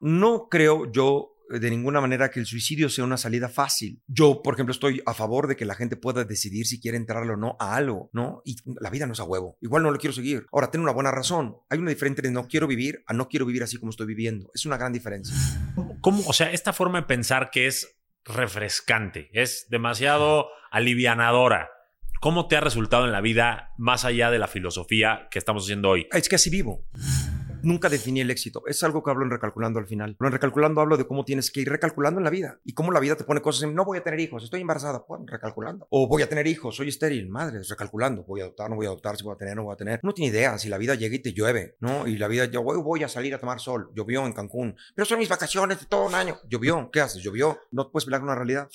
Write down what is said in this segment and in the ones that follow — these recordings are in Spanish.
no creo yo de ninguna manera que el suicidio sea una salida fácil. Yo, por ejemplo, estoy a favor de que la gente pueda decidir si quiere entrarle o no a algo, ¿no? Y la vida no es a huevo. Igual no lo quiero seguir. Ahora, tengo una buena razón. Hay una diferencia de no quiero vivir a no quiero vivir así como estoy viviendo. Es una gran diferencia. ¿Cómo? O sea, esta forma de pensar que es refrescante, es demasiado alivianadora. ¿Cómo te ha resultado en la vida más allá de la filosofía que estamos haciendo hoy? Es que así vivo nunca definí el éxito. Es algo que hablo en Recalculando al final. Pero en Recalculando hablo de cómo tienes que ir recalculando en la vida y cómo la vida te pone cosas en, no voy a tener hijos, estoy embarazada, pues recalculando. O voy a tener hijos, soy estéril, madre, recalculando, voy a adoptar, no voy a adoptar, si voy a tener, no voy a tener. No tiene idea si la vida llega y te llueve, ¿no? Y la vida, yo voy, voy a salir a tomar sol, llovió en Cancún, pero son mis vacaciones de todo un año, llovió, ¿qué haces? Llovió, no puedes pelear con una realidad.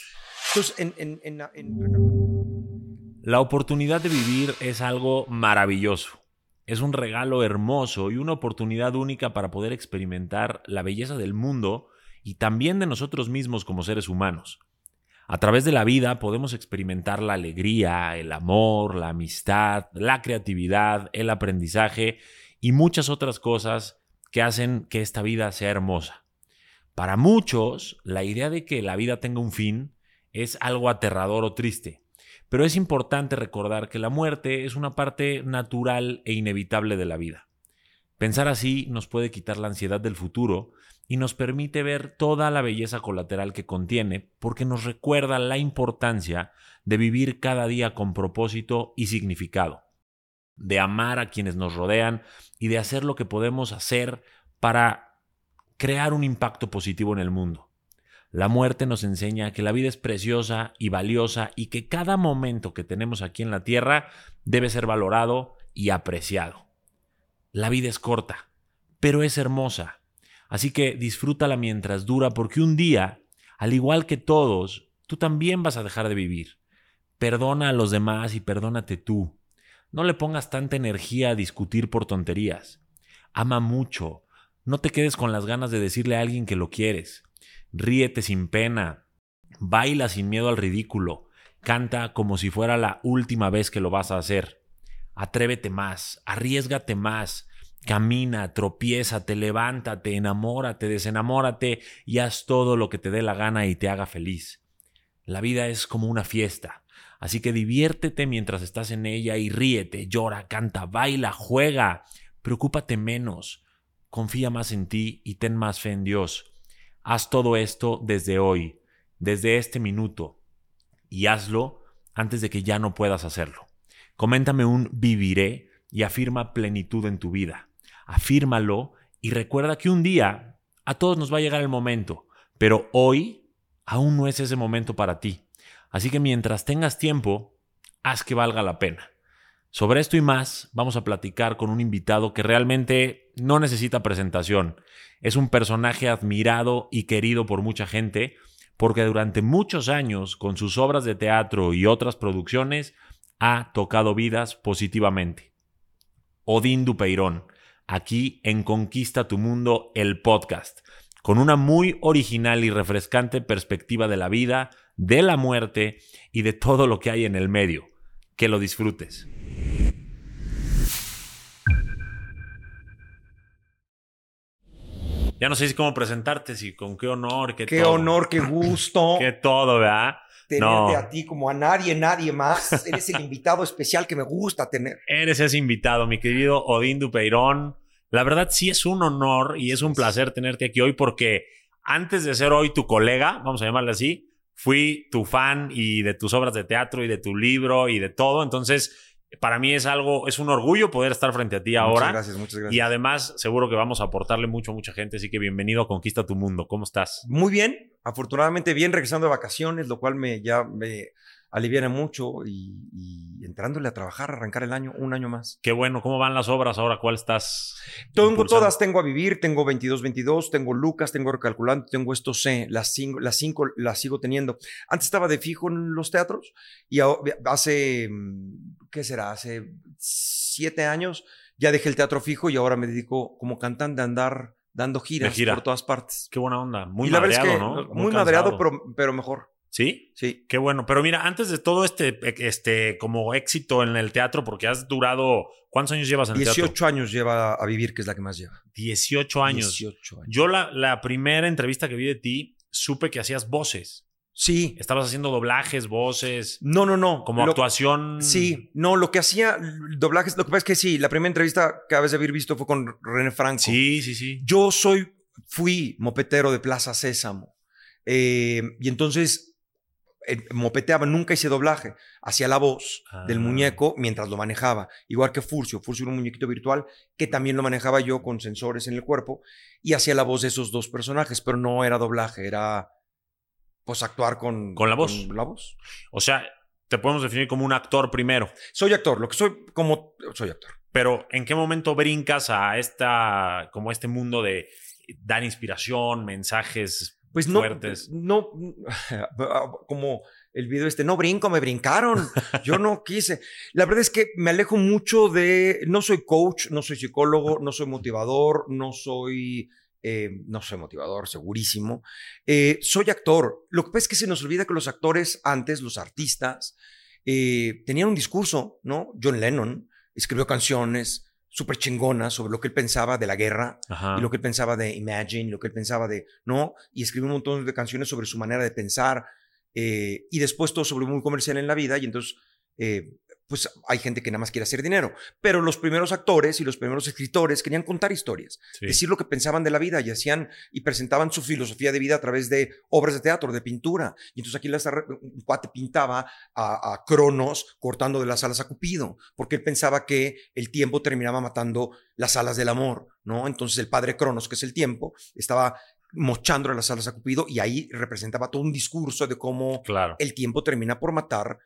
Entonces, en, en, en, en... La oportunidad de vivir es algo maravilloso. Es un regalo hermoso y una oportunidad única para poder experimentar la belleza del mundo y también de nosotros mismos como seres humanos. A través de la vida podemos experimentar la alegría, el amor, la amistad, la creatividad, el aprendizaje y muchas otras cosas que hacen que esta vida sea hermosa. Para muchos, la idea de que la vida tenga un fin es algo aterrador o triste. Pero es importante recordar que la muerte es una parte natural e inevitable de la vida. Pensar así nos puede quitar la ansiedad del futuro y nos permite ver toda la belleza colateral que contiene porque nos recuerda la importancia de vivir cada día con propósito y significado, de amar a quienes nos rodean y de hacer lo que podemos hacer para crear un impacto positivo en el mundo. La muerte nos enseña que la vida es preciosa y valiosa y que cada momento que tenemos aquí en la tierra debe ser valorado y apreciado. La vida es corta, pero es hermosa. Así que disfrútala mientras dura porque un día, al igual que todos, tú también vas a dejar de vivir. Perdona a los demás y perdónate tú. No le pongas tanta energía a discutir por tonterías. Ama mucho. No te quedes con las ganas de decirle a alguien que lo quieres. Ríete sin pena, baila sin miedo al ridículo, canta como si fuera la última vez que lo vas a hacer. Atrévete más, arriesgate más, camina, tropiézate, levántate, enamórate, desenamórate y haz todo lo que te dé la gana y te haga feliz. La vida es como una fiesta, así que diviértete mientras estás en ella y ríete, llora, canta, baila, juega, preocúpate menos, confía más en ti y ten más fe en Dios. Haz todo esto desde hoy, desde este minuto, y hazlo antes de que ya no puedas hacerlo. Coméntame un viviré y afirma plenitud en tu vida. Afírmalo y recuerda que un día a todos nos va a llegar el momento, pero hoy aún no es ese momento para ti. Así que mientras tengas tiempo, haz que valga la pena. Sobre esto y más vamos a platicar con un invitado que realmente no necesita presentación. Es un personaje admirado y querido por mucha gente porque durante muchos años con sus obras de teatro y otras producciones ha tocado vidas positivamente. Odín Dupeirón, aquí en Conquista tu Mundo, el podcast, con una muy original y refrescante perspectiva de la vida, de la muerte y de todo lo que hay en el medio. Que lo disfrutes. Ya no sé si cómo presentarte, si con qué honor, qué, qué honor, qué gusto. qué todo, ¿verdad? Tenerte a ti como a nadie, nadie más. Eres el invitado especial que me gusta tener. Eres ese invitado, mi querido Odín Dupeirón. La verdad sí es un honor y es un placer tenerte aquí hoy porque antes de ser hoy tu colega, vamos a llamarle así, fui tu fan y de tus obras de teatro y de tu libro y de todo. Entonces, para mí es algo, es un orgullo poder estar frente a ti ahora. Muchas gracias, muchas gracias. Y además, seguro que vamos a aportarle mucho a mucha gente. Así que bienvenido a Conquista tu Mundo. ¿Cómo estás? Muy bien, afortunadamente bien, regresando de vacaciones, lo cual me ya me aliviana mucho y, entrándole a trabajar, arrancar el año, un año más. Qué bueno, ¿cómo van las obras ahora? ¿Cuál estás? Tengo todas, tengo a vivir, tengo 22-22, tengo Lucas, tengo recalculando, tengo esto C, las cinco, las cinco las sigo teniendo. Antes estaba de fijo en los teatros y hace, ¿qué será? Hace siete años ya dejé el teatro fijo y ahora me dedico como cantante a andar dando giras por todas partes. Qué buena onda. Muy madreado, ¿no? Muy, madreado, pero, pero mejor. ¿Sí? Sí. Qué bueno. Pero mira, antes de todo este, este como éxito en el teatro, porque has durado. ¿Cuántos años llevas en el 18 teatro? años lleva a vivir, que es la que más lleva. 18 años. 18 años. Yo la, la primera entrevista que vi de ti, supe que hacías voces. Sí. Estabas haciendo doblajes, voces, No, no, no. como Lo- actuación. Sí, no, lo que hacía, doblajes, lo que pasa es que sí, la primera entrevista que habéis de haber visto fue con René Franco. Sí, sí, sí. Yo soy, fui mopetero de Plaza Sésamo. Eh, y entonces eh, mopeteaba, nunca hice doblaje. Hacía la voz del Ah. muñeco mientras lo manejaba. Igual que Furcio. Furcio era un muñequito virtual que también lo manejaba yo con sensores en el cuerpo y hacía la voz de esos dos personajes, pero no era doblaje, era pues actuar con, Con la voz. la voz. O sea, te podemos definir como un actor primero. Soy actor, lo que soy como soy actor. Pero ¿en qué momento brincas a esta, como este mundo de dar inspiración, mensajes Pues no, fuertes? no, como el video este, no brinco, me brincaron, yo no quise. La verdad es que me alejo mucho de, no soy coach, no soy psicólogo, no soy motivador, no soy, eh, no soy motivador, segurísimo. Eh, soy actor. Lo que pasa es que se nos olvida que los actores antes, los artistas, eh, tenían un discurso, ¿no? John Lennon escribió canciones súper chingonas sobre lo que él pensaba de la guerra, Ajá. y lo que él pensaba de Imagine, lo que él pensaba de, ¿no? Y escribió un montón de canciones sobre su manera de pensar eh, y después todo sobre muy comercial en la vida y entonces, eh, pues hay gente que nada más quiere hacer dinero, pero los primeros actores y los primeros escritores querían contar historias, Sí. decir lo que pensaban de la vida y hacían y presentaban su filosofía de vida a través de obras de teatro, de pintura. Y entonces aquí las un cuate pintaba a, a Cronos cortando de las alas a Cupido, porque él pensaba que el tiempo terminaba matando las alas del amor, ¿no? Entonces el padre Cronos, que es el tiempo, estaba mochándole las alas a Cupido y ahí representaba todo un discurso de cómo Claro. el tiempo termina por matar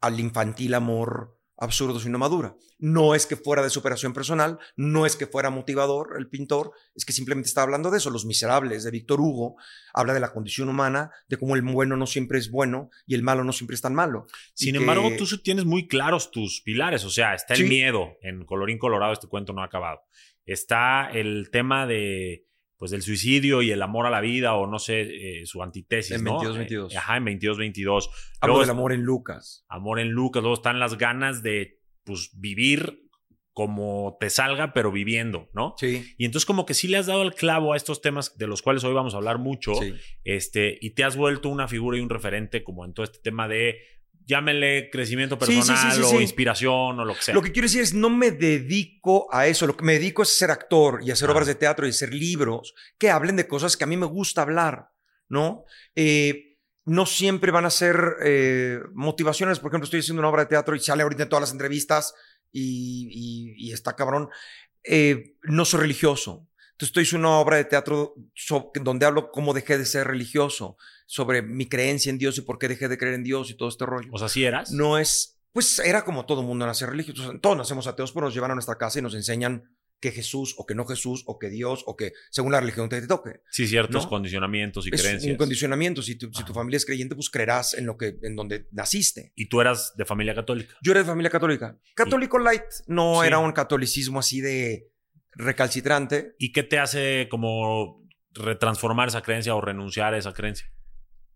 al infantil amor absurdo si no madura. No es que fuera de superación personal, no es que fuera motivador el pintor, es que simplemente está hablando de eso. Los Miserables de Víctor Hugo habla de la condición humana, de cómo el bueno no siempre es bueno y el malo no siempre es tan malo. Sin Y embargo, que- tú tienes muy claros tus pilares. O sea, está el Sí. miedo. En Colorín Colorado este cuento no ha acabado. Está el tema de pues del suicidio y el amor a la vida o no sé, eh, su antítesis, En ¿no? 22-22. Eh, Ajá, en 22-22. Hablo del amor en Lucas. amor en Lucas, luego están las ganas de pues vivir como te salga, pero viviendo, ¿no? Sí. Y entonces como que sí le has dado el clavo a estos temas de los cuales hoy vamos a hablar mucho, sí. este, y te has vuelto una figura y un referente como en todo este tema de, llámenle crecimiento Sí, sí, sí, personal sí, o inspiración o lo que sea. Lo que quiero decir es, no me dedico a eso. Lo que me dedico es a ser actor y hacer Ah. obras de teatro y hacer libros que hablen de cosas que a mí me gusta hablar, ¿no? Eh, no siempre van a ser eh, motivaciones. Por ejemplo, estoy haciendo una obra de teatro y sale ahorita en todas las entrevistas y, y- y está cabrón. Eh, no soy religioso. Entonces estoy haciendo una obra de teatro so- donde hablo cómo dejé de ser religioso, sobre mi creencia en Dios y por qué dejé de creer en Dios y todo este rollo O sea, ¿sí eras? no es, pues era como todo mundo nace religioso. Todos nacemos ateos, pero nos llevan a nuestra casa y nos enseñan que Jesús o que no Jesús o que Dios o que según la religión te, te toque. Sí, ciertos ¿no? condicionamientos y es creencias. un condicionamiento. Si tu, si tu familia es creyente, pues creerás en lo que, en donde naciste. Y tú eras de familia católica. Yo era de familia católica. Católico light no Sí. era un catolicismo así de recalcitrante. ¿Y qué te hace como retransformar esa creencia o renunciar a esa creencia?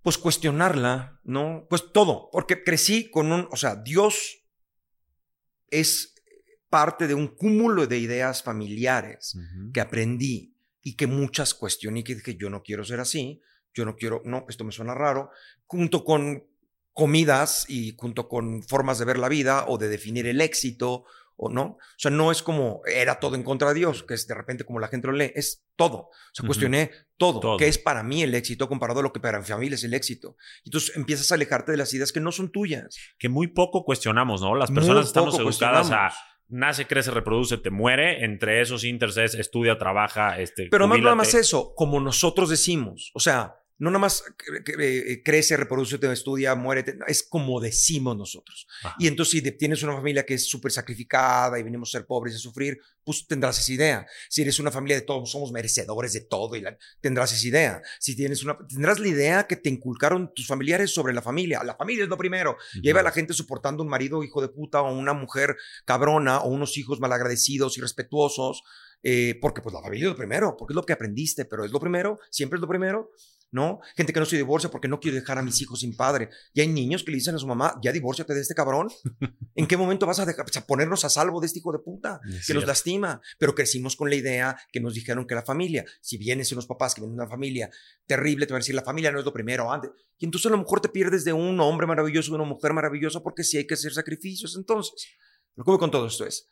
Pues cuestionarla, ¿no? Pues todo, porque crecí con un, o sea, Dios es parte de un cúmulo de ideas familiares. que aprendí y que muchas cuestioné y que dije, yo no quiero ser así, yo no quiero, no, esto me suena raro, junto con comidas y junto con formas de ver la vida o de definir el éxito o no. O sea, no es como era todo en contra de Dios, que es de repente como la gente lo lee, es todo. O sea, cuestioné todo, Todo. que es para mí el éxito comparado a lo que para mi familia es el éxito. Y entonces empiezas a alejarte de las ideas que no son tuyas. Que muy poco cuestionamos, ¿no? Las Muy personas estamos poco educadas a nace, crece, reproduce, te muere. Entre esos inters es estudia, trabaja, este. Pero no nada más eso, como nosotros decimos. O sea, no nada más eh, crece, reproduce, te estudia, muérete. Es como decimos nosotros. Ajá. Y entonces, si tienes una familia que es súper sacrificada y venimos a ser pobres y a sufrir, pues tendrás esa idea. Si eres una familia de todos, somos merecedores de todo, y la- tendrás esa idea. Si tienes una, tendrás la idea que te inculcaron tus familiares sobre la familia. La familia es lo primero. Y ahí va la gente soportando un marido hijo de puta o una mujer cabrona o unos hijos malagradecidos y respetuosos, eh, porque pues la familia es lo primero, porque es lo que aprendiste, pero es lo primero, siempre es lo primero. ¿No? Gente que no se divorcia porque no quiere dejar a mis hijos sin padre. Y hay niños que le dicen a su mamá, ya divórciate de este cabrón. ¿En qué momento vas a, dejar, a ponernos a salvo de este hijo de puta que nos lastima? Pero crecimos con la idea que nos dijeron que la familia, si vienes unos papás que vienen de una familia terrible, te van a decir, la familia no es lo primero antes. Y entonces a lo mejor te pierdes de un hombre maravilloso, de una mujer maravillosa, porque sí hay que hacer sacrificios. Entonces, lo que voy con todo esto es,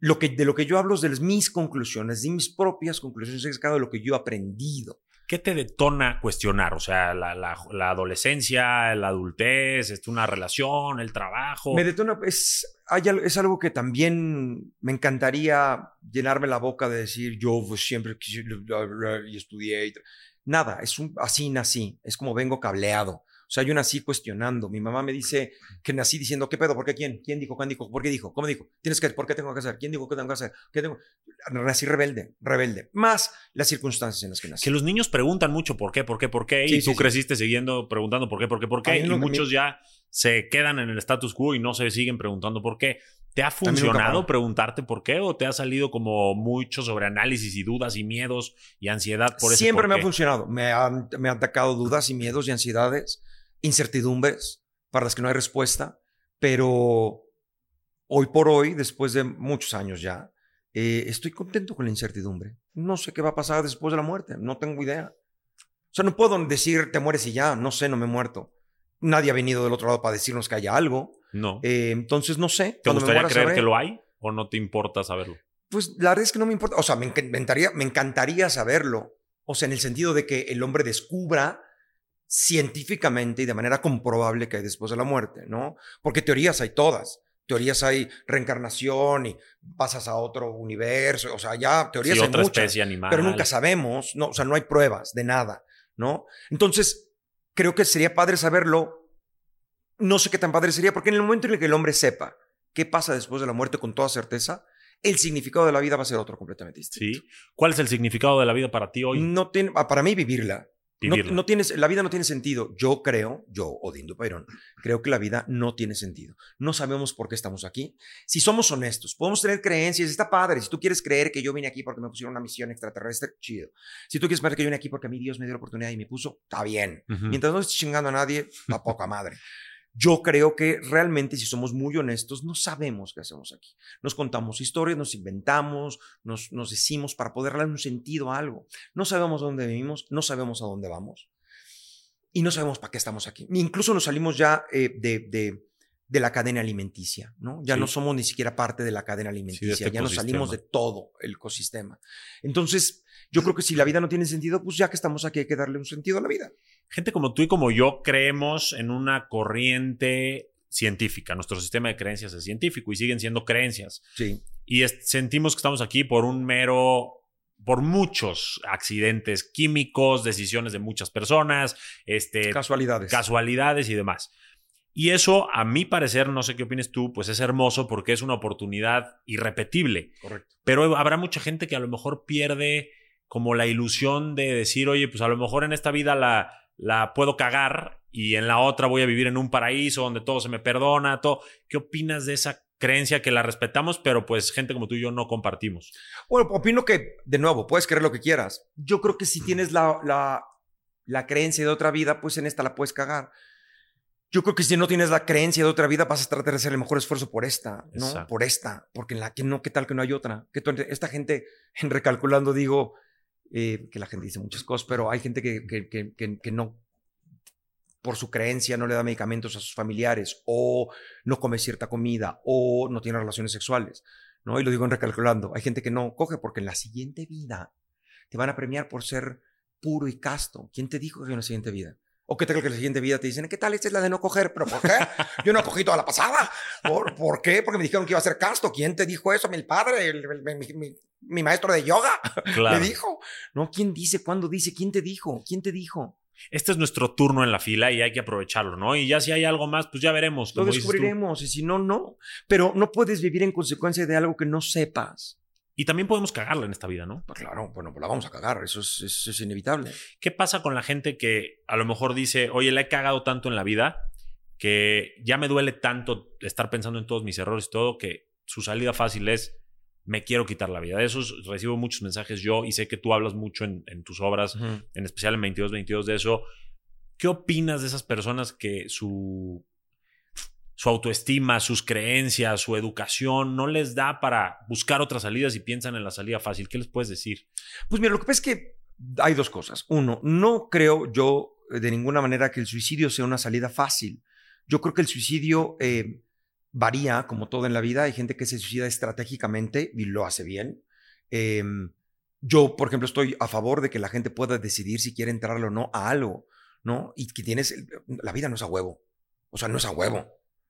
lo que, de lo que yo hablo es de mis conclusiones, de mis propias conclusiones, es de lo que yo he aprendido. ¿Qué te detona cuestionar? O sea, la, adolescencia, la adultez, este, una relación, el trabajo. Me detona, es algo que también me encantaría llenarme la boca de decir, yo pues, siempre y estudié. Y Nada, es un, así nací, es como vengo cableado. O sea, yo nací cuestionando. Mi mamá me dice que nací diciendo, ¿qué pedo? ¿Por qué quién? ¿Quién dijo? ¿Cuándo dijo? ¿Por qué dijo? ¿Cómo dijo? ¿Tienes que, ¿Por qué tengo que hacer? ¿Quién dijo qué tengo que hacer? ¿Qué tengo? Nací rebelde, rebelde. Más las circunstancias en las que nací. Que los niños preguntan mucho por qué, por qué, por qué. y tú creciste siguiendo preguntando por qué, por qué, por qué. Y muchos ya se quedan en el status quo y no se siguen preguntando por qué. ¿Te ha funcionado preguntarte por qué o te ha salido como mucho sobre análisis y dudas y miedos y ansiedad por eso? Siempre me ha funcionado. Me han, me han atacado dudas y miedos y ansiedades incertidumbres para las que no hay respuesta, pero hoy por hoy, después de muchos años ya, eh, estoy contento con la incertidumbre. No sé qué va a pasar después de la muerte, no tengo idea. O sea, no puedo decir te mueres y ya, no sé, no me he muerto. Nadie ha venido del otro lado para decirnos que haya algo. No. Eh, entonces, no sé. ¿Te gustaría creer que lo hay o no te importa saberlo? Pues la verdad es que no me importa. O sea, me encantaría, me encantaría saberlo. O sea, en el sentido de que el hombre descubra científicamente y de manera comprobable que hay después de la muerte, ¿no? Porque teorías hay todas. Teorías hay reencarnación y pasas a otro universo, o sea, ya teorías hay otra especie animal. pero nunca sabemos, no, o sea, no hay pruebas de nada, ¿no? Entonces, creo que sería padre saberlo. No sé qué tan padre sería, porque en el momento en el que el hombre sepa qué pasa después de la muerte con toda certeza, el significado de la vida va a ser otro completamente distinto. Sí. ¿Cuál es el significado de la vida para ti hoy? No tiene, ah, para mí vivirla. No, tienes, la vida no tiene sentido. Yo creo, yo, Odindo Pairón, creo que la vida no tiene sentido. No sabemos por qué estamos aquí. Si somos honestos, podemos tener creencias, está padre. Si tú quieres creer que yo vine aquí porque me pusieron una misión extraterrestre, chido. Si tú quieres creer que yo vine aquí porque a mí Dios me dio la oportunidad y me puso, está bien. Mientras no estés chingando a nadie, está poca madre. Yo creo que realmente, si somos muy honestos, no sabemos qué hacemos aquí. Nos contamos historias, nos inventamos, nos, nos decimos para poder darle un sentido a algo. No sabemos dónde vivimos, no sabemos a dónde vamos y no sabemos para qué estamos aquí. Incluso nos salimos ya eh, de, de, de, la cadena alimenticia, ¿no? Ya no somos ni siquiera parte de la cadena alimenticia, este ya nos salimos de todo el ecosistema. Entonces, yo creo que si la vida no tiene sentido, pues ya que estamos aquí hay que darle un sentido a la vida. Gente como tú y como yo creemos en una corriente científica. Nuestro sistema de creencias es científico y siguen siendo creencias. Sí. Y sentimos que estamos aquí por un mero por muchos accidentes químicos, decisiones de muchas personas, este, casualidades. Casualidades y demás. Y eso, a mi parecer, no sé qué opinas tú, pues es hermoso porque es una oportunidad irrepetible. Correcto. Pero habrá mucha gente que a lo mejor pierde como la ilusión de decir, oye, pues a lo mejor en esta vida la, la puedo cagar y en la otra voy a vivir en un paraíso donde todo se me perdona, todo. ¿Qué opinas de esa creencia que la respetamos, pero pues gente como tú y yo no compartimos? Bueno, opino que, de nuevo, puedes creer lo que quieras. Yo creo que si tienes la, la, la creencia de otra vida, pues en esta la puedes cagar. Yo creo que si no tienes la creencia de otra vida, vas a tratar de hacer el mejor esfuerzo por esta, ¿no? Por esta, porque en la que no, ¿qué tal que no hay otra? Que esta gente, en recalculando, digo, eh, que la gente dice muchas cosas, pero hay gente que, que, que, no, por su creencia, no le da medicamentos a sus familiares, o no come cierta comida, o no tiene relaciones sexuales, ¿no? Y lo digo en recalculando. Hay gente que no coge porque en la siguiente vida te van a premiar por ser puro y casto. ¿Quién te dijo que en la siguiente vida? O que tal que la siguiente vida te dicen, ¿qué tal? Esta es la de no coger. ¿Pero por qué? Yo no cogí toda la pasada. ¿Por, ¿por qué? Porque me dijeron que iba a ser casto. ¿Quién te dijo eso? Mi padre, mi maestro de yoga me dijo. No, ¿quién dice? ¿Cuándo dice? ¿Quién te dijo? ¿Quién te dijo? Este es nuestro turno en la fila y hay que aprovecharlo, ¿no? Y ya si hay algo más, pues ya veremos. Lo descubriremos y si no, no. Pero no puedes vivir en consecuencia de algo que no sepas. Y también podemos cagarla en esta vida, ¿no? Pues claro, bueno, pues la vamos a cagar, eso es, es, inevitable. ¿Qué pasa con la gente que a lo mejor dice, oye, la he cagado tanto en la vida que ya me duele tanto estar pensando en todos mis errores y todo que su salida fácil es me quiero quitar la vida. De esos recibo muchos mensajes yo y sé que tú hablas mucho en, tus obras, en especial en 2222 de eso. ¿Qué opinas de esas personas que su, su autoestima, sus creencias, su educación no les da para buscar otras salidas y piensan en la salida fácil? ¿Qué les puedes decir? Pues mira, lo que pasa es que hay dos cosas. Uno, no creo yo de ninguna manera que el suicidio sea una salida fácil. Yo creo que el suicidio eh, varía, como todo en la vida. Hay gente que se suicida estratégicamente y lo hace bien. Em, yo, por ejemplo, estoy a favor de que la gente pueda decidir si quiere entrarle o no a algo, ¿no? Y que tienes, la vida no es a huevo. O sea, no es a huevo.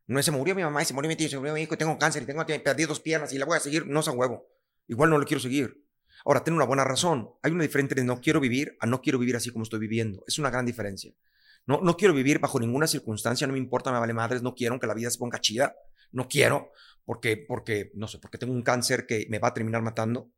No es se murió mi mamá y se murió mi tío, se murió mi hijo, tengo cáncer y tengo perdido dos piernas y la voy a seguir, no es a huevo. Igual no lo quiero seguir. Ahora, tengo una buena razón. Hay una diferencia entre no quiero vivir a no quiero vivir así como estoy viviendo. Es una gran diferencia. No, no quiero vivir bajo ninguna circunstancia, no me importa, me vale madres, no quiero que la vida se ponga chida no quiero, porque, porque, no sé, porque tengo un cáncer que me va a terminar matando,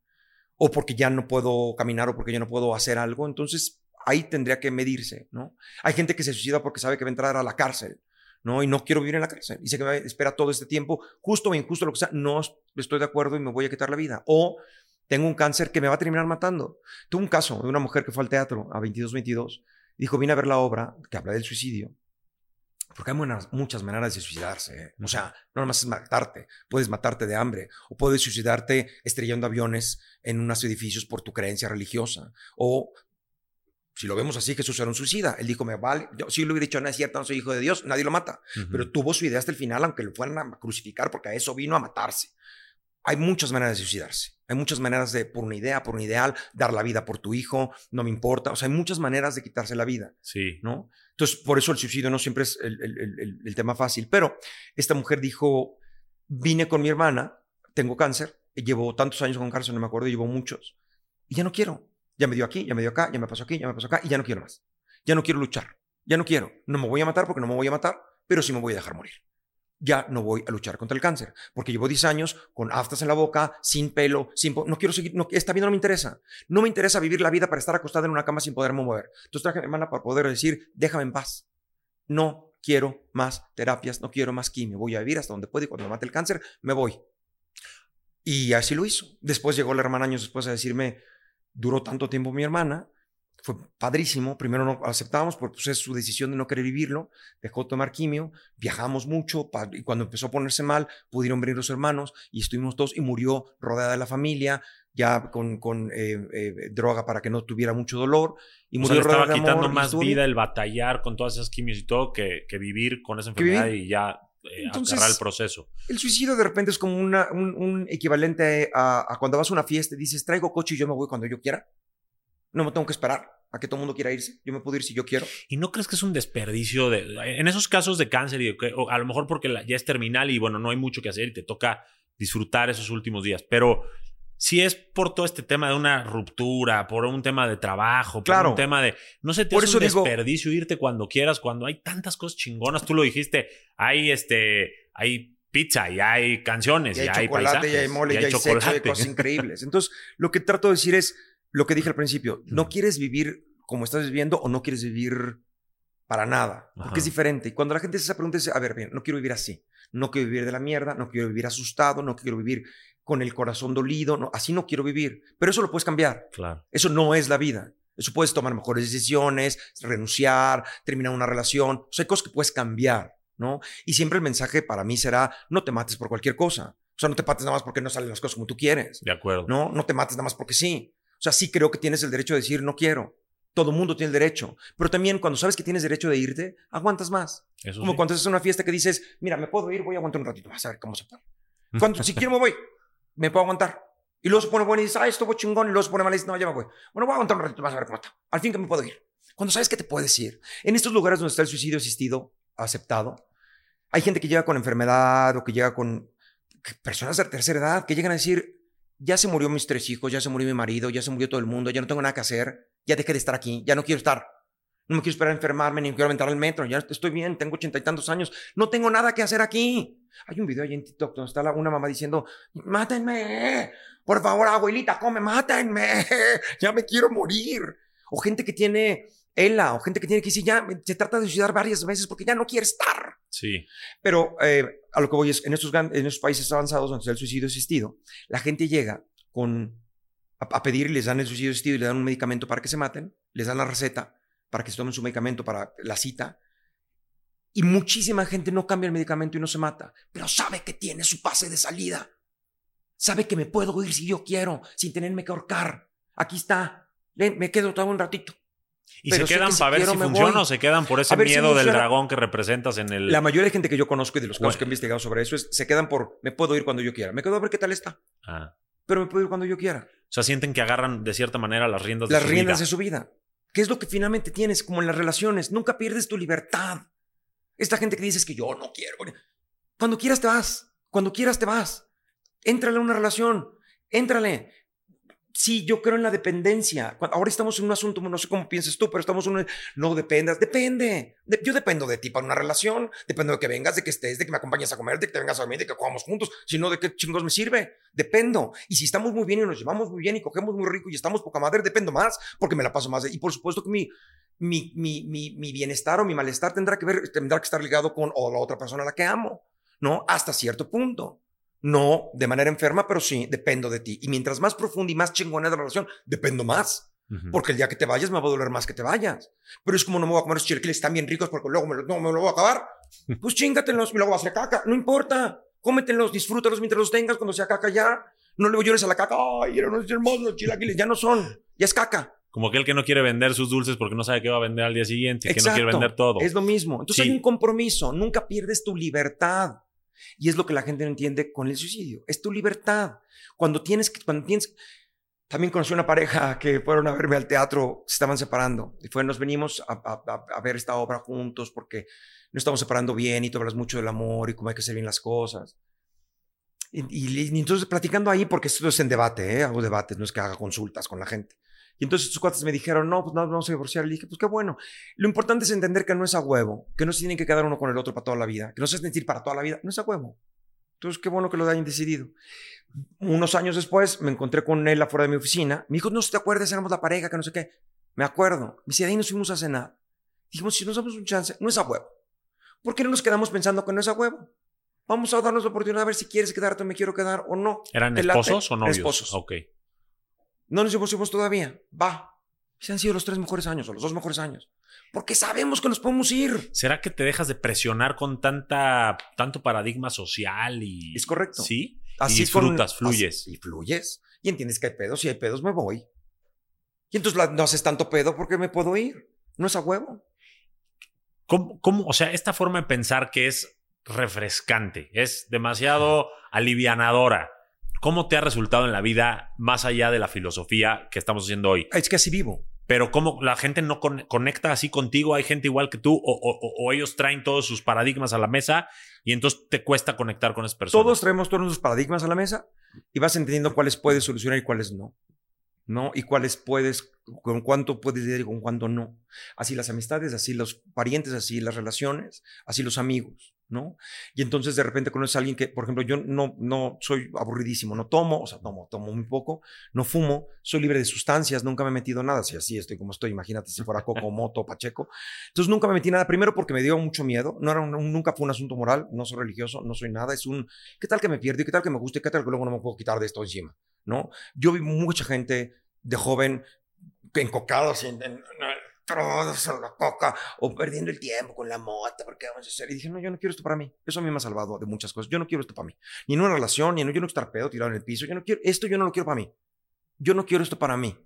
o porque ya no puedo caminar, o porque ya no puedo hacer algo, entonces ahí tendría que medirse, ¿no? Hay gente que se suicida porque sabe que va a entrar a la cárcel, ¿no? Y no quiero vivir en la cárcel, y sé que me espera todo este tiempo, justo o injusto, lo que sea, no estoy de acuerdo y me voy a quitar la vida, o tengo un cáncer que me va a terminar matando. Tuve un caso de una mujer que fue al teatro a 22, 22, dijo, vine a ver la obra que habla del suicidio, porque hay muchas maneras de suicidarse. ¿eh? O sea, no nada más es matarte. Puedes matarte de hambre. O puedes suicidarte estrellando aviones en unos edificios por tu creencia religiosa. O, si lo vemos así, Jesús era un suicida. Él dijo, me vale. Yo sí lo hubiera dicho, no es cierto, no soy hijo de Dios. Nadie lo mata. Pero tuvo su idea hasta el final, aunque lo fueran a crucificar, porque a eso vino a matarse. Hay muchas maneras de suicidarse. Hay muchas maneras de, por una idea, por un ideal, dar la vida por tu hijo, no me importa. O sea, hay muchas maneras de quitarse la vida. Sí. ¿No? Entonces, por eso el suicidio no siempre es el, tema fácil. Pero esta mujer dijo, vine con mi hermana, tengo cáncer, llevo tantos años con cáncer, no me acuerdo, llevo muchos, y ya no quiero. Ya me dio aquí, ya me dio acá, ya me pasó aquí, ya me pasó acá, y ya no quiero más. Ya no quiero luchar. Ya no quiero. No me voy a matar porque no me voy a matar, pero sí me voy a dejar morir ya no voy a luchar contra el cáncer, porque llevo 10 años con aftas en la boca, sin pelo, sin no quiero seguir, no, esta vida no me interesa. No me interesa vivir la vida para estar acostada en una cama sin poderme mover. Entonces traje a mi hermana para poder decir, déjame en paz. No quiero más terapias, no quiero más quimio, voy a vivir hasta donde pueda y cuando me mate el cáncer, me voy. Y así lo hizo. Después llegó la hermana años después a decirme, duró tanto tiempo mi hermana, fue padrísimo. Primero no aceptábamos porque pues, es su decisión de no querer vivirlo. Dejó de tomar quimio, viajamos mucho y cuando empezó a ponerse mal pudieron venir los hermanos y estuvimos todos y murió rodeada de la familia ya con, con eh, eh, droga para que no tuviera mucho dolor. Y murió estaba quitando más vida el batallar con todas esas quimios y todo que, que vivir con esa enfermedad y ya eh, el proceso. El suicidio de repente es como una, un, equivalente a, a, cuando vas a una fiesta y dices, traigo coche y yo me voy cuando yo quiera. No me tengo que esperar a que todo el mundo quiera irse. Yo me puedo ir si yo quiero. ¿Y no crees que es un desperdicio de, en esos casos de cáncer y a lo mejor porque ya es terminal y bueno, no hay mucho que hacer y te toca disfrutar esos últimos días, pero si es por todo este tema de una ruptura, por un tema de trabajo, por un tema de no sé, te por es un desperdicio irte cuando quieras, cuando hay tantas cosas chingonas, tú lo dijiste, hay este hay pizza y hay canciones y, hay, y chocolate y hay mole y, hay, sexo y hay cosas increíbles. Entonces, lo que trato de decir es lo que dije al principio, no quieres vivir como estás viviendo o no quieres vivir para nada, porque es diferente. Y cuando la gente se pregunta, dice, a ver, bien, no quiero vivir así, no quiero vivir de la mierda, no quiero vivir asustado, no quiero vivir con el corazón dolido, no, así no quiero vivir. Pero eso lo puedes cambiar. Claro. Eso no es la vida. Eso puedes tomar mejores decisiones, renunciar, terminar una relación. O sea, hay cosas que puedes cambiar, ¿no? Y siempre el mensaje para mí será, no te mates por cualquier cosa. O sea, no te mates nada más porque no salen las cosas como tú quieres. De acuerdo. No, no te mates nada más porque sí. O sea, sí creo que tienes el derecho de decir no quiero. Todo mundo tiene el derecho. Pero también cuando sabes que tienes derecho de irte, aguantas más. Como cuando estás en una fiesta que dices, mira, me puedo ir, voy a aguantar un ratito más a ver cómo se pone. Cuando, si quiero me voy, me puedo aguantar. Y luego se pone bueno y dice, ah, esto fue chingón. Y luego se pone mal y dice, no, ya me voy. Bueno, voy a aguantar un ratito más a ver cómo está. Al fin que me puedo ir. Cuando sabes que te puedes ir. En estos lugares donde está el suicidio asistido, aceptado, hay gente que llega con enfermedad o que llega con personas de tercera edad que llegan a decir, ya se murió mis tres hijos, ya se murió mi marido, ya se murió todo el mundo, ya no tengo nada que hacer, ya dejé de estar aquí, ya no quiero estar. No me quiero esperar a enfermarme, ni quiero aventar al metro, ya estoy bien, tengo ochenta y tantos años, no tengo nada que hacer aquí. Hay un video ahí en TikTok donde está una mamá diciendo, mátenme, por favor, abuelita, come, mátenme, ya me quiero morir. O gente que tiene ELA, o gente que tiene que decir, ya se trata de suicidar varias veces porque ya no quiere estar. Sí. Pero eh, a lo que voy es, en estos, gran- en estos países avanzados donde está el suicidio asistido, la gente llega con, a, a pedir y les dan el suicidio asistido y le dan un medicamento para que se maten, les dan la receta para que se tomen su medicamento para la cita. Y muchísima gente no cambia el medicamento y no se mata, pero sabe que tiene su pase de salida. Sabe que me puedo ir si yo quiero, sin tenerme que ahorcar. Aquí está. Ven, me quedo todo un ratito. ¿Y Pero se quedan que para ver si funciona o se quedan por ese si miedo del dragón que representas en el. La mayoría de gente que yo conozco y de los casos Bueno. que he investigado sobre eso es, se quedan por, me puedo ir cuando yo quiera. Me quedo a ver qué tal está, Ah. pero me puedo ir cuando yo quiera. O sea, sienten que agarran de cierta manera las riendas Las de su riendas vida. de su vida. ¿Qué es lo que finalmente tienes? Como en las relaciones, nunca pierdes tu libertad. Esta gente que dices que yo no quiero. Cuando quieras te vas. Cuando quieras te vas. Éntrale a una relación. Éntrale. Sí, yo creo en la dependencia. Ahora estamos en un asunto, no sé cómo piensas tú, pero estamos en un... No dependas. Depende. De- yo dependo de ti para una relación. Dependo de que vengas, de que estés, de que me acompañes a comer, de que te vengas a dormir, de que comamos juntos. Si no, ¿de qué chingos me sirve? Dependo. Y si estamos muy bien y nos llevamos muy bien y cogemos muy rico y estamos poca madre, dependo más porque me la paso más. Y por supuesto que mi, mi, mi, mi, mi bienestar o mi malestar tendrá que ver, tendrá que estar ligado con o la otra persona a la que amo, ¿no? Hasta cierto punto. No de manera enferma, pero sí, dependo de ti. Y mientras más profunda y más chingona es la relación, dependo más. Porque el día que te vayas me va a doler más que te vayas. Pero es como no me voy a comer esos chilaquiles tan bien ricos porque luego me, lo- no me lo voy a acabar. Pues chingatelos y luego vas a hacer caca. No importa. Cómetelos, disfrútalos mientras los tengas. Cuando sea caca ya. No le llores a la caca. Ay, eran unos hermosos los chilaquiles. Ya no son. Ya es caca. Como aquel que no quiere vender sus dulces porque no sabe qué va a vender al día siguiente, que no quiere vender todo. Es lo mismo. Entonces Sí. hay un compromiso. Nunca pierdes tu libertad. Y es lo que la gente no entiende con el suicidio. Es tu libertad. Cuando tienes que, cuando tienes. También conocí una pareja que fueron a verme al teatro, se estaban separando. Y fue, nos venimos a, ver esta obra juntos porque nos estamos separando bien y tú hablas mucho del amor y cómo hay que hacer bien las cosas. Y- y entonces platicando ahí, porque esto es en debate, ¿eh? hago debates, no es que haga consultas con la gente. Y entonces sus cuates me dijeron, no, pues no, vamos a divorciar. Le dije, pues qué bueno. Lo importante es entender que no es a huevo, que no se tienen que quedar uno con el otro para toda la vida, que no se sentir para toda la vida, no es a huevo. Entonces, qué bueno que lo hayan decidido. Unos años después me encontré con él afuera de mi oficina. Me dijo, no si te acuerdas, éramos la pareja, que no sé qué. Me acuerdo. Me dice, de ahí nos fuimos a cenar. Dijimos, si nos damos un chance, no es a huevo. ¿Por qué no nos quedamos pensando que no es a huevo? Vamos a darnos la oportunidad a ver si quieres quedarte o me quiero quedar o no. ¿Eran esposos o novios? Esposos. Ok. No nos divorciamos todavía. Va. Se han sido los tres mejores años o los dos mejores años. Porque sabemos que nos podemos ir. ¿Será que te dejas de presionar con tanta, tanto paradigma social y. Es correcto. Sí. Así y disfrutas, con- fluyes. así- y fluyes. Y entiendes que hay pedos. Si hay pedos, me voy. Y entonces la- no haces tanto pedo porque me puedo ir. No es a huevo. ¿Cómo, cómo- o sea, esta forma de pensar que es refrescante, es demasiado alivianadora. ¿Cómo te ha resultado en la vida más allá de la filosofía que estamos haciendo hoy? Es que así vivo. Pero cómo la gente no con- conecta así contigo, hay gente igual que tú, o, o- o- o ellos traen todos sus paradigmas a la mesa y entonces te cuesta conectar con esas personas. Todos traemos todos nuestros paradigmas a la mesa y vas entendiendo cuáles puedes solucionar y cuáles no. ¿No? Y cuáles puedes, con cuánto puedes lidiar y con cuánto no. Así las amistades, así los parientes, así las relaciones, así los amigos, ¿no? Y entonces de repente conoces a alguien que, por ejemplo, yo no, no soy aburridísimo, no tomo, o sea, tomo, tomo muy poco, no fumo, soy libre de sustancias, nunca me he metido nada, si así estoy como estoy, imagínate si fuera Coco, Moto, Pacheco. Entonces nunca me metí nada, primero porque me dio mucho miedo, no era un- nunca fue un asunto moral, no soy religioso, no soy nada, es un, ¿qué tal que me pierdo? ¿Y qué tal que me guste? ¿Qué tal que luego no me puedo quitar de esto encima? ¿No? Yo vi mucha gente de joven encocados en, en- en- todos en la coca o perdiendo el tiempo con la mota, porque vamos a hacer? Y dije, no, yo no quiero esto para mí. Eso a mí me ha salvado de muchas cosas. Yo no quiero esto para mí. Ni en una relación, ni en, yo no estar pedo tirado en el piso. Yo no quiero, esto yo no lo quiero para mí. Yo no quiero esto para mí.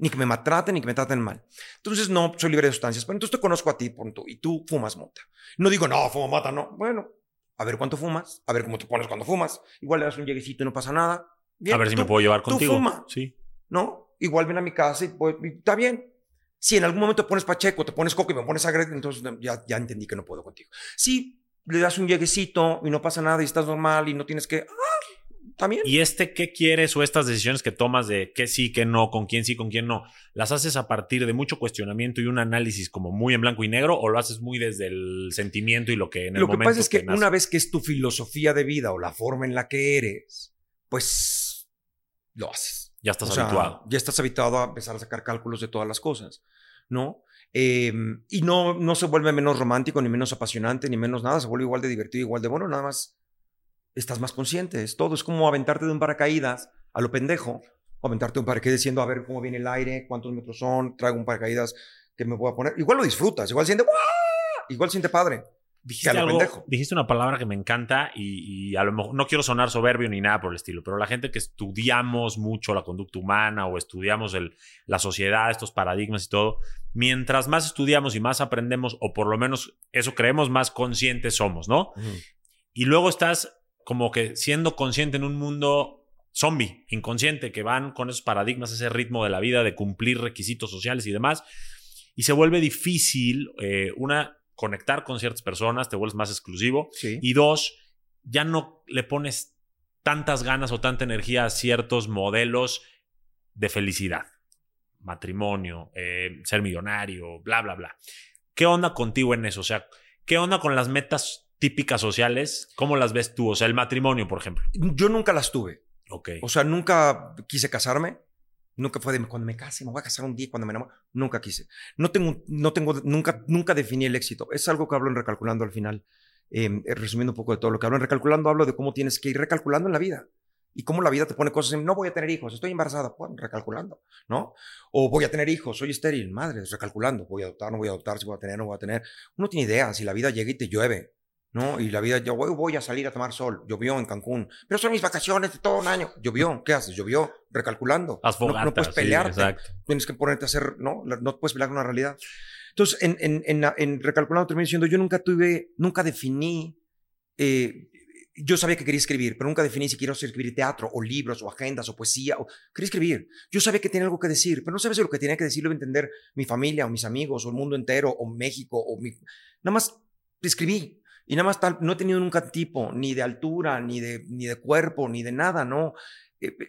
Ni que me maltraten, ni que me traten mal. Entonces, no, soy libre de sustancias. Pero entonces te conozco a ti, punto. Y tú fumas mota. No digo, no, fumo mota, no. Bueno, a ver cuánto fumas, a ver cómo te pones cuando fumas. Igual le das un lleguecito y no pasa nada. Bien, a ver si tú- me puedo llevar tú contigo. fuma. Sí. ¿no? Igual ven a mi casa y, pues, y está bien. Si en algún momento pones pacheco, te pones coco y me pones agre, entonces ya, ya entendí que no puedo contigo. Si le das un lleguecito y no pasa nada y estás normal y no tienes que... Ah, también. ¿Y este qué quieres o estas decisiones que tomas de qué sí, qué no, con quién sí, con quién no, las haces a partir de mucho cuestionamiento y un análisis como muy en blanco y negro o lo haces muy desde el sentimiento y lo que en el Lo que momento pasa es que una vez que es tu filosofía de vida o la forma en la que eres, pues lo haces. Ya estás O sea, habituado. Ya estás habituado a empezar a sacar cálculos de todas las cosas. ¿no? Em, y no, no se vuelve menos romántico, ni menos apasionante, ni menos nada, se vuelve igual de divertido, igual de bueno, nada más estás más consciente, es todo, es como aventarte de un paracaídas a lo pendejo, o aventarte de un paracaídas diciendo a ver cómo viene el aire, cuántos metros son, traigo un paracaídas que me voy a poner, igual lo disfrutas, igual siente, igual siente padre. Dijiste, dijiste una palabra que me encanta y, a lo mejor no quiero sonar soberbio ni nada por el estilo, pero la gente que estudiamos mucho la conducta humana o estudiamos el, la sociedad, estos paradigmas y todo, mientras más estudiamos y más aprendemos, o por lo menos eso creemos, más conscientes somos, ¿no? Y luego estás como que siendo consciente en un mundo zombie, inconsciente, que van con esos paradigmas, ese ritmo de la vida de cumplir requisitos sociales y demás, y se vuelve difícil, eh, una, conectar con ciertas personas, te vuelves más exclusivo. Y dos, ya no le pones tantas ganas o tanta energía a ciertos modelos de felicidad. Matrimonio, eh, ser millonario, bla, bla, bla. ¿Qué onda contigo en eso? O sea, ¿qué onda con las metas típicas sociales? ¿Cómo las ves tú? O sea, el matrimonio, por ejemplo. Yo nunca las tuve. Ok. O sea, nunca quise casarme. Nunca fue de cuando me case, me voy a casar un día, cuando me enamoro. Nunca quise. No tengo, no tengo, nunca, nunca definí el éxito. Es algo que hablo en Recalculando al final. Em, eh, resumiendo un poco de todo lo que hablo en Recalculando, hablo de cómo tienes que ir recalculando en la vida. Y cómo la vida te pone cosas en, no voy a tener hijos, estoy embarazada, pues recalculando, ¿no? O voy a tener hijos, soy estéril, madre, recalculando, voy a adoptar, no voy a adoptar, si voy a tener, no voy a tener. Uno tiene idea, si la vida llega y te llueve, ¿no? Y la vida, yo voy, a salir a tomar sol, llovió en Cancún, pero son mis vacaciones de todo un año, llovió, ¿qué haces? Llovió, recalculando. no, no, puedes pelearte, tienes que ponerte a hacer, ¿no? No puedes pelear con una realidad. Entonces, en, en, en, en recalculando termino diciendo, yo nunca tuve, nunca definí, eh, yo sabía que quería escribir, pero nunca definí si quiero escribir teatro, o libros, o agendas, o poesía, o quería escribir. Yo sabía que tenía algo que decir, pero no sabía si lo que tenía que decir lo iba a entender mi familia, o mis amigos, o el mundo entero, o México, o mi... Nada más escribí, y nada más tal, no he tenido nunca tipo, ni de altura, ni de, ni de cuerpo, ni de nada, ¿no? Eh, eh,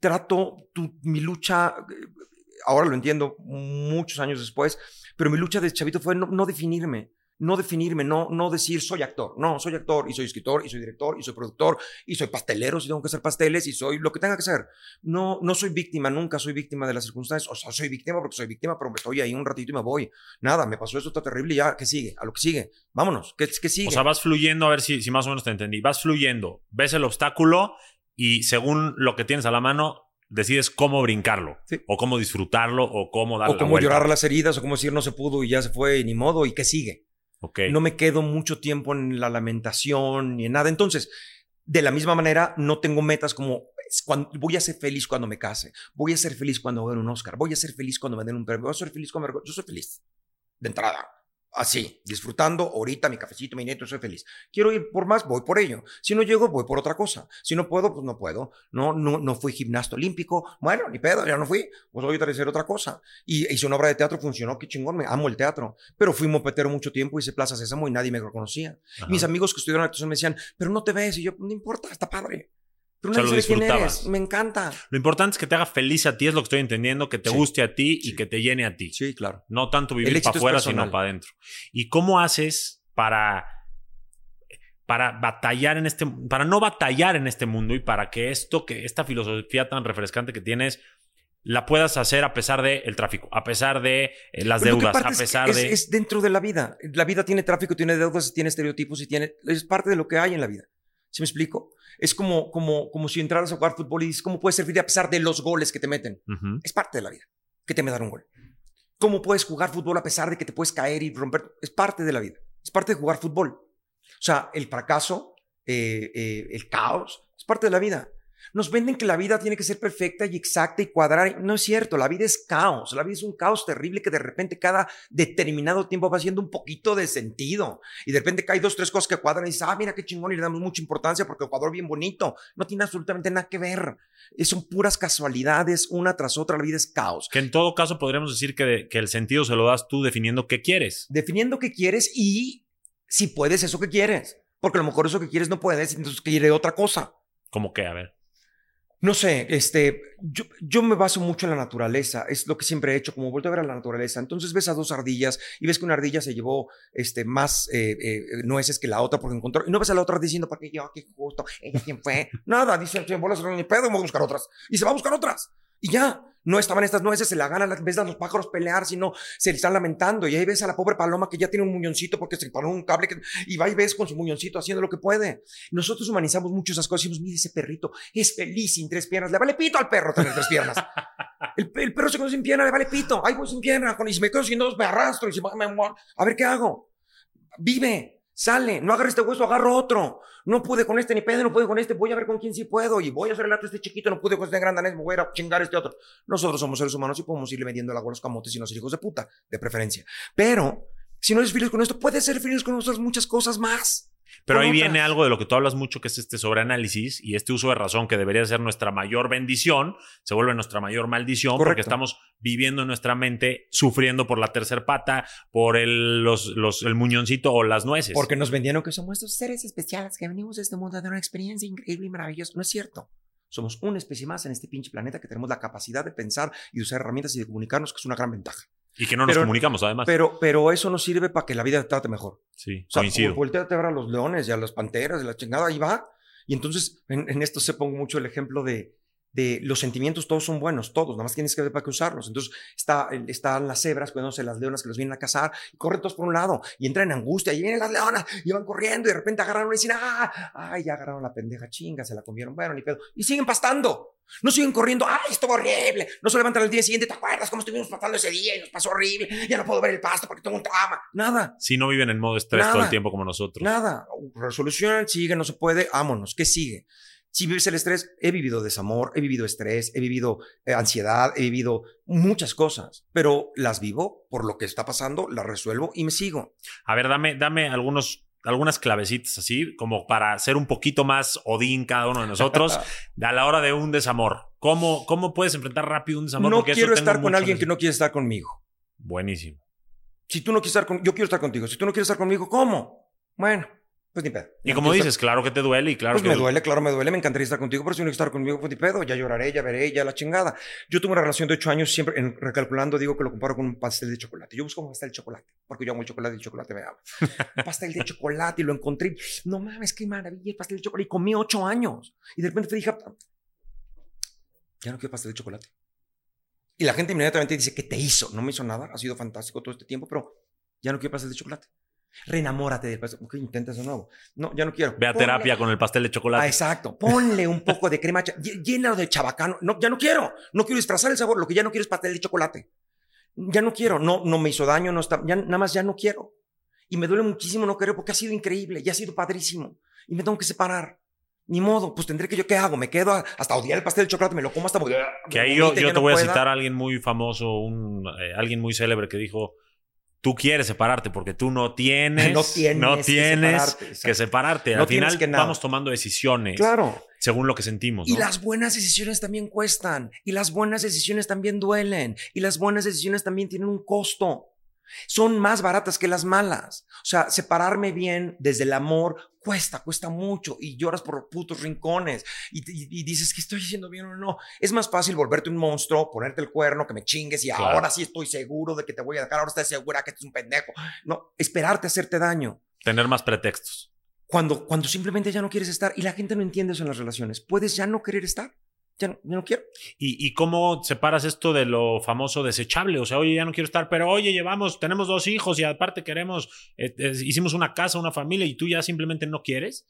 trato mi lucha, ahora lo entiendo muchos años después, pero mi lucha de chavito fue no definirme no definirme, no, no decir soy actor. No, soy actor y soy escritor y soy director y soy productor y soy pastelero si tengo que hacer pasteles y soy lo que tenga que ser. No, no soy víctima, nunca soy víctima de las circunstancias. O sea, soy víctima porque soy víctima, pero estoy ahí un ratito y me voy. Nada, me pasó esto, está terrible y ya, ¿qué sigue? A lo que sigue. Vámonos, ¿qué, qué sigue? O sea, vas fluyendo, a ver si, si más o menos te entendí. Vas fluyendo, ves el obstáculo y según lo que tienes a la mano, decides cómo brincarlo, o cómo disfrutarlo, o cómo darle O cómo llorar las heridas, o cómo decir no se pudo y ya se fue, ni modo, y qué sigue. No me quedo mucho tiempo en la lamentación ni en nada. Entonces, de la misma manera, no tengo metas como voy a ser feliz cuando me case, voy a ser feliz cuando gane un Oscar, voy a ser feliz cuando me den un premio, voy a ser feliz cuando me... Yo soy feliz, de entrada así, disfrutando ahorita mi cafecito, mi nieto, soy feliz. Quiero ir por más, voy por ello. Si no llego, voy por otra cosa. Si no puedo, pues no puedo. No, no, no fui gimnasta olímpico. Bueno, ni pedo, ya no fui. Pues voy a hacer otra cosa. Y hice una obra de teatro, funcionó, qué chingón, me amo el teatro. Pero fui mopetero mucho tiempo, hice Plaza Sésamo y nadie me reconocía. Mis amigos que estudiaron actuación me decían, pero no te ves. Y yo, no importa, está padre. No quién eres. Me encanta. Lo importante es que te haga feliz a ti, es lo que estoy entendiendo, que te guste a ti y que te llene a ti. Sí, claro. No tanto vivir para afuera, sino para adentro. ¿Y cómo haces para, para batallar en este, para no batallar en este mundo y para que esto, que esta filosofía tan refrescante que tienes, la puedas hacer a pesar del el tráfico, a pesar de eh, las deudas, a pesar es, de... Es dentro de la vida. La vida tiene tráfico, tiene deudas, tiene estereotipos y tiene... Es parte de lo que hay en la vida. ¿Sí me explico? Es como, como, como si entraras a jugar fútbol y dices, ¿cómo puedes servir a pesar de los goles que te meten? Es parte de la vida, que te me dan un gol. ¿Cómo puedes jugar fútbol a pesar de que te puedes caer y romper? Es parte de la vida, es parte de jugar fútbol. O sea, el fracaso, eh, eh, el caos, es parte de la vida. Nos venden que la vida tiene que ser perfecta y exacta y cuadrada. No es cierto, la vida es caos. La vida es un caos terrible que de repente cada determinado tiempo va haciendo un poquito de sentido. Y de repente cae dos, tres cosas que cuadran y dices, ah, mira qué chingón y le damos mucha importancia porque el cuadro bien bonito. No tiene absolutamente nada que ver. Son puras casualidades, una tras otra. La vida es caos. Que en todo caso podríamos decir que, que el sentido se lo das tú definiendo qué quieres. Definiendo qué quieres y si puedes eso que quieres. Porque a lo mejor eso que quieres no puedes, entonces quiere otra cosa. ¿Cómo qué? A ver. No sé, este, yo, yo, me baso mucho en la naturaleza, es lo que siempre he hecho, como vuelto a ver a la naturaleza. Entonces ves a dos ardillas y ves que una ardilla se llevó este, más eh, eh, nueces que la otra porque encontró, y no ves a la otra diciendo, ¿para qué yo? ¿Qué justo? ¿Ella quién fue? Nada, dice, bolas ni pedo, vamos a buscar otras. Y se va a buscar otras. Y ya, no estaban estas nueces, se la ganan, ves a los pájaros pelear, sino se están lamentando. Y ahí ves a la pobre paloma que ya tiene un muñoncito porque se paró un cable y va y ves con su muñoncito haciendo lo que puede. Nosotros humanizamos mucho esas cosas y decimos, mire ese perrito, es feliz sin tres piernas, le vale pito al perro tener tres piernas. el, perro se quedó sin pierna, le vale pito, ay voy sin pierna, y si me quedo sin dos me arrastro y si me, a ver qué hago. Vive, Sale, no agarre este hueso, agarro otro. No pude con este ni pedo, no pude con este, voy a ver con quién sí puedo. Y voy a hacer el este chiquito, no pude con este grande, me voy a chingar este otro. Nosotros somos seres humanos y podemos irle vendiendo el agua a los camotes y los hijos de puta, de preferencia. Pero, si no eres feliz con esto, puedes ser feliz con otras muchas cosas más. Pero ahí viene algo de lo que tú hablas mucho, que es este sobreanálisis y este uso de razón que debería ser nuestra mayor bendición, se vuelve nuestra mayor maldición porque estamos viviendo en nuestra mente sufriendo por la tercera pata, por el, los, los, el muñoncito o las nueces. Porque nos vendieron que somos estos seres especiales que venimos de este mundo a dar una experiencia increíble y maravillosa. No es cierto. Somos una especie más en este pinche planeta que tenemos la capacidad de pensar y usar herramientas y de comunicarnos, que es una gran ventaja. Y que no nos comunicamos, además. Pero, pero eso nos sirve para que la vida te trate mejor. Sí, o sea, coincido. Volteate a ver a los leones y a las panteras y la chingada, ahí va. Y entonces, en, en esto se pongo mucho el ejemplo de, de los sentimientos todos son buenos, todos, nada más tienes que ver para qué usarlos. Entonces está, están las cebras, cuidándose las leonas que los vienen a cazar, y corren todos por un lado, y entran en angustia, y vienen las leonas, y van corriendo, y de repente agarran una y dicen, ah, ay, ya agarraron la pendeja chinga, se la comieron, bueno, ni pedo, y siguen pastando. No siguen corriendo, ay, esto horrible. No se levantan al día siguiente, ¿te acuerdas cómo estuvimos pastando ese día y nos pasó horrible? Ya no puedo ver el pasto porque tengo un trauma. Nada. Si no viven en modo estrés todo el tiempo como nosotros. Nada. Resolucionan, sigue, no se puede, vámonos. ¿Qué sigue? Si vives el estrés, he vivido desamor, he vivido estrés, he vivido eh, ansiedad, he vivido muchas cosas, pero las vivo por lo que está pasando, las resuelvo y me sigo. A ver, dame, dame algunos, algunas clavecitas así, como para ser un poquito más Odín cada uno de nosotros a la hora de un desamor. ¿Cómo, cómo puedes enfrentar rápido un desamor? No quiero estar con alguien que no quiere estar conmigo. Buenísimo. Si tú no quieres estar con, yo quiero estar contigo. Si tú no quieres estar conmigo, ¿cómo? Bueno, pues ni pedo. Y como dices, claro que te duele y claro pues que... me duele, claro me duele, me encantaría estar contigo, pero si no estar conmigo, pues ni pedo, ya lloraré, ya veré, ya la chingada. Yo tuve una relación de ocho años, siempre en, recalculando digo que lo comparo con un pastel de chocolate. Yo busco un pastel de chocolate, porque yo amo el chocolate y el chocolate me un pastel de chocolate y lo encontré. No mames, qué maravilla el pastel de chocolate. Y comí ocho años. Y de repente te dije, ya no quiero pastel de chocolate. Y la gente inmediatamente dice, ¿qué te hizo? No me hizo nada, ha sido fantástico todo este tiempo, pero ya no quiero pastel de chocolate. Renamórate del pastel. Ok, intentas de nuevo. No, ya no quiero. Ve a terapia con el pastel de chocolate. Ah, exacto. Ponle un poco de crema. Llénalo de chabacano. No, ya no quiero. No quiero disfrazar el sabor. Lo que ya no quiero es pastel de chocolate. Ya no quiero. No, no me hizo daño. No está, ya, nada más ya no quiero. Y me duele muchísimo no querer porque ha sido increíble. Y ha sido padrísimo. Y me tengo que separar. Ni modo, pues tendré que yo, ¿qué hago? Me quedo hasta odiar el pastel de chocolate, me lo como hasta... Que ahí yo, yo te voy a citar a alguien muy famoso, un, eh, alguien muy célebre que dijo, tú quieres separarte porque tú no tienes, no tienes, no tienes que separarte. Al final vamos tomando decisiones. Claro. Según lo que sentimos. Y las buenas decisiones también cuestan. Y las buenas decisiones también duelen. Y las buenas decisiones también tienen un costo. Son más baratas que las malas. O sea, separarme bien desde el amor cuesta, cuesta mucho y lloras por putos rincones y, dices que estoy haciendo bien o no. Es más fácil volverte un monstruo, ponerte el cuerno, que me chingues y ahora sí estoy seguro de que te voy a dejar, ahora estás segura que eres un pendejo. No, esperarte a hacerte daño. Tener más pretextos. Cuando, cuando simplemente ya no quieres estar y la gente no entiende eso en las relaciones, puedes ya no querer estar ya no, quiero. ¿Y, ¿Y, cómo separas esto de lo famoso desechable? O sea, oye, ya no quiero estar, pero oye, llevamos, tenemos dos hijos y aparte queremos, eh, hicimos una casa, una familia y tú ya simplemente no quieres.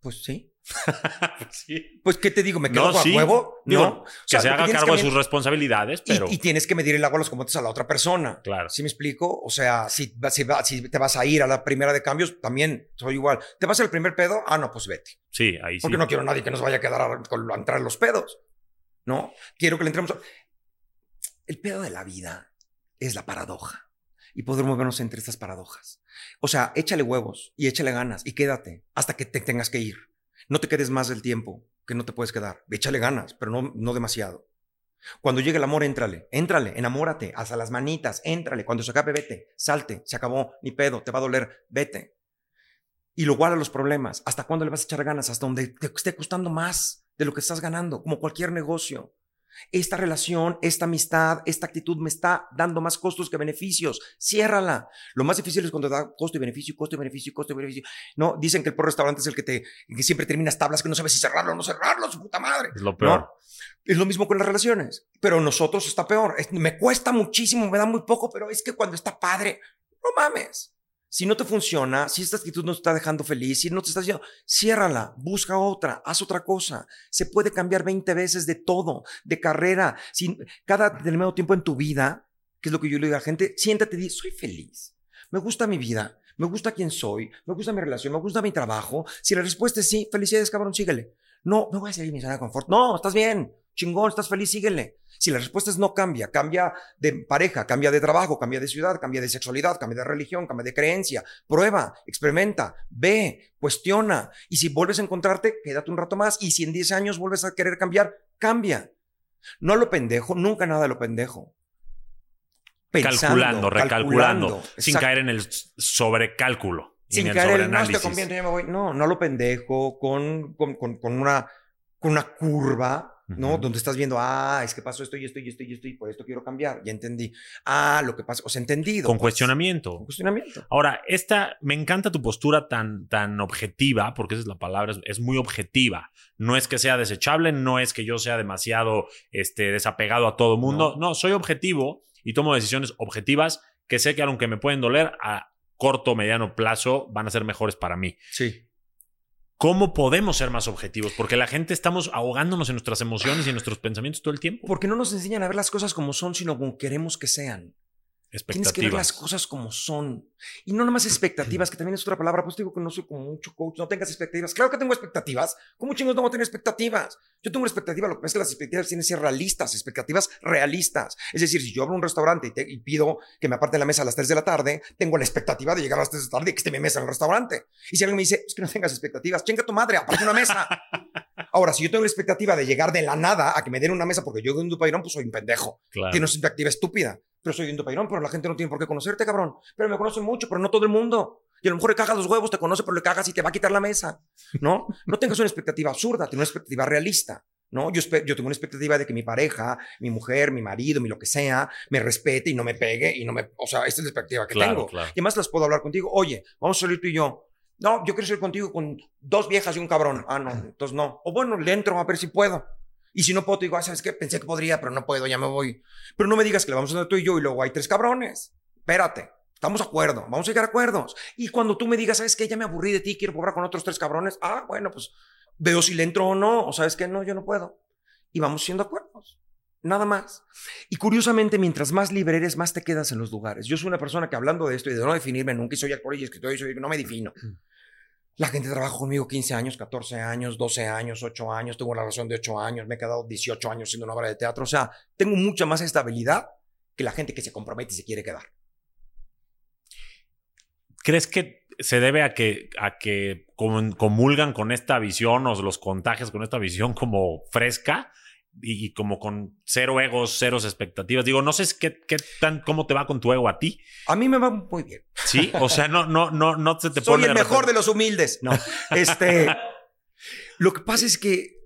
Pues sí. Pues, ¿qué te digo? ¿Me quedo a huevo? no. que se haga cargo de sus responsabilidades, pero. Y, tienes que medir el agua a los comotes a la otra persona. Claro. ¿Sí me explico? O sea, si, si, si, te vas a ir a la primera de cambios, también soy igual. ¿Te vas al primer pedo? Ah, no, pues vete. Sí, ahí sí. Porque no quiero a nadie que nos vaya a quedar a, entrar los pedos. ¿No? Quiero que le entremos. El pedo de la vida es la paradoja. Y poder movernos entre estas paradojas. O sea, échale huevos y échale ganas y quédate hasta que te tengas que ir. No te quedes más del tiempo que no te puedes quedar. Échale ganas, pero no, no demasiado. Cuando llegue el amor, éntrale, éntrale, enamórate, hasta las manitas, éntrale. Cuando se acabe, vete, salte, se acabó, ni pedo, te va a doler, vete. Y lo igual a los problemas. ¿Hasta cuándo le vas a echar ganas? Hasta donde te esté costando más de lo que estás ganando, como cualquier negocio. Esta relación, esta amistad, esta actitud me está dando más costos que beneficios. Ciérrala. Lo más difícil es cuando da costo y beneficio, costo y beneficio, costo y beneficio. No, dicen que el por restaurante es el que te que siempre terminas tablas que no sabes si cerrarlo o no cerrarlo, su puta madre. Es lo peor. Es lo mismo con las relaciones, pero nosotros está peor. me cuesta muchísimo, me da muy poco, pero es que cuando está padre, no mames. Si no te funciona, si esta actitud no te está dejando feliz, si no te está diciendo, ciérrala, busca otra, haz otra cosa. Se puede cambiar 20 veces de todo, de carrera. Si cada determinado tiempo en tu vida, que es lo que yo le digo a la gente, siéntate y di, soy feliz. Me gusta mi vida, me gusta quién soy, me gusta mi relación, me gusta mi trabajo. Si la respuesta es sí, felicidades, cabrón, síguele. No, me voy a seguir mi zona de confort. No, estás bien, chingón, estás feliz, síguele. Si la respuesta es no cambia, cambia de pareja, cambia de trabajo, cambia de ciudad, cambia de sexualidad, cambia de religión, cambia de creencia, prueba, experimenta, ve, cuestiona. Y si vuelves a encontrarte, quédate un rato más. Y si en 10 años vuelves a querer cambiar, cambia. No lo pendejo, nunca nada lo pendejo. calculando, recalculando, sin caer en el sobrecálculo. Sin caer en el no te conviene, yo me voy. No, no lo pendejo, con, con, con, con una, con una curva ¿no? Donde estás viendo, ah, es que pasó esto y esto y esto y esto y por esto quiero cambiar. Ya entendí. Ah, lo que pasó, o sea, entendido. Con pues. cuestionamiento. Con cuestionamiento. Ahora, esta, me encanta tu postura tan, tan objetiva, porque esa es la palabra, es, muy objetiva. No es que sea desechable, no es que yo sea demasiado este, desapegado a todo mundo. No. no, soy objetivo y tomo decisiones objetivas que sé que aunque me pueden doler, a corto o mediano plazo van a ser mejores para mí. Sí. ¿Cómo podemos ser más objetivos? Porque la gente estamos ahogándonos en nuestras emociones y en nuestros pensamientos todo el tiempo. Porque no nos enseñan a ver las cosas como son, sino como queremos que sean. Tienes que ver las cosas como son. Y no nada más expectativas, que también es otra palabra. Pues digo que no soy como mucho coach, no tengas expectativas. Claro que tengo expectativas. ¿Cómo chingos no voy a tener expectativas? Yo tengo una expectativa, lo que pasa es que las expectativas tienen que ser realistas, expectativas realistas. Es decir, si yo abro un restaurante y, pido que me aparten la mesa a las 3 de la tarde, tengo la expectativa de llegar a las 3 de la tarde y que esté mi mesa en el restaurante. Y si alguien me dice, es que no tengas expectativas, chinga tu madre, aparte una mesa. Ahora, si yo tengo la expectativa de llegar de la nada a que me den una mesa porque yo soy un dupairón, pues soy un pendejo. Claro. Tienes expectativa estúpida pero soy un pairón, pero la gente no tiene por qué conocerte, cabrón. Pero me conocen mucho, pero no todo el mundo. Y a lo mejor le cagas los huevos, te conoce, pero le cagas y te va a quitar la mesa, ¿no? No tengas una expectativa absurda, ten una expectativa realista, ¿no? Yo, yo tengo una expectativa de que mi pareja, mi mujer, mi marido, mi lo que sea, me respete y no me pegue y no me... O sea, esta es la expectativa que tengo. Y además las puedo hablar contigo. Oye, vamos a salir tú y yo. No, yo quiero salir contigo con dos viejas y un cabrón. Ah, no, entonces no. O bueno, le entro a ver si puedo. Y si no puedo, te digo, ah, ¿sabes qué? Pensé que podría, pero no puedo, ya me voy. Pero no me digas que le vamos a hacer tú y yo y luego hay tres cabrones. Espérate, estamos de acuerdo, vamos a llegar a acuerdos. Y cuando tú me digas, ¿sabes qué? Ya me aburrí de ti, quiero cobrar con otros tres cabrones. Ah, bueno, pues veo si le entro o no, o sabes qué, no, yo no puedo. Y vamos siendo acuerdos. Nada más. Y curiosamente, mientras más libre eres, más te quedas en los lugares. Yo soy una persona que hablando de esto y de no definirme, nunca soy actor y escritor, y soy, no me defino. La gente trabaja conmigo 15 años, 14 años, 12 años, 8 años, tengo una relación de 8 años, me he quedado 18 años siendo una obra de teatro, o sea, tengo mucha más estabilidad que la gente que se compromete y se quiere quedar. ¿Crees que se debe a que, a que comulgan con esta visión o los contagios con esta visión como fresca? Y, como con cero egos, ceros expectativas. Digo, no sé qué, qué tan, cómo te va con tu ego a ti. A mí me va muy bien. Sí, o sea, no, no, no, no se te Soy el mejor de los humildes. No, este, lo que pasa es que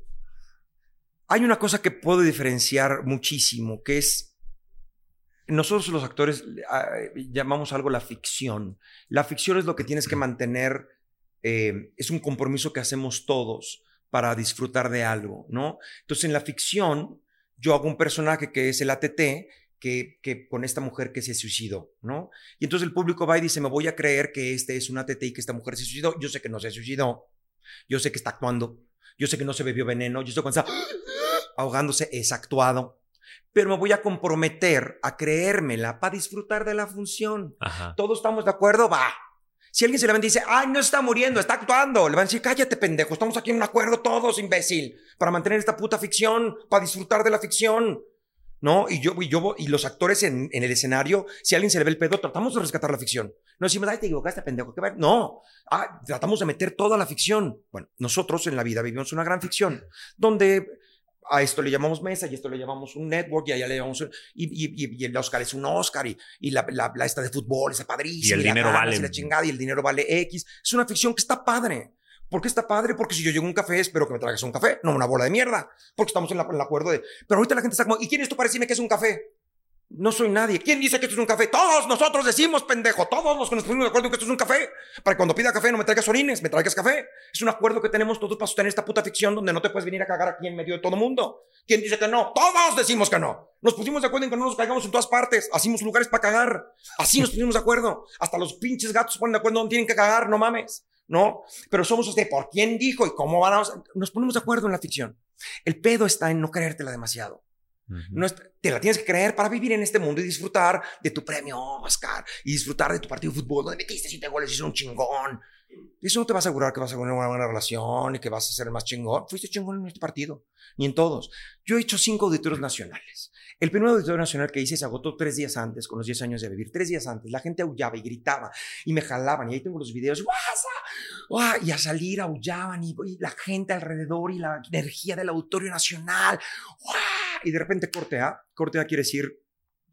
hay una cosa que puedo diferenciar muchísimo, que es nosotros los actores ah, llamamos algo la ficción. La ficción es lo que tienes que mantener, eh, es un compromiso que hacemos todos para disfrutar de algo, ¿no? Entonces en la ficción yo hago un personaje que es el ATT, que, que, con esta mujer que se suicidó, ¿no? Y entonces el público va y dice, me voy a creer que este es un ATT y que esta mujer se suicidó. Yo sé que no se suicidó, yo sé que está actuando, yo sé que no se bebió veneno, yo sé que está ahogándose, es actuado. Pero me voy a comprometer a creérmela para disfrutar de la función. Todos estamos de acuerdo, va, si alguien se levanta y dice, ay, no está muriendo, está actuando, le van a decir, cállate, pendejo, estamos aquí en un acuerdo todos, imbécil, para mantener esta puta ficción, para disfrutar de la ficción. ¿No? Y yo, y yo, y los actores en, el escenario, si alguien se le ve el pedo, tratamos de rescatar la ficción. No decimos, ay, te equivocaste, pendejo, ¿qué va? No. Ah, tratamos de meter toda la ficción. Bueno, nosotros en la vida vivimos una gran ficción, donde a esto le llamamos mesa y esto le llamamos un network y allá le llamamos y, y, el Oscar es un Oscar y, y la, la, esta de fútbol es padrísima y el dinero vale la chingada y el dinero vale X es una ficción que está padre ¿Por qué está padre? Porque si yo llego a un café, espero que me traigas un café, no una bola de mierda. Porque estamos en, el acuerdo de. Pero ahorita la gente está como, ¿y quién es tú para decirme que es un café? No soy nadie. ¿Quién dice que esto es un café? Todos nosotros decimos, pendejo. Todos los que nos ponemos de acuerdo en que esto es un café. Para que cuando pida café no me traigas orines, me traigas café. Es un acuerdo que tenemos todos para sostener esta puta ficción donde no te puedes venir a cagar aquí en medio de todo mundo. ¿Quién dice que no? Todos decimos que no. Nos pusimos de acuerdo en que no nos caigamos en todas partes. Hacimos lugares para cagar. Así nos pusimos de acuerdo. Hasta los pinches gatos se ponen de acuerdo donde tienen que cagar, no mames. ¿No? Pero somos usted, ¿por quién dijo y cómo van a... Nos ponemos de acuerdo en la ficción. El pedo está en no creértela demasiado. No te la tienes que creer para vivir en este mundo y disfrutar de tu premio Oscar y disfrutar de tu partido de fútbol donde metiste siete goles y es un chingón. Eso no te va a asegurar que vas a tener una buena relación y que vas a ser el más chingón. Fuiste chingón en este partido, ni en todos. Yo he hecho cinco auditorios nacionales. El primer auditorio nacional que hice se agotó tres días antes, con los 10 años de vivir. Tres días antes. La gente aullaba y gritaba y me jalaban. Y ahí tengo los videos. Y a salir aullaban y, la gente alrededor y la energía del auditorio nacional. Y de repente corte A. Corte A quiere decir,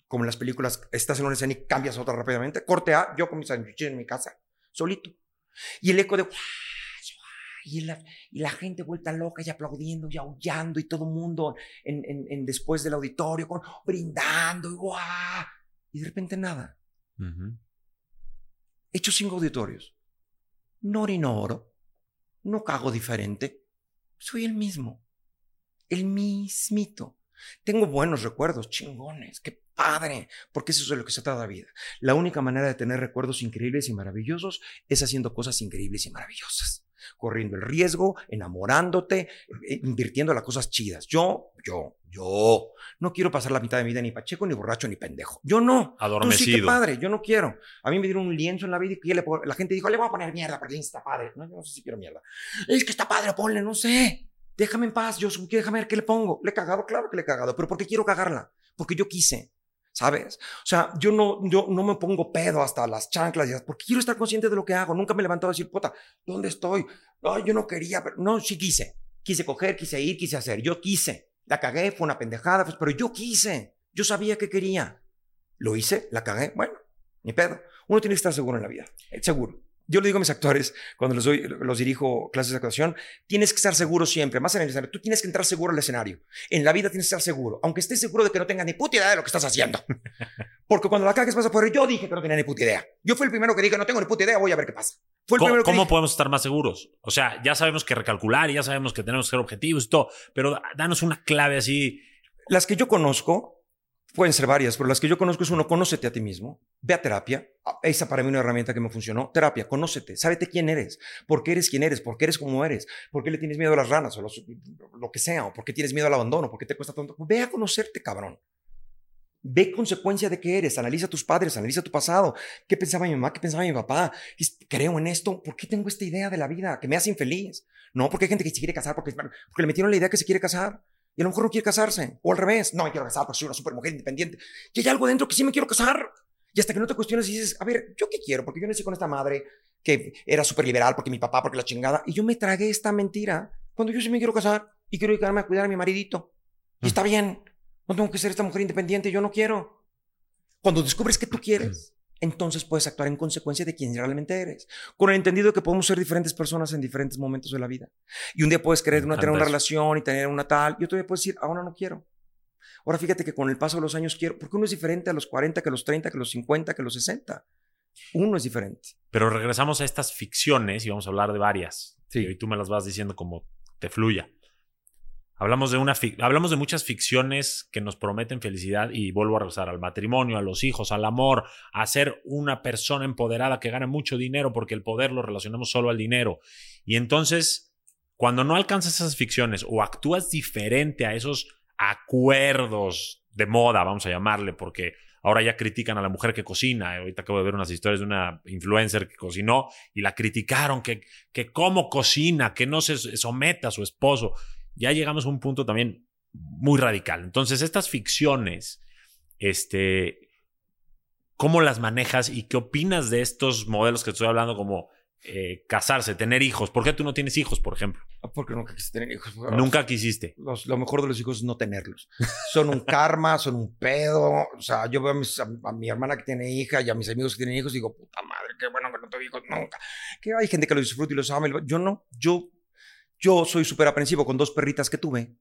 como en las películas, estás en una escena y cambias otra rápidamente. Corte A, yo con mis sándwiches en mi casa, solito. Y el eco de... Y la, y la, gente vuelta loca y aplaudiendo y aullando y todo el mundo en, en, después del auditorio con, brindando y ¡guau! Y de repente nada. He hecho cinco auditorios. No oro. No cago diferente. Soy el mismo. El mismito. Tengo buenos recuerdos, chingones, qué padre, porque eso es de lo que se trata la vida. La única manera de tener recuerdos increíbles y maravillosos es haciendo cosas increíbles y maravillosas. Corriendo el riesgo, enamorándote, eh, invirtiendo las cosas chidas. Yo, yo, yo no quiero pasar la mitad de mi vida ni pacheco, ni borracho, ni pendejo. Yo no. Adormecido. Tú sí, qué padre, yo no quiero. A mí me dieron un lienzo en la vida y la gente dijo, le voy a poner mierda porque está padre. No, yo no sé si quiero mierda. Es que está padre, ponle, no sé. Déjame en paz, yo déjame ver qué le pongo. ¿Le he cagado? Claro que le he cagado, pero ¿por qué quiero cagarla? Porque yo quise, ¿sabes? O sea, yo no, yo no me pongo pedo hasta las chanclas, porque quiero estar consciente de lo que hago. Nunca me he levantado a decir, puta, ¿dónde estoy? No, yo no quería, pero no, sí quise. Quise coger, quise ir, quise hacer. Yo quise. La cagué, fue una pendejada, pues, pero yo quise. Yo sabía que quería. Lo hice, la cagué, bueno, ni pedo. Uno tiene que estar seguro en la vida, seguro yo le digo a mis actores, cuando los, doy, los dirijo clases de actuación, tienes que estar seguro siempre, más en el escenario, tú tienes que entrar seguro al escenario. En la vida tienes que estar seguro, aunque estés seguro de que no tengas ni puta idea de lo que estás haciendo. Porque cuando la cagues vas a poder, yo dije que no tenía ni puta idea. Yo fui el primero que dije, no tengo ni puta idea, voy a ver qué pasa. Fue el ¿Cómo, primero ¿cómo podemos estar más seguros? O sea, ya sabemos que recalcular y ya sabemos que tenemos que ser objetivos y todo, pero danos una clave así. Las que yo conozco, Pueden ser varias, pero las que yo conozco es uno, conócete a ti mismo, ve a terapia. Ah, esa para mí una herramienta que me funcionó. Terapia, conócete, sábete quién eres, por qué eres quien eres, por qué eres como eres, por qué le tienes miedo a las ranas o lo que sea, o por qué tienes miedo al abandono, por qué te cuesta tanto. Ve a conocerte, cabrón. Ve consecuencia de qué eres, analiza a tus padres, analiza tu pasado. ¿Qué pensaba mi mamá? ¿Qué pensaba mi papá? Creo en esto. ¿Por qué tengo esta idea de la vida que me hace infeliz? No, porque hay gente que se quiere casar porque, porque le metieron la idea que se quiere casar. Y a lo mejor no quiere casarse. O al revés, no me quiero casar porque soy una super mujer independiente. Y hay algo dentro que sí me quiero casar. Y hasta que no te cuestiones y dices, a ver, ¿yo qué quiero? Porque yo nací con esta madre que era súper liberal, porque mi papá, porque la chingada. Y yo me tragué esta mentira cuando yo sí me quiero casar y quiero dedicarme a cuidar a mi maridito. Y está bien. No tengo que ser esta mujer independiente, yo no quiero. Cuando descubres que tú quieres, entonces puedes actuar en consecuencia de quien realmente eres. Con el entendido de que podemos ser diferentes personas en diferentes momentos de la vida. Y un día puedes querer una, tener una relación y tener una tal, y otro día puedes decir, ahora no quiero. Ahora fíjate que con el paso de los años quiero, porque uno es diferente a los 40, que a los 30, que a los 50, que a los 60. Uno es diferente. Pero regresamos a estas ficciones y vamos a hablar de varias. Sí. Y tú me las vas diciendo como te fluya. Hablamos de, una hablamos de muchas ficciones que nos prometen felicidad y vuelvo a regresar al matrimonio, a los hijos, al amor, a ser una persona empoderada que gane mucho dinero porque el poder lo relacionamos solo al dinero. Y entonces, cuando no alcanzas esas ficciones o actúas diferente a esos acuerdos de moda, vamos a llamarle, porque ahora ya critican a la mujer que cocina. Ahorita acabo de ver unas historias de una influencer que cocinó y la criticaron, que, que cómo cocina, que no se someta a su esposo ya llegamos a un punto también muy radical. Entonces, estas ficciones, este, ¿cómo las manejas y qué opinas de estos modelos que estoy hablando como eh, casarse, tener hijos? ¿Por qué tú no tienes hijos, por ejemplo? Ah, porque nunca quisiste tener hijos. Nunca quisiste. lo mejor de los hijos es no tenerlos. Son un karma, son un pedo. O sea, yo veo a, a, mi hermana que tiene hija y a mis amigos que tienen hijos y digo, puta madre, qué bueno que no tuve hijos nunca. Que hay gente que lo disfruta y los ama. Yo no, yo, yo soy súper aprensivo con dos perritas que tuve.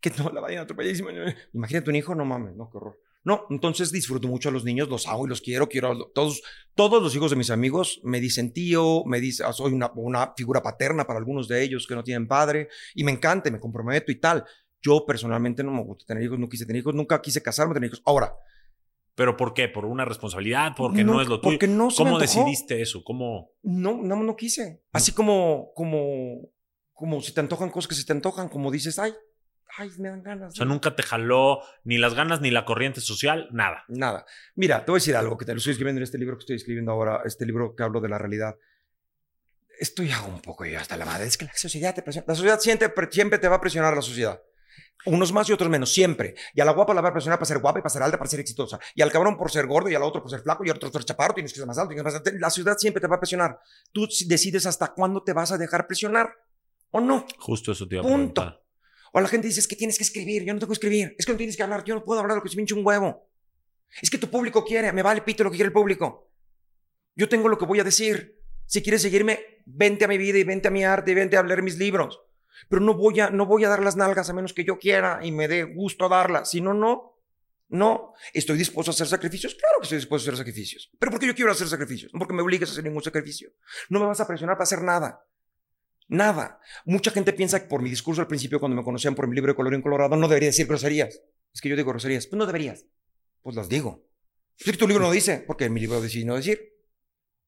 Que no, la vayan atropelladísima. Imagínate un hijo, no mames, no, qué horror. No, entonces disfruto mucho a los niños, los amo y los quiero, quiero a todos, todos los hijos de mis amigos me dicen tío, me dicen, soy una, una figura paterna para algunos de ellos que no tienen padre y me encanta, me comprometo y tal. Yo personalmente no me gusta tener hijos, no quise tener hijos, nunca quise casarme, tener hijos. Ahora. ¿Pero por qué? ¿Por una responsabilidad? ¿Porque no, es lo tuyo? Porque no ¿Cómo decidiste eso? ¿Cómo? No, no, no quise. Así como, como, como si te antojan cosas que se te antojan, como dices, ay, ay, me dan ganas. O sea, nunca te jaló ni las ganas ni la corriente social, nada. Nada. Mira, te voy a decir algo que te lo estoy escribiendo en este libro que estoy escribiendo ahora, este libro que hablo de la realidad. Estoy hago un poco yo hasta la madre. Es que la sociedad te presiona. La sociedad siempre, siempre te va a presionar a la sociedad. Unos más y otros menos, siempre. Y a la guapa la va a presionar para ser guapa y para ser alta, para ser exitosa. Y al cabrón por ser gordo y al otro por ser flaco y al otro por ser chaparro, tienes que ser más alto, tienes más alto. La sociedad siempre te va a presionar. Tú decides hasta cuándo te vas a dejar presionar o no. Justo eso te iba a Punto. preguntar. O la gente dice, es que tienes que escribir, yo no tengo que escribir, es que no tienes que hablar, yo no puedo hablar lo que se me hincha un huevo. Es que tu público quiere, me vale pito lo que quiere el público. Yo tengo lo que voy a decir. Si quieres seguirme, vente a mi vida y vente a mi arte y vente a leer mis libros. Pero no voy a, no voy a dar las nalgas a menos que yo quiera y me dé gusto darlas. Si no, no. No. ¿Estoy dispuesto a hacer sacrificios? Claro que estoy dispuesto a hacer sacrificios. Pero ¿por qué yo quiero hacer sacrificios? No porque me obligues a hacer ningún sacrificio. No me vas a presionar para hacer nada. Nada. Mucha gente piensa que por mi discurso al principio, cuando me conocían por mi libro de color en colorado, no debería decir groserías. Es que yo digo groserías. Pues no deberías. Pues las digo. Es que tu libro no dice, porque mi libro decidí no decir.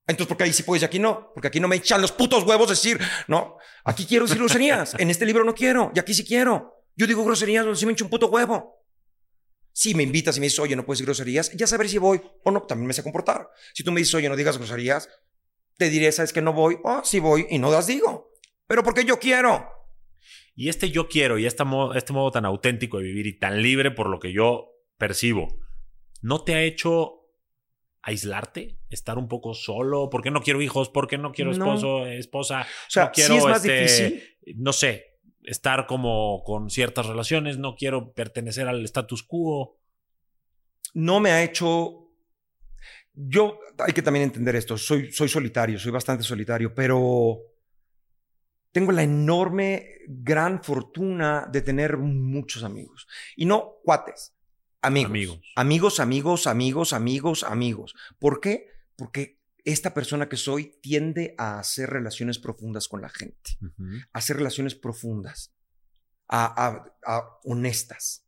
Entonces, ¿por qué ahí sí puedes y aquí no? Porque aquí no me echan los putos huevos decir, no, aquí quiero decir groserías. En este libro no quiero, y aquí sí quiero. Yo digo groserías donde sí me echo un puto huevo. Si me invitas y me dices, oye, no puedes decir groserías, ya saber si voy o no, también me sé comportar. Si tú me dices, oye, no digas groserías, te diré, sabes que no voy, o sí voy y no las digo pero porque yo quiero. Y este yo quiero y este modo, este modo tan auténtico de vivir y tan libre por lo que yo percibo, ¿no te ha hecho aislarte? ¿Estar un poco solo? ¿Por qué no quiero hijos? ¿Por qué no quiero esposo, esposa? O sea, no quiero, sí es más este, difícil. No sé, estar como con ciertas relaciones, no quiero pertenecer al status quo. No me ha hecho... Yo, hay que también entender esto, soy, soy solitario, soy bastante solitario, pero tengo la enorme, gran fortuna de tener muchos amigos. Y no cuates, amigos. Amigos. Amigos, amigos, amigos, amigos, amigos. ¿Por qué? Porque esta persona que soy tiende a hacer relaciones profundas con la gente, a hacer relaciones profundas, a, a- a honestas,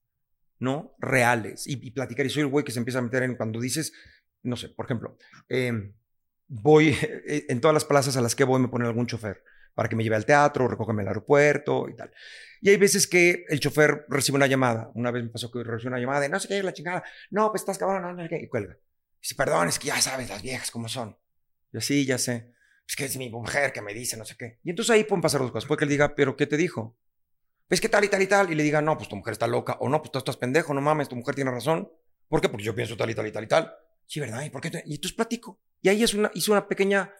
¿no? Reales y, y platicar. Y soy el güey que se empieza a meter en cuando dices, no sé, por ejemplo, eh, voy en todas las plazas a las que voy me ponen algún chofer para que me lleve al teatro, recógeme al aeropuerto y tal. Y hay veces que el chofer recibe una llamada. Una vez me pasó que recibió una llamada de no sé qué, la chingada. No, pues estás cabrón, no, no qué. Y cuelga. Dice, perdón, es que ya sabes las viejas cómo son. Yo sí, ya sé. Es que es mi mujer que me dice no sé qué. Y entonces ahí pueden pasar dos cosas. Puede que él diga, ¿pero qué te dijo? Es que tal y tal y tal. Y le diga, no, pues tu mujer está loca. O no, pues tú estás pendejo, no mames, tu mujer tiene razón. ¿Por qué? Porque yo pienso tal y tal y tal y tal. Sí, ¿verdad? ¿Y por qué? Y entonces platico. Y ahí es una, hizo una pequeña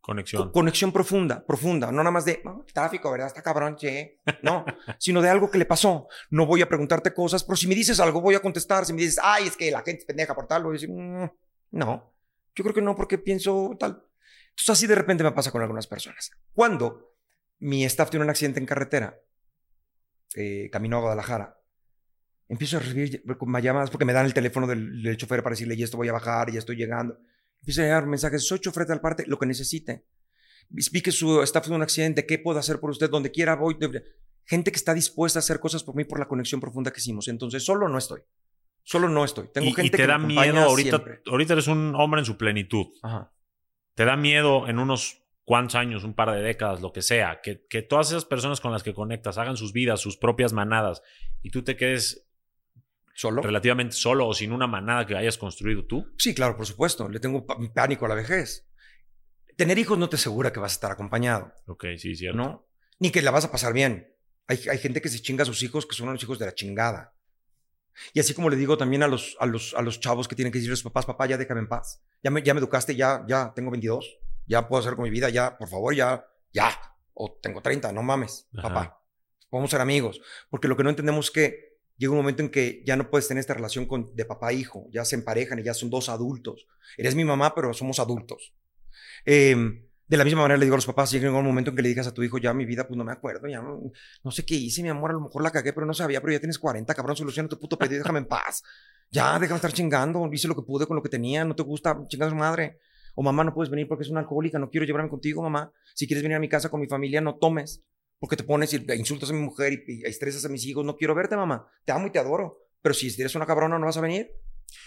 Conexión. co- conexión profunda, profunda, no nada más de "Ah, tráfico, ¿verdad? Está cabrón, che. No, sino de algo que le pasó. No voy a preguntarte cosas, pero si me dices algo, voy a contestar. Si me dices, ay, es que la gente es pendeja por tal, voy a decir, "Mm, no. Yo creo que no, porque pienso tal. Entonces, así de repente me pasa con algunas personas. Cuando mi staff tiene un accidente en carretera, eh, camino a Guadalajara, empiezo a recibir ll- llamadas porque me dan el teléfono del, del chofer para decirle, ya esto voy a bajar, ya estoy llegando. Empiezo a llegar mensajes, soy chofer de tal parte, lo que necesite. Vi que su staff tuvo un accidente, ¿qué puedo hacer por usted? Donde quiera voy. de- Gente que está dispuesta a hacer cosas por mí por la conexión profunda que hicimos. Entonces, solo no estoy. Solo no estoy. Tengo y, gente y te que da me miedo ahorita. siempre. Ahorita eres un hombre en su plenitud. Ajá. ¿Te da miedo en unos cuantos años, un par de décadas, lo que sea, que, que todas esas personas con las que conectas hagan sus vidas, sus propias manadas, y tú te quedes ¿Solo? relativamente solo o sin una manada que hayas construido tú? Sí, claro, por supuesto. Le tengo pánico a la vejez. Tener hijos no te asegura que vas a estar acompañado, Ok, sí, cierto. ¿no? Ni que la vas a pasar bien. Hay, hay gente que se chinga a sus hijos que son unos hijos de la chingada. Y así como le digo también a los, a los, a los chavos que tienen que decirle a sus papás, papá, ya déjame en paz. Ya me, ya me educaste, ya, ya tengo 22. Ya puedo hacer con mi vida, ya, por favor, ya, ya. O tengo 30, no mames, Ajá. papá. Podemos ser amigos. Porque lo que no entendemos es que llega un momento en que ya no puedes tener esta relación de papá e hijo. Ya se emparejan y ya son dos adultos. Eres mi mamá, pero somos adultos. Eh, de la misma manera le digo a los papás, llega un momento en que le digas a tu hijo, ya mi vida, pues no me acuerdo, ya no, sé qué hice, mi amor, a lo mejor la cagué, pero no sabía, pero ya tienes 40, cabrón, soluciona tu puto pedido, déjame en paz. Ya, déjame estar chingando, hice lo que pude con lo que tenía, no te gusta, chingada madre. O mamá, no puedes venir porque es una alcohólica, no quiero llevarme contigo, mamá. Si quieres venir a mi casa con mi familia, no tomes. Porque te pones y insultas a mi mujer y, y estresas a mis hijos. No quiero verte, mamá. Te amo y te adoro. Pero si eres una cabrona, no vas a venir.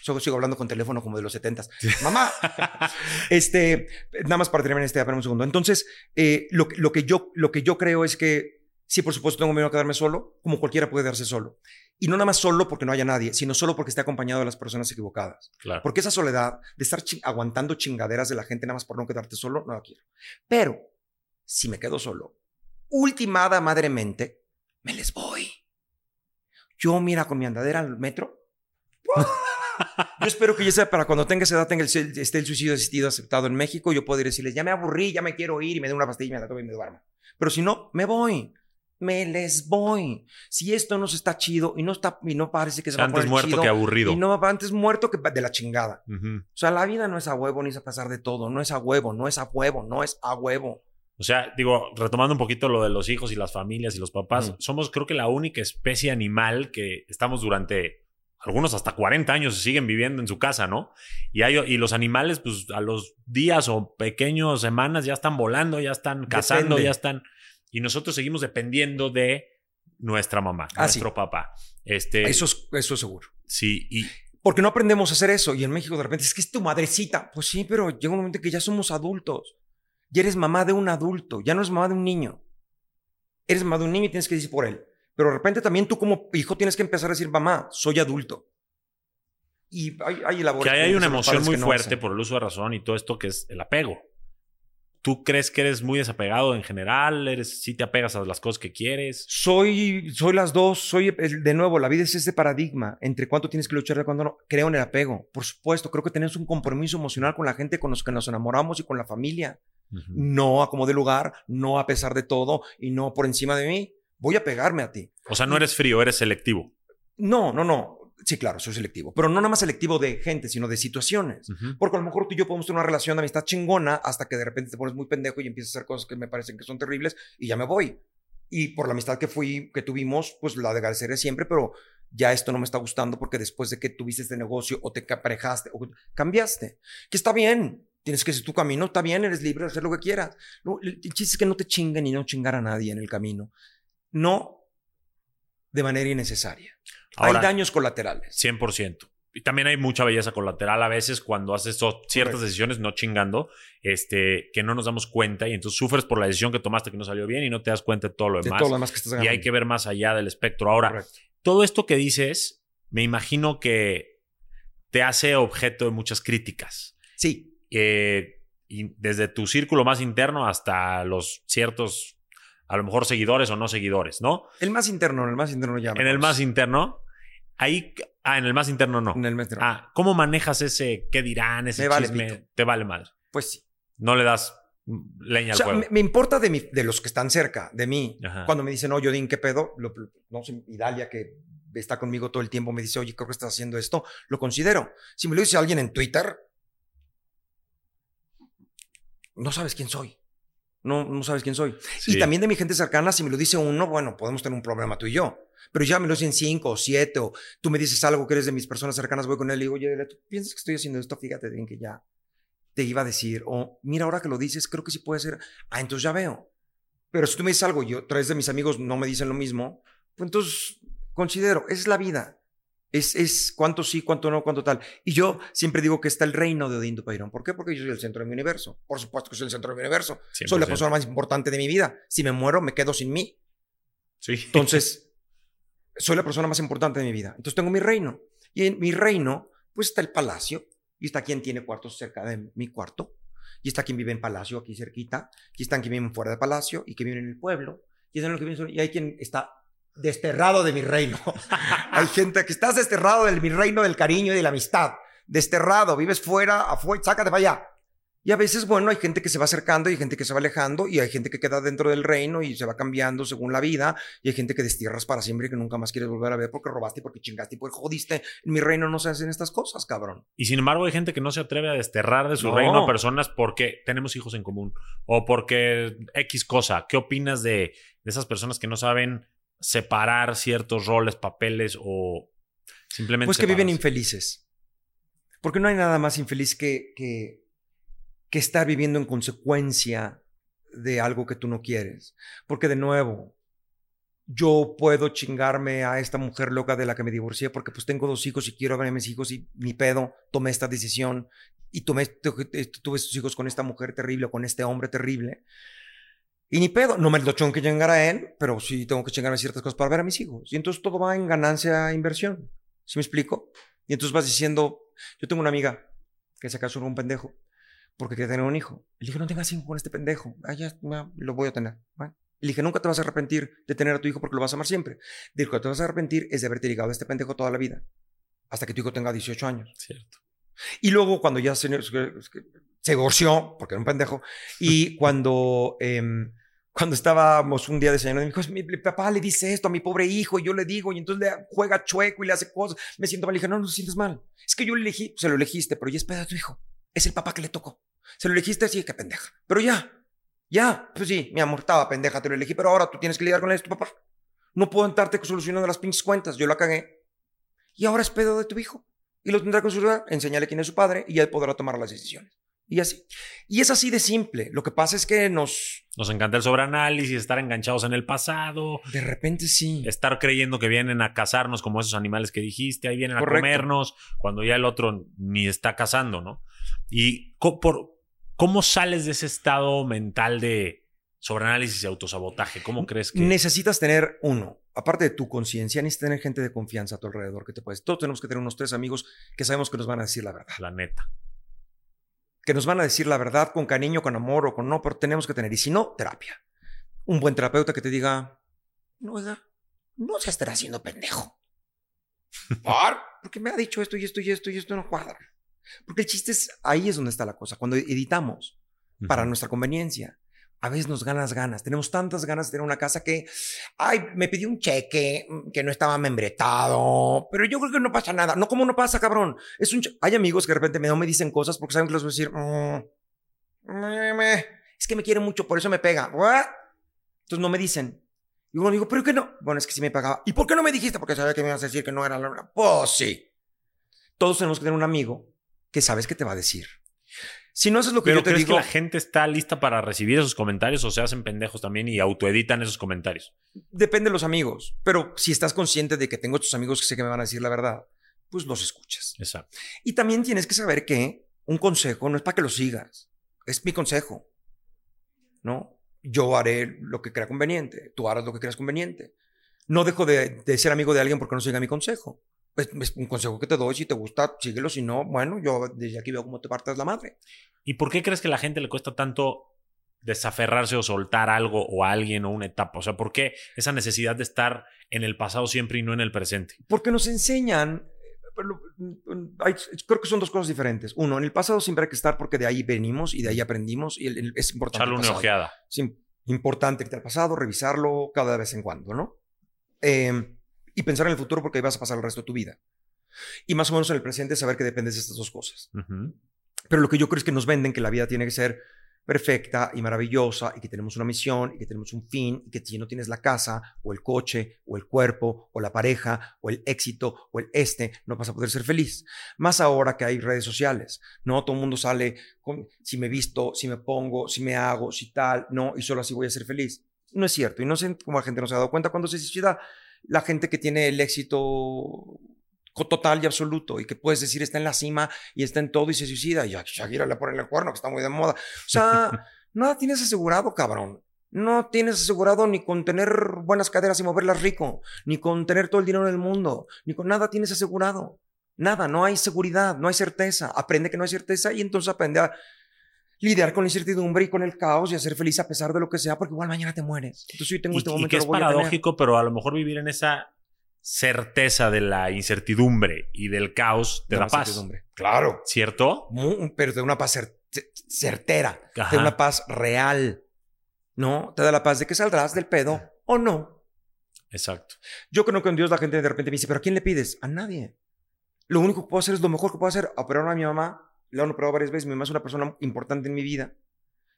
Sigo, sigo hablando con teléfono como de los setentas. Mamá, este, nada más para terminar este, espera un segundo. Entonces, eh, lo, que- lo, que yo, lo que yo creo es que, sí, por supuesto, tengo miedo a quedarme solo, como cualquiera puede quedarse solo. Y no nada más solo porque no haya nadie, sino solo porque esté acompañado de las personas equivocadas. Claro. Porque esa soledad de estar chi- aguantando chingaderas de la gente nada más por no quedarte solo, no la quiero. Pero, si me quedo solo, ultimada madremente, me les voy. Yo, mira, con mi andadera al metro. Yo espero que ya sea para cuando tenga esa edad, tenga el, esté el suicidio asistido aceptado en México, yo puedo decirles, ya me aburrí, ya me quiero ir y me dé una pastilla y me la tomo y me duermo. Pero si no, me voy. Me les voy. Si esto no se está chido y no está y no parece que se va a Antes poner muerto chido, que aburrido. y no antes muerto que de la chingada. Ujú. O sea, la vida no es a huevo ni es a pasar de todo, no es a huevo, no es a huevo, no es a huevo. O sea, digo, retomando un poquito lo de los hijos y las familias y los papás, somos creo que la única especie animal que estamos durante algunos hasta 40 años siguen viviendo en su casa, ¿no? Y, hay, y los animales, pues a los días o pequeños semanas ya están volando, ya están cazando, Depende. ya están... Y nosotros seguimos dependiendo de nuestra mamá, Ah, sí. nuestro papá. Este, Eso es, eso es seguro. Sí, y Porque no aprendemos a hacer eso. Y en México de repente es que es tu madrecita. Pues sí, pero llega un momento en que ya somos adultos. Ya eres mamá de un adulto, ya no eres mamá de un niño. Eres mamá de un niño y tienes que decir por él. Pero de repente también tú como hijo tienes que empezar a decir, mamá, soy adulto. Y hay, hay labores que ahí hay que una emoción muy no fuerte hacen. por el uso de razón y todo esto que es el apego. ¿Tú crees que eres muy desapegado en general? ¿Eres, sí te apegas a las cosas que quieres? Soy, soy las dos, soy, de nuevo, la vida es ese paradigma entre cuánto tienes que luchar y cuánto no. Creo en el apego, por supuesto, creo que tenemos un compromiso emocional con la gente con los que nos enamoramos y con la familia. No a como de lugar, no a pesar de todo y no por encima de mí. Voy a pegarme a ti. O sea, no eres frío, eres selectivo. No, no, no. Sí, claro, soy selectivo, pero no nada más selectivo de gente, sino de situaciones. Ujú. Porque a lo mejor tú y yo podemos tener una relación de amistad chingona hasta que de repente te pones muy pendejo y empiezas a hacer cosas que me parecen que son terribles y ya me voy. Y por la amistad que fui, que tuvimos, pues la agradeceré siempre, pero ya esto no me está gustando porque después de que tuviste este negocio o te aparejaste o cambiaste, que está bien. Tienes que hacer tu camino, está bien, eres libre de hacer lo que quieras. No, el, el chiste es que no te chinguen y no chingar a nadie en el camino. No de manera innecesaria. Ahora- Hay daños colaterales. 100%. Y también hay mucha belleza colateral a veces cuando haces ciertas decisiones no chingando, este, que no nos damos cuenta y entonces sufres por la decisión que tomaste que no salió bien y no te das cuenta de todo lo De demás. todo lo demás que estás y hay que ver más allá del espectro. Ahora, Correcto. todo esto que dices, me imagino que te hace objeto de muchas críticas. Sí, Eh, y desde tu círculo más interno hasta los ciertos, a lo mejor seguidores o no seguidores, ¿no? el más interno, en el más interno ya. En el más interno, ahí, ah, en el más interno no. En el más interno. Ah, ¿cómo manejas ese qué dirán, ese Me vale chisme? pito. Te vale madre. Pues sí. No le das leña O sea, al fuego. me importa de, mi- de los que están cerca de mí. Ajá. Cuando me dicen, oye, Odín, ¿qué pedo? Lo- lo- no sé, Idalia, que está conmigo todo el tiempo, me dice, oye, creo que estás haciendo esto. Lo considero. Si me lo dice alguien en Twitter, no sabes quién soy. No, no sabes quién soy. Sí. Y también de mi gente cercana, si me lo dice uno, bueno, podemos tener un problema tú y yo. Pero ya me lo dicen cinco o siete, o tú me dices algo que eres de mis personas cercanas, voy con él y digo, oye, ¿tú piensas que estoy haciendo esto? Fíjate bien que ya te iba a decir. O mira, ahora que lo dices, creo que sí puede ser. Ah, entonces ya veo. Pero si tú me dices algo y yo, tres de mis amigos no me dicen lo mismo, pues entonces considero, esa es la vida. Es, es cuánto sí, cuánto no, cuánto tal. Y yo siempre digo que está el reino de Odín Dupeirón. ¿Por qué? Porque yo soy el centro de mi universo. Por supuesto que soy el centro de mi universo. Soy la 100%. persona más importante de mi vida. Si me muero, me quedo sin mí. Sí. Entonces, soy la persona más importante de mi vida. Entonces tengo mi reino. Y en mi reino, pues está el palacio. Y está quien tiene cuartos cerca de mi cuarto. Y está quien vive en palacio aquí cerquita. Y están quien viven fuera de palacio y que viven en el pueblo. Y, están los que viven- y hay quien está desterrado de mi reino. hay gente que estás desterrado de mi reino del cariño y de la amistad. Desterrado, vives fuera, afuera, sácate para allá. Y a veces, bueno, hay gente que se va acercando y hay gente que se va alejando y hay gente que queda dentro del reino y se va cambiando según la vida y hay gente que destierras para siempre y que nunca más quieres volver a ver porque robaste, porque chingaste y porque jodiste. En mi reino no se hacen estas cosas, cabrón. Y sin embargo hay gente que no se atreve a desterrar de su reino a personas porque tenemos hijos en común o porque X cosa. ¿Qué opinas de, de esas personas que no saben separar ciertos roles, papeles o simplemente... Pues que viven infelices. Porque no hay nada más infeliz que, que que estar viviendo en consecuencia de algo que tú no quieres. Porque de nuevo, yo puedo chingarme a esta mujer loca de la que me divorcié porque pues tengo dos hijos y quiero ver a mis hijos y mi pedo, tomé esta decisión y tomé, tuve estos hijos con esta mujer terrible o con este hombre terrible. Y ni pedo, no me lo tengo que chingar a él, pero sí tengo que chingarme ciertas cosas para ver a mis hijos. Y entonces todo va en ganancia e inversión. ¿Sí me explico? Y entonces vas diciendo, yo tengo una amiga que se casó con un pendejo porque quería tener un hijo. Le dije, no tengas hijo con este pendejo. Ah, ya, lo voy a tener. Le dije, nunca te vas a arrepentir de tener a tu hijo porque lo vas a amar siempre. Dijo, que te vas a arrepentir es de haberte ligado a este pendejo toda la vida. Hasta que tu hijo tenga 18 años. Cierto. Y luego cuando ya se, se divorció, porque era un pendejo, y cuando... Eh, cuando estábamos un día desayunando, me dijo, mi papá le dice esto a mi pobre hijo, y yo le digo, y entonces le juega chueco y le hace cosas. Me siento mal. Le dije, no, no te sientes mal. Es que yo le elegí, se lo elegiste, pero ya espera a tu hijo. Es el papá que le tocó. Se lo elegiste así, qué pendeja. Pero ya, ya, pues sí, mi amor, estaba pendeja, te lo elegí, pero ahora tú tienes que lidiar con esto, papá. No puedo entrarte solucionando las pinches cuentas, yo la cagué. Y ahora es pedo de tu hijo. Y lo tendrá que solucionar, enseñale quién es su padre y él podrá tomar las decisiones. Y así. Y es así de simple. Lo que pasa es que nos... Nos encanta el sobreanálisis, estar enganchados en el pasado. De repente sí. Estar creyendo que vienen a cazarnos como esos animales que dijiste, ahí vienen a comernos, cuando ya el otro ni está cazando, ¿no? Y por, ¿cómo sales de ese estado mental de sobreanálisis y autosabotaje? ¿Cómo crees que...? Necesitas tener uno, aparte de tu conciencia, necesitas tener gente de confianza a tu alrededor que te puedes. Todos tenemos que tener unos tres amigos que sabemos que nos van a decir la verdad. La neta que nos van a decir la verdad con cariño, con amor o con no, pero tenemos que tener. Y si no, terapia. Un buen terapeuta que te diga, no, no se estará haciendo pendejo. ¿Por? Porque me ha dicho esto y esto y esto y esto no cuadra. Porque el chiste es, ahí es donde está la cosa, cuando editamos para nuestra conveniencia a veces nos ganas ganas. Tenemos tantas ganas de tener una casa que, ay, me pidió un cheque mm, que no estaba membretado, pero yo creo que no pasa nada. No, ¿cómo no pasa, cabrón? Hay amigos que de repente me, no me dicen cosas porque saben que les voy a decir, mm, es que me quiere mucho, por eso me pega. Entonces no me dicen. Y uno digo, ¿pero qué no? Bueno, es que sí me pagaba. ¿Y por qué no me dijiste? Porque sabía que me ibas a decir que no era la... Pues sí. Todos tenemos que tener un amigo que sabes que te va a decir. Si no haces lo que yo te ¿crees digo. que la gente está lista para recibir esos comentarios o se hacen pendejos también y autoeditan esos comentarios? Depende de los amigos. Pero si estás consciente de que tengo estos amigos que sé que me van a decir la verdad, pues los escuchas. Exacto. Y también tienes que saber que un consejo no es para que lo sigas. Es mi consejo. ¿No? Yo haré lo que crea conveniente. Tú harás lo que creas conveniente. No dejo de, de ser amigo de alguien porque no siga mi consejo pues, es un consejo que te doy, si te gusta, síguelo, si no, bueno, yo desde aquí veo cómo te partas la madre. ¿Y por qué crees que a la gente le cuesta tanto desaferrarse o soltar algo o a alguien o una etapa? O sea, ¿por qué esa necesidad de estar en el pasado siempre y no en el presente? Porque nos enseñan, creo que son dos cosas diferentes. Uno, en el pasado siempre hay que estar porque de ahí venimos y de ahí aprendimos y es importante. Echarle una ojeada. Es importante irte al pasado, revisarlo cada vez en cuando, ¿no? Eh, y pensar en el futuro porque ahí vas a pasar el resto de tu vida. Y más o menos en el presente saber que dependes de estas dos cosas. Pero lo que yo creo es que nos venden que la vida tiene que ser perfecta y maravillosa y que tenemos una misión y que tenemos un fin y que si no tienes la casa o el coche o el cuerpo o la pareja o el éxito o el este, no vas a poder ser feliz. Más ahora que hay redes sociales, ¿no? Todo el mundo sale con si me visto, si me pongo, si me hago, si tal, no, y solo así voy a ser feliz. No es cierto y no sé cómo la gente no se ha dado cuenta cuando se suicida la gente que tiene el éxito total y absoluto y que puedes decir está en la cima y está en todo y se suicida y a Shakira le pone el cuerno que está muy de moda. O sea, nada tienes asegurado, cabrón. No tienes asegurado ni con tener buenas caderas y moverlas rico, ni con tener todo el dinero del mundo, ni con nada tienes asegurado. Nada, no hay seguridad, no hay certeza. Aprende que no hay certeza y entonces aprende a lidiar con la incertidumbre y con el caos y a ser feliz a pesar de lo que sea, porque igual mañana te mueres. Entonces yo tengo este momento. Y que es paradójico, pero a lo mejor vivir en esa certeza de la incertidumbre y del caos te De da la paz. Claro. ¿Cierto? Pero da una paz cer- cer- certera, Ajá. da una paz real, ¿no? Te da la paz de que saldrás del pedo o no. Exacto. Yo creo que con Dios la gente de repente me dice, ¿pero a quién le pides? A nadie. Lo único que puedo hacer es lo mejor que puedo hacer, operar a mi mamá. La han operado varias veces, mi mamá es una persona importante en mi vida.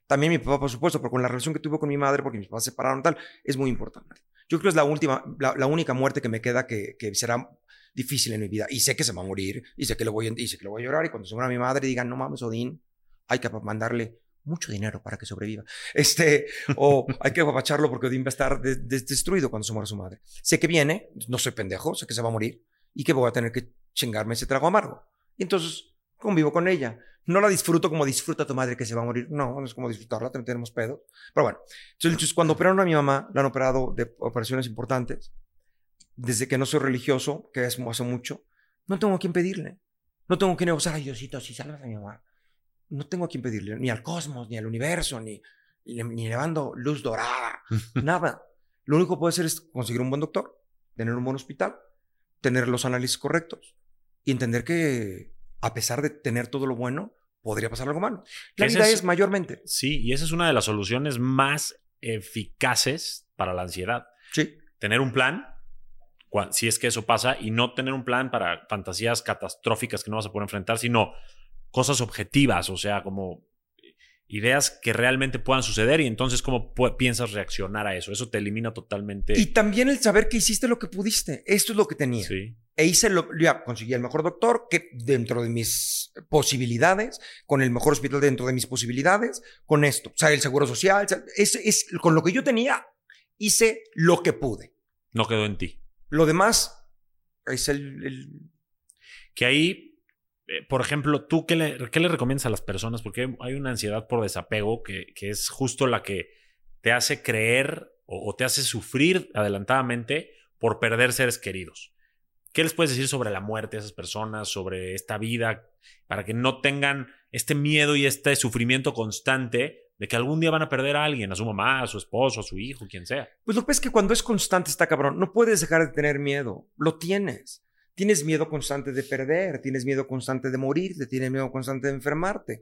También mi papá, por supuesto, pero con la relación que tuve con mi madre, porque mis papás se separaron tal, es muy importante. Yo creo que es la última, la, la única muerte que me queda que, que será difícil en mi vida. Y sé que se va a morir, y sé que lo voy a, y sé que lo voy a llorar, y cuando se muera mi madre digan, no mames, Odín, hay que mandarle mucho dinero para que sobreviva. Este, o hay que apapacharlo porque Odín va a estar de- de- destruido cuando se muera su madre. Sé que viene, no soy pendejo, sé que se va a morir y que voy a tener que chingarme ese trago amargo. Y entonces convivo con ella. No la disfruto como disfruta tu madre que se va a morir. No, no es como disfrutarla, tenemos pedos. Pero bueno, entonces cuando operaron a mi mamá, la han operado de operaciones importantes. Desde que no soy religioso, que es hace mucho, no tengo a quién pedirle. No tengo que negociar, ay Diosito, si salvas a mi mamá. No tengo a quién pedirle, ni al cosmos, ni al universo, ni, ni, ni llevando luz dorada, nada. Lo único que puedo hacer es conseguir un buen doctor, tener un buen hospital, tener los análisis correctos y entender que a pesar de tener todo lo bueno, podría pasar algo malo. La vida es- es mayormente. Sí, y esa es una de las soluciones más eficaces para la ansiedad. Sí. Tener un plan, si es que eso pasa, y no tener un plan para fantasías catastróficas que no vas a poder enfrentar, sino cosas objetivas, o sea, como ideas que realmente puedan suceder y entonces cómo piensas reaccionar a eso. Eso te elimina totalmente. Y también el saber que hiciste lo que pudiste. Esto es lo que tenía. Sí. E hice lo, ya conseguí el mejor doctor que dentro de mis posibilidades, con el mejor hospital dentro de mis posibilidades, con esto. O sea, el seguro social, o sea, es, es con lo que yo tenía, hice lo que pude. No quedó en ti. Lo demás es el, el- Que ahí, eh, por ejemplo, ¿tú qué le, recomiendas a las personas? Porque hay una ansiedad por desapego que, es justo la que te hace creer o, o te hace sufrir adelantadamente por perder seres queridos. ¿Qué les puedes decir sobre la muerte a esas personas, sobre esta vida, para que no tengan este miedo y este sufrimiento constante de que algún día van a perder a alguien, a su mamá, a su esposo, a su hijo, quien sea? Pues lo que es que cuando es constante está cabrón. No puedes dejar de tener miedo. Lo tienes. Tienes miedo constante de perder, tienes miedo constante de morirte, tienes miedo constante de enfermarte.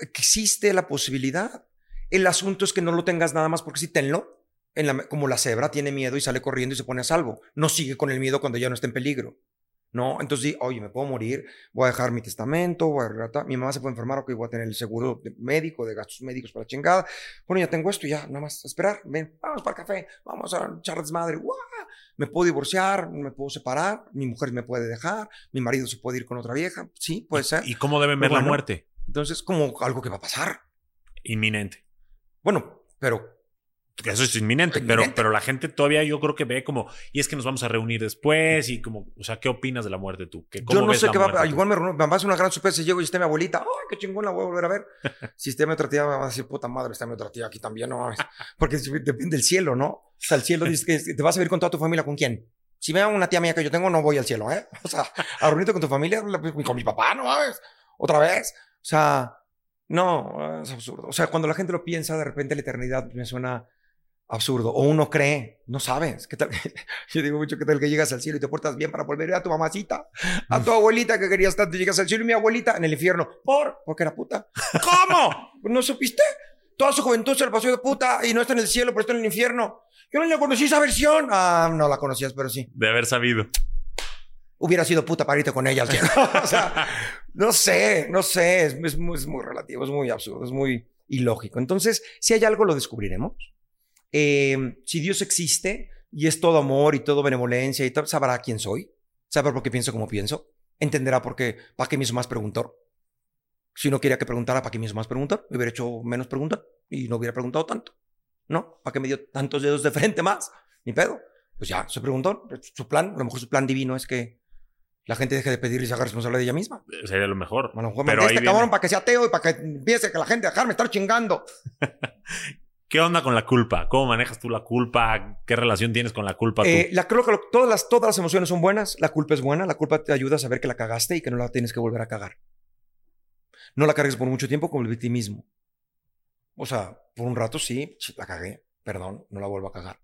Existe la posibilidad. El asunto es que no lo tengas nada más porque sí tenlo. En como la cebra tiene miedo y sale corriendo y se pone a salvo. No sigue con el miedo cuando ya no está en peligro. No, entonces di, oye, me puedo morir, voy a dejar mi testamento, voy a arreglar- mi mamá se puede enfermar, ok, voy a tener el seguro de médico, de gastos médicos para la chingada. Bueno, ya tengo esto, ya, nada más esperar, ven, vamos para el café, vamos a echar desmadre. Me puedo divorciar, me puedo separar, mi mujer me puede dejar, mi marido se puede ir con otra vieja, sí, puede ser. ¿Y cómo deben ver la muerte? Entonces, como algo que va a pasar. Inminente. Bueno, pero Eso es inminente. Pero, pero la gente todavía yo creo que ve como, y es que nos vamos a reunir después y como, o sea, ¿qué opinas de la muerte tú? ¿Qué, cómo yo no ves sé qué va a tú? Igual me, me va a hacer una gran sorpresa y llego y está mi abuelita. ¡Ay, qué chingón la voy a volver a ver! si está mi otra tía, me va a decir, puta madre, está mi otra tía aquí también, no mames. Porque depende del cielo, ¿no? O sea, el cielo dice que te vas a vivir con toda tu familia, ¿con quién? Si veo a una tía mía que yo tengo, no voy al cielo, ¿eh? O sea, a reunirte con tu familia, con mi papá, no mames. Otra vez. O sea, no, es absurdo. O sea, cuando la gente lo piensa, de repente la eternidad me suena absurdo. O uno cree, no sabes. ¿Qué tal? Yo digo mucho, ¿qué tal que llegas al cielo y te portas bien para volver a tu mamacita? A tu abuelita que querías tanto, llegas al cielo y mi abuelita en el infierno. ¿Por? Porque era puta. ¿Cómo? ¿No supiste? Toda su juventud se la pasó de puta y no está en el cielo, pero está en el infierno. Yo no la conocí esa versión. Ah, no la conocías, pero sí. De haber sabido. Hubiera sido puta para irte con ella al cielo. o sea, no sé, no sé. Es, es muy, es muy relativo, es muy absurdo, es muy ilógico. Entonces, si hay algo, lo descubriremos. Eh, si Dios existe y es todo amor y todo benevolencia y tal, sabrá quién soy, sabrá por qué pienso como pienso, entenderá por qué, para qué me hizo más preguntor. Si no quería que preguntara, ¿para qué me hizo más preguntar? Me hubiera hecho menos preguntar y no hubiera preguntado tanto. ¿No? ¿Para qué me dio tantos dedos de frente más? Ni pedo. Pues ya, se preguntó. Su plan, a lo mejor su plan divino es que la gente deje de pedir y se haga responsable de ella misma. Sería lo mejor. A lo mejor Pero me este viene- cabrón para que sea ateo y para que empiece que la gente dejarme estar chingando. ¿Qué onda con la culpa? ¿Cómo manejas tú la culpa? ¿Qué relación tienes con la culpa? Eh, creo que todas, las, emociones son buenas. La culpa es buena. La culpa te ayuda a saber que la cagaste y que no la tienes que volver a cagar. No la cargues por mucho tiempo como el victimismo. O sea, por un rato sí, la cagué. Perdón, no la vuelvo a cagar.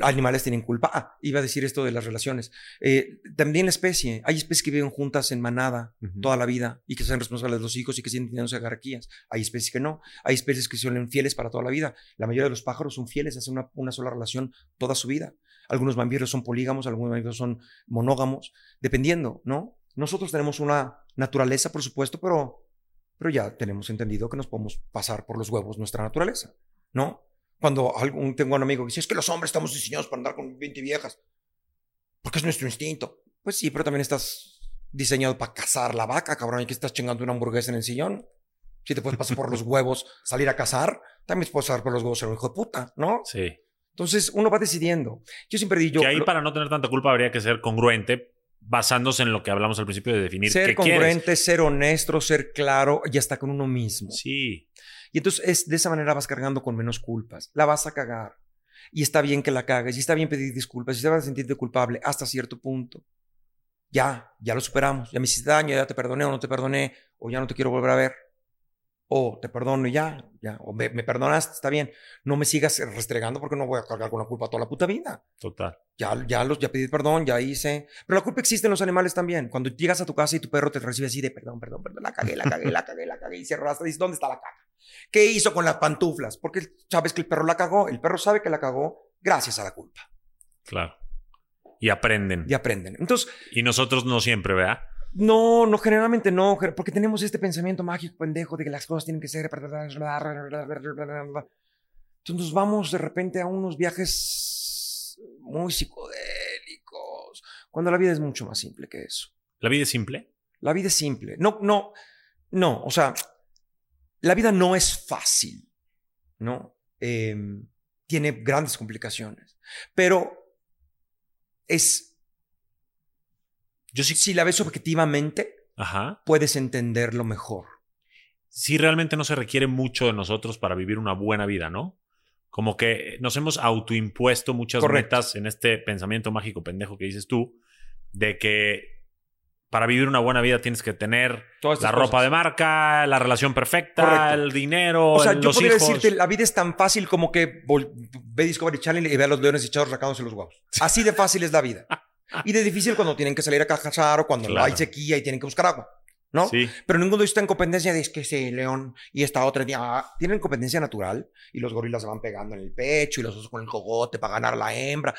Animales tienen culpa. Ah, iba a decir esto de las relaciones. Eh, también la especie. Hay especies que viven juntas en manada toda la vida y que son responsables de los hijos y que siguen teniendo jerarquías. Hay especies que no. Hay especies que son fieles para toda la vida. La mayoría de los pájaros son fieles, hacen una, una sola relación toda su vida. Algunos mamíferos son polígamos, algunos mamíferos son monógamos, dependiendo, ¿no? Nosotros tenemos una naturaleza, por supuesto, pero, pero ya tenemos entendido que nos podemos pasar por los huevos nuestra naturaleza, ¿no? Cuando algún, tengo un amigo que dice, es que los hombres estamos diseñados para andar con 20 viejas, porque es nuestro instinto. Pues sí, pero también estás diseñado para cazar la vaca, cabrón, y que estás chingando una hamburguesa en el sillón. Si te puedes pasar por los huevos, salir a cazar, también te puedes pasar por los huevos ser un hijo de puta, ¿no? Sí. Entonces uno va decidiendo. Yo siempre digo... Que ahí para no tener tanta culpa habría que ser congruente basándose en lo que hablamos al principio de definir ser congruente, ser honesto, ser claro y hasta con uno mismo. Sí. Y entonces es, de esa manera vas cargando con menos culpas. La vas a cagar. Y está bien que la cagues, y está bien pedir disculpas, y te vas a sentirte culpable hasta cierto punto. Ya, ya lo superamos. Ya me hiciste daño, ya te perdoné o no te perdoné, o ya no te quiero volver a ver o te perdono y ya, ya, o me, perdonaste, está bien. No me sigas restregando porque no voy a cargar con la culpa toda la puta vida. Total. Ya, ya, los, ya pedí perdón, ya hice. Pero la culpa existe en los animales también. Cuando llegas a tu casa y tu perro te recibe así de perdón, perdón, perdón, la cagué, la cagué, la cagué, la cagué, y cierras, dices, ¿dónde está la caga? ¿Qué hizo con las pantuflas? Porque sabes que el perro la cagó, el perro sabe que la cagó gracias a la culpa. Claro. Y aprenden. Y aprenden. Entonces. Y nosotros no siempre, ¿verdad? No, no, generalmente no, porque tenemos este pensamiento mágico pendejo de que las cosas tienen que ser. Entonces nos vamos de repente a unos viajes muy psicodélicos, cuando la vida es mucho más simple que eso. ¿La vida es simple? La vida es simple. No, no, no, o sea, la vida no es fácil, ¿no? Em, tiene grandes complicaciones, pero es yo sí, si la ves objetivamente, puedes entenderlo mejor. Sí, realmente no se requiere mucho de nosotros para vivir una buena vida, ¿no? Como que nos hemos autoimpuesto muchas metas en este pensamiento mágico pendejo que dices tú, de que para vivir una buena vida tienes que tener la ropa de marca, la relación perfecta, el dinero, O sea, yo podría decirte, la vida es tan fácil como que ve Discovery Channel y ve a los leones echados racados en los huevos. Así de fácil es la vida. Y de difícil cuando tienen que salir a cazar o cuando hay sequía y tienen que buscar agua. ¿no? Sí. Pero ninguno de ellos está en competencia de es que ese león y esta otra día tienen competencia natural y los gorilas se van pegando en el pecho y los osos con el cogote para ganar la hembra,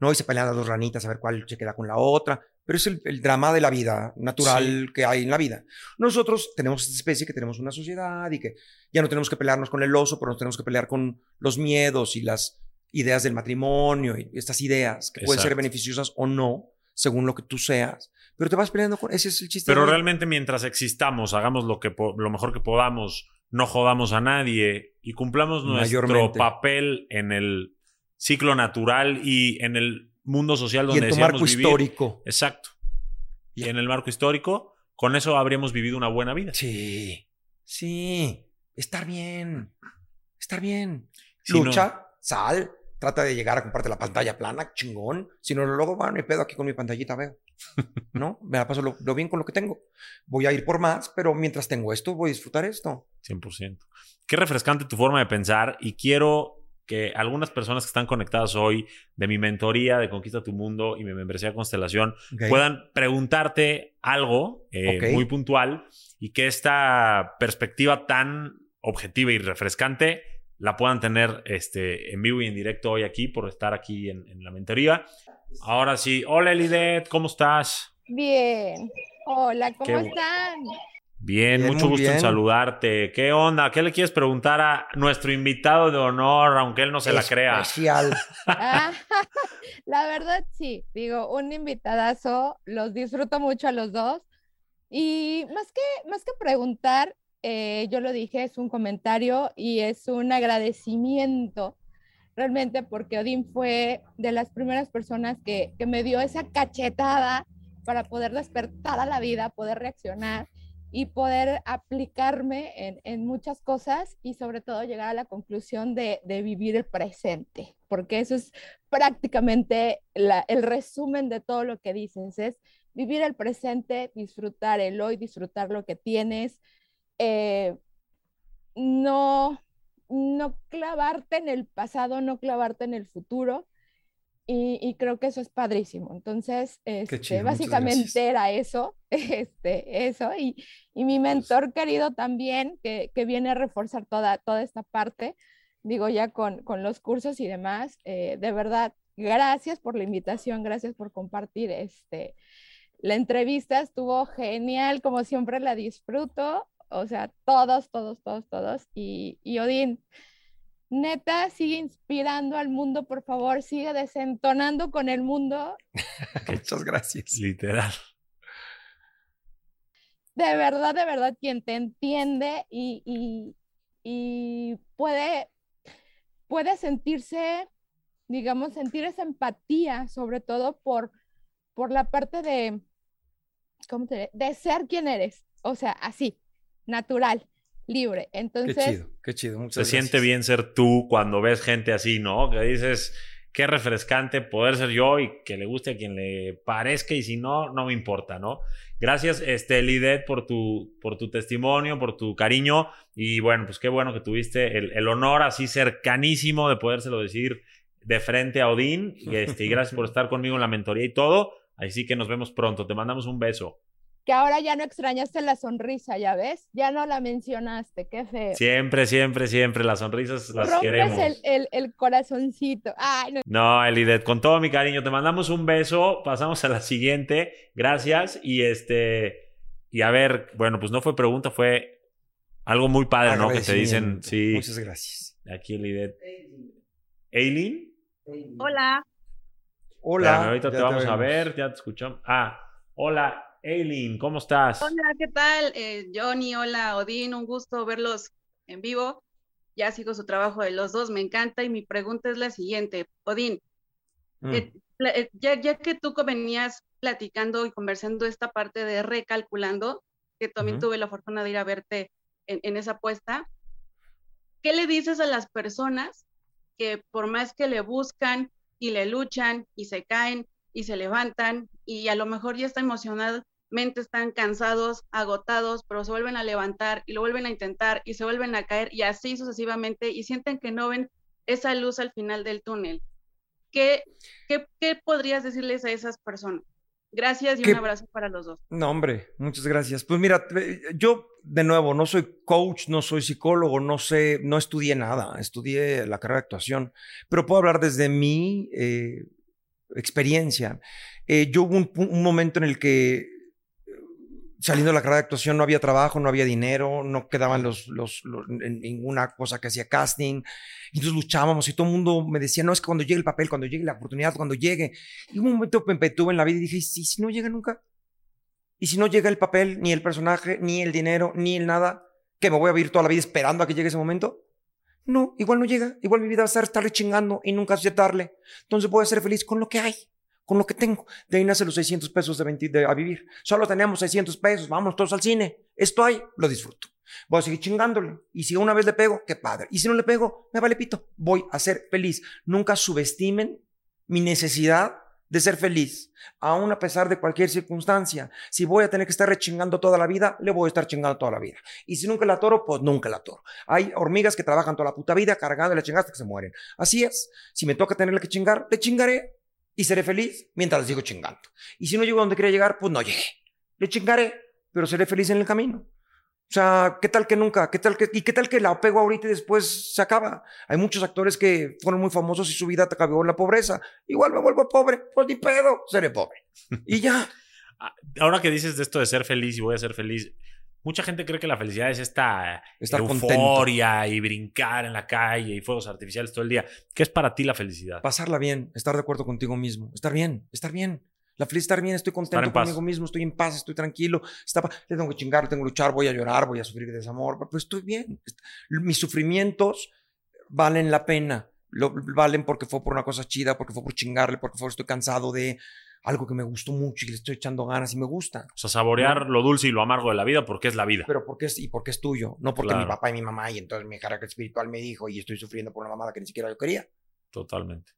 ¿no? Y se pelean las dos ranitas a ver cuál se queda con la otra. Pero es el, drama de la vida natural que hay en la vida. Nosotros tenemos esta especie que tenemos una sociedad y que ya no tenemos que pelearnos con el oso, pero nos tenemos que pelear con los miedos y las ideas del matrimonio y estas ideas que pueden ser beneficiosas o no, según lo que tú seas. Pero te vas peleando con... Ese es el chiste. Pero realmente mientras existamos, hagamos lo, que lo mejor que podamos, no jodamos a nadie y cumplamos nuestro papel en el ciclo natural y en el mundo social donde y en tu marco histórico. Exacto. Y en el marco histórico, con eso habríamos vivido una buena vida. Sí. Sí. Estar bien. Estar bien. Lucha, sal, trata de llegar a comprarte la pantalla plana, chingón. Si no, luego, bueno, me pedo aquí con mi pantallita, veo. ¿No? Me la paso lo, bien con lo que tengo. Voy a ir por más, pero mientras tengo esto, voy a disfrutar esto. 100%. Qué refrescante tu forma de pensar y quiero que algunas personas que están conectadas hoy de mi mentoría de Conquista tu Mundo y mi membresía Constelación puedan preguntarte algo eh, muy puntual y que esta perspectiva tan objetiva y refrescante la puedan tener este, en vivo y en directo hoy aquí por estar aquí en, la mentoría. Ahora sí, hola Elidet, ¿cómo estás? Bien, hola, ¿cómo están? Bien, mucho gusto en saludarte. ¿Qué onda? ¿Qué le quieres preguntar a nuestro invitado de honor, aunque él no se la crea? Especial. La verdad, sí. Digo, un invitadazo. Los disfruto mucho a los dos. Y más que, más que preguntar, eh, yo lo dije, es un comentario y es un agradecimiento realmente porque Odín fue de las primeras personas que, que, me dio esa cachetada para poder despertar a la vida, poder reaccionar y poder aplicarme en, en muchas cosas y sobre todo llegar a la conclusión de, de vivir el presente, porque eso es prácticamente el resumen de todo lo que dices, es vivir el presente, disfrutar el hoy, disfrutar lo que tienes, eh, no, no clavarte en el pasado, no clavarte en el futuro y, creo que eso es padrísimo. Entonces, este, básicamente era eso, este, eso. Y, y mi pues mentor querido también, que, que, viene a reforzar toda, toda esta parte, digo ya con, con los cursos y demás, eh, de verdad, gracias por la invitación, gracias por compartir este. La entrevista estuvo genial, como siempre la disfruto, o sea, todos, todos, todos, todos. Y, y Odín, neta, sigue inspirando al mundo, por favor, sigue desentonando con el mundo. Muchas gracias. Literal. De verdad, de verdad, quien te entiende y, y, puede, puede sentirse, digamos, sentir esa empatía, sobre todo por, por la parte de, ¿cómo te De ser quien eres. O sea, así, natural libre. Entonces. Qué chido, qué chido. se siente bien ser tú cuando ves gente así, ¿no? Que dices, qué refrescante poder ser yo y que le guste a quien le parezca y si no, no me importa, ¿no? Gracias, este, Lidet, por tu, por tu testimonio, por tu cariño y bueno, pues qué bueno que tuviste el, honor así cercanísimo de podérselo decir de frente a Odín y, este, y gracias por estar conmigo en la mentoría y todo. Así que nos vemos pronto. Te mandamos un beso que ahora ya no extrañaste la sonrisa, ¿ya ves? Ya no la mencionaste, qué feo. Siempre, siempre, siempre las sonrisas las queremos. El, el, el corazoncito. Ay, no. no, Elidet, con todo mi cariño, te mandamos un beso, pasamos a la siguiente, gracias, y este, y a ver, bueno, pues no fue pregunta, fue algo muy padre, ¿no? Que te dicen, sí. Muchas gracias. Aquí Elidet. ¿Eileen? Hola. Hola. ahorita te vamos a ver, ya te escuchamos. Ah, hola, Eileen, ¿cómo estás? Hola, ¿qué tal? Eh, Johnny, hola, Odín, un gusto verlos en vivo. Ya sigo su trabajo de los dos, me encanta. Y mi pregunta es la siguiente, Odín, mm. eh, eh, ya, ya, que tú venías platicando y conversando esta parte de recalculando, que también tuve la fortuna de ir a verte en, en esa apuesta, ¿qué le dices a las personas que por más que le buscan y le luchan y se caen y se levantan y a lo mejor ya está emocionado, están cansados, agotados, pero se vuelven a levantar y lo vuelven a intentar y se vuelven a caer y así sucesivamente y sienten que no ven esa luz al final del túnel. ¿Qué, qué, podrías decirles a esas personas? Gracias y un abrazo para los dos. No, hombre, muchas gracias. Pues mira, yo de nuevo no soy coach, no soy psicólogo, no sé, no estudié nada, estudié la carrera de actuación, pero puedo hablar desde mi eh, experiencia. Eh, yo hubo un, momento en el que saliendo de la carrera de actuación no había trabajo, no había dinero, no quedaban los, los, ninguna cosa que hacía casting. Y entonces luchábamos y todo el mundo me decía, no, es que cuando llegue el papel, cuando llegue la oportunidad, cuando llegue. Y un momento me en la vida y dije, ¿y si no llega nunca? ¿Y si no llega el papel, ni el personaje, ni el dinero, ni el nada? ¿Que me voy a vivir toda la vida esperando a que llegue ese momento? No, igual no llega. Igual mi vida va a estar estarle y nunca aceptarle. Entonces voy a ser feliz con lo que hay con lo que tengo. De ahí nacen los 600 pesos de, de, a vivir. Solo tenemos 600 pesos, vamos todos al cine. Esto hay, lo disfruto. Voy a seguir chingándole. Y si una vez le pego, qué padre. Y si no le pego, me vale pito. Voy a ser feliz. Nunca subestimen mi necesidad de ser feliz, aún a pesar de cualquier circunstancia. Si voy a tener que estar rechingando toda la vida, le voy a estar chingando toda la vida. Y si nunca la toro, pues nunca la toro. Hay hormigas que trabajan toda la puta vida cargando la chingaste que se mueren. Así es. Si me toca tenerle que chingar, le chingaré y seré feliz mientras les sigo chingando. Y si no llego a donde quería llegar, pues no llegué. Le chingaré, pero seré feliz en el camino. O sea, ¿qué tal que nunca? ¿Qué tal que, ¿Y qué tal que la pego ahorita y después se acaba? Hay muchos actores que fueron muy famosos y su vida acabó en la pobreza. Igual me vuelvo pobre, pues ni pedo, seré pobre. Y ya. Ah, ahora que dices de esto de ser feliz y voy a ser feliz, Mucha gente cree que la felicidad es esta euforia y brincar en la calle y fuegos artificiales todo el día. ¿Qué es para ti la felicidad? Pasarla bien, estar de acuerdo contigo mismo, estar bien, estar bien. La felicidad estar bien, estoy contento conmigo mismo, estoy en paz, estoy tranquilo. Está, le tengo que chingar, tengo que luchar, voy a llorar, voy a sufrir de desamor, pero estoy bien. Mis sufrimientos valen la pena. Lo, valen porque fue por una cosa chida, porque fue por chingarle, porque fue estoy cansado de algo que me gustó mucho y le estoy echando ganas y me gusta. O sea, saborear lo dulce y lo amargo de la vida porque es la vida. Pero porque es, y porque es tuyo, no porque mi papá y mi mamá y entonces mi carácter espiritual me dijo y estoy sufriendo por una mamada que ni siquiera yo quería. Totalmente.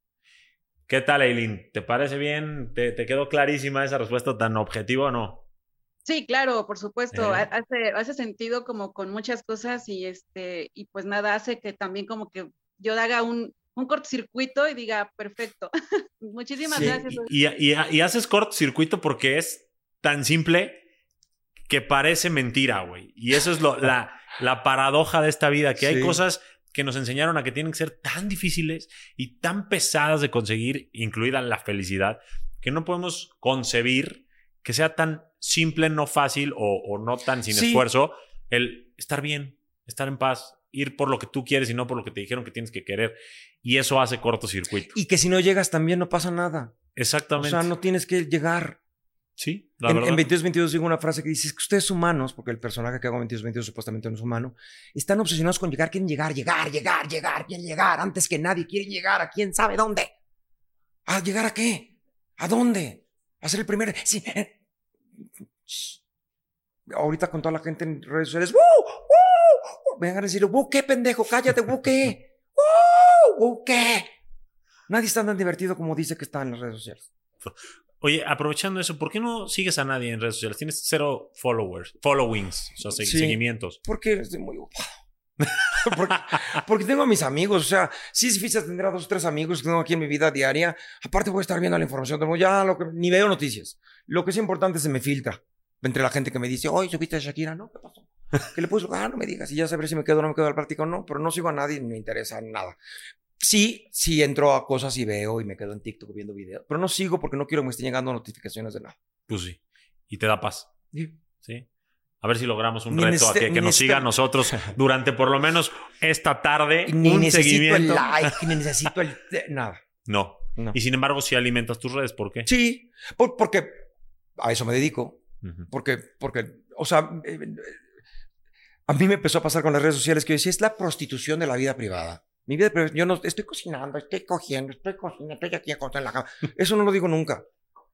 ¿Qué tal, Eileen? ¿Te parece bien? ¿Te, quedó clarísima esa respuesta tan objetiva o no? Sí, claro, por supuesto. Eh. Hace, hace sentido como con muchas cosas y este, y pues nada, hace que también como que yo haga un, un cortocircuito y diga, perfecto. Muchísimas gracias. Y, y, haces cortocircuito porque es tan simple que parece mentira, güey. Y eso es lo, la, la paradoja de esta vida, que hay cosas que nos enseñaron a que tienen que ser tan difíciles y tan pesadas de conseguir, incluida la felicidad, que no podemos concebir que sea tan simple, no fácil o, no tan sin esfuerzo el estar bien, estar en paz, ir por lo que tú quieres y no por lo que te dijeron que tienes que querer. Y eso hace cortocircuito. Y que si no llegas también no pasa nada. Exactamente. O sea, no tienes que llegar. Sí, la en, verdad. En 2222 digo una frase que dice que ustedes humanos, porque el personaje que hago en 2222 supuestamente no es humano, están obsesionados con llegar, quieren llegar, llegar, llegar, llegar, quieren llegar, antes que nadie, quieren llegar a quién sabe dónde. ¿A llegar a qué? ¿A dónde? ¿A ser el primero? Sí. Ahorita con toda la gente en redes sociales, ¡Woo! Vengan a decir, ¡Woo, qué pendejo! ¡Cállate, ¡Woo, qué! ¡Woo, qué! Nadie está tan divertido como dice que está en las redes sociales. Oye, aprovechando eso, ¿por qué no sigues a nadie en redes sociales? Tienes cero followers, followings, o sea, seguimientos. Porque estoy muy ocupado. porque, tengo a mis amigos, o sea, sí es difícil tener a dos o tres amigos que tengo aquí en mi vida diaria. Aparte voy a estar viendo la información, tengo ya lo que, ni veo noticias. Lo que es importante se me filtra entre la gente que me dice, oye, ¿subiste a Shakira? No, ¿qué pasó? ¿Qué le puso? Ah, no me digas, y ya sabré si me quedo o no me quedo al práctico o no, pero no sigo a nadie, ni me interesa nada. Sí, sí entro a cosas y veo y me quedo en TikTok viendo videos, pero no sigo porque no quiero que me estén llegando notificaciones de nada. Pues sí. Y te da paz. Sí. Sí. A ver si logramos un reto a que, nos siga a nosotros durante por lo menos esta tarde. Ni un necesito seguimiento. el like, ni necesito el. Nada. No. Y sin embargo, si alimentas tus redes, ¿por qué? Sí, porque a eso me dedico. Porque, porque, o sea, eh, a mí me empezó a pasar con las redes sociales que yo decía, es la prostitución de la vida privada. Mi vida privada, yo no estoy cocinando, estoy cogiendo, estoy cocinando, estoy aquí acostado en la cama. Eso no lo digo nunca.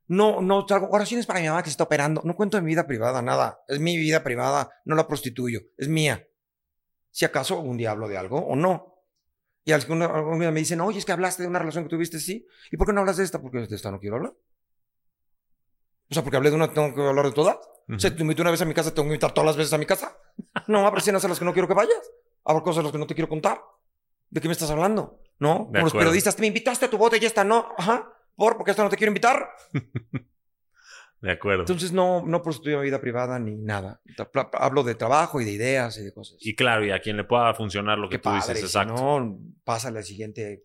No, no salgo, oraciones para mi mamá que se está operando. No cuento de mi vida privada, nada. Es mi vida privada, no la prostituyo, es mía. Si acaso un día hablo de algo o no. Y algún día me dicen, oye, es que hablaste de una relación que tuviste, sí. ¿Y por qué no hablas de esta? Porque de esta no quiero hablar. O sea, porque hablé de una, tengo que hablar de todas. O sea, te invito una vez a mi casa, tengo que invitar todas las veces a mi casa. No, habrá cenas a las que no quiero que vayas. Habrá cosas a las que no te quiero contar. ¿De qué me estás hablando? ¿No? Como los periodistas, me invitaste a tu bote y ya está, no. Ajá. ¿Por? Porque esta no te quiero invitar. de acuerdo. Entonces no, no prostituyo mi vida privada ni nada. Hablo de trabajo y de ideas y de cosas. Y claro, y a quien le pueda funcionar lo que tú dices, exacto. no, pasa al siguiente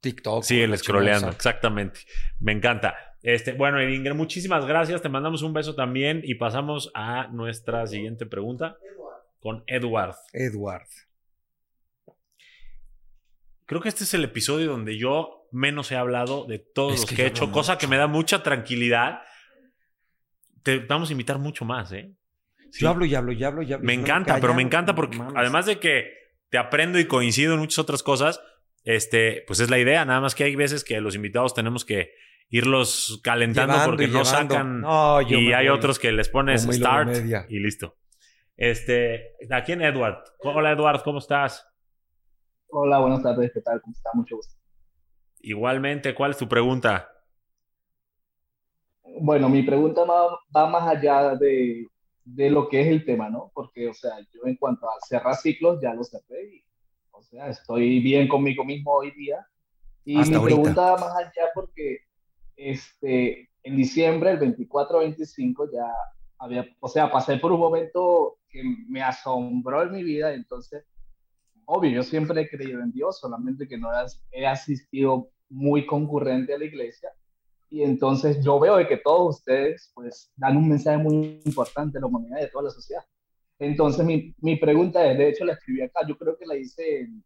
TikTok. Sí, el scrolleando, exactamente. Me encanta. Este, bueno, Edinger, muchísimas gracias. Te mandamos un beso también y pasamos a nuestra siguiente pregunta con Edward. Edward. Creo que este es el episodio donde yo menos he hablado de todos los que, he hecho, cosa que me da mucha tranquilidad. Te vamos a invitar mucho más, ¿eh? Yo hablo y hablo y hablo y hablo. Me encanta, pero me encanta porque además de que te aprendo y coincido en muchas otras cosas, este, pues es la idea. Nada más que hay veces que los invitados tenemos que irlos calentando porque no sacan. y hay otros que les pones start y listo. Este, aquí en Edward. Hola Edward, ¿cómo estás? Hola, buenas tardes, ¿qué tal? ¿Cómo está? Mucho gusto. Igualmente, ¿cuál es tu pregunta? Bueno, mi pregunta va, más allá de, de, lo que es el tema, ¿no? Porque, o sea, yo en cuanto a cerrar ciclos ya lo cerré y, o sea, estoy bien conmigo mismo hoy día. Y mi pregunta va más allá porque este, en diciembre, el 24-25, ya había, o sea, pasé por un momento que me asombró en mi vida, entonces, obvio, yo siempre he creído en Dios, solamente que no he asistido muy concurrente a la iglesia, y entonces yo veo de que todos ustedes, pues, dan un mensaje muy importante a la humanidad y a toda la sociedad. Entonces, mi, mi pregunta es, de hecho, la escribí acá, yo creo que la hice en,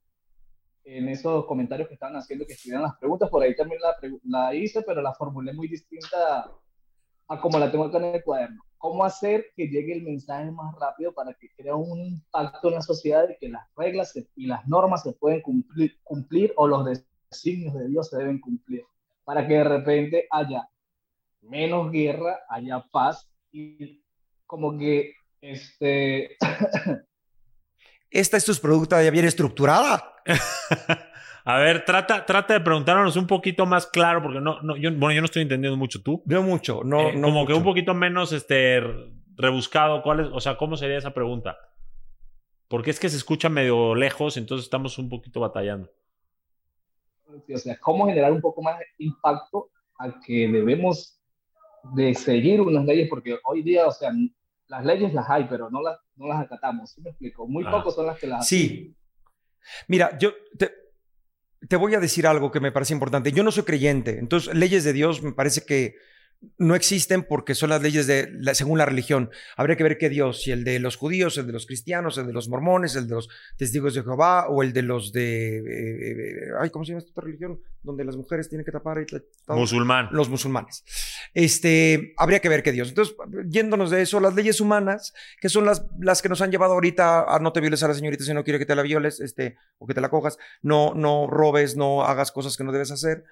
en esos comentarios que estaban haciendo que escribieran las preguntas. Por ahí también la, la hice, pero la formulé muy distinta a, como la tengo acá en el cuaderno. ¿Cómo hacer que llegue el mensaje más rápido para que crea un impacto en la sociedad de que las reglas y las normas se pueden cumplir, cumplir o los designios de Dios se deben cumplir? Para que de repente haya menos guerra, haya paz y como que este esta es tu producto ya bien estructurada. A ver, trata, trata de preguntarnos un poquito más claro, porque no, no, yo, bueno, yo no estoy entendiendo mucho tú. Veo mucho, no, eh, no Como que un poquito menos este, rebuscado. ¿Cuál es, o sea, ¿cómo sería esa pregunta? Porque es que se escucha medio lejos, entonces estamos un poquito batallando. O sea, cómo generar un poco más de impacto a que debemos de seguir unas leyes, porque hoy día, o sea, las leyes las hay, pero no las, no las acatamos. ¿Sí me explico? Muy ah. pocos son las que las Sí. Mira, yo te, te voy a decir algo que me parece importante. Yo no soy creyente, entonces leyes de Dios me parece que no existen porque son las leyes de según la religión. Habría que ver qué Dios, si el de los judíos, el de los cristianos, el de los mormones, el de los testigos de Jehová o el de los de eh, eh, ay, ¿cómo se llama esta religión? Donde las mujeres tienen que tapar y musulmán. Los musulmanes. Este, habría que ver qué Dios. Entonces, yéndonos de eso, las leyes humanas, que son las, las que nos han llevado ahorita a no te violes a la señorita si no quiere que te la violes, este, o que te la cojas, no no robes, no hagas cosas que no debes hacer.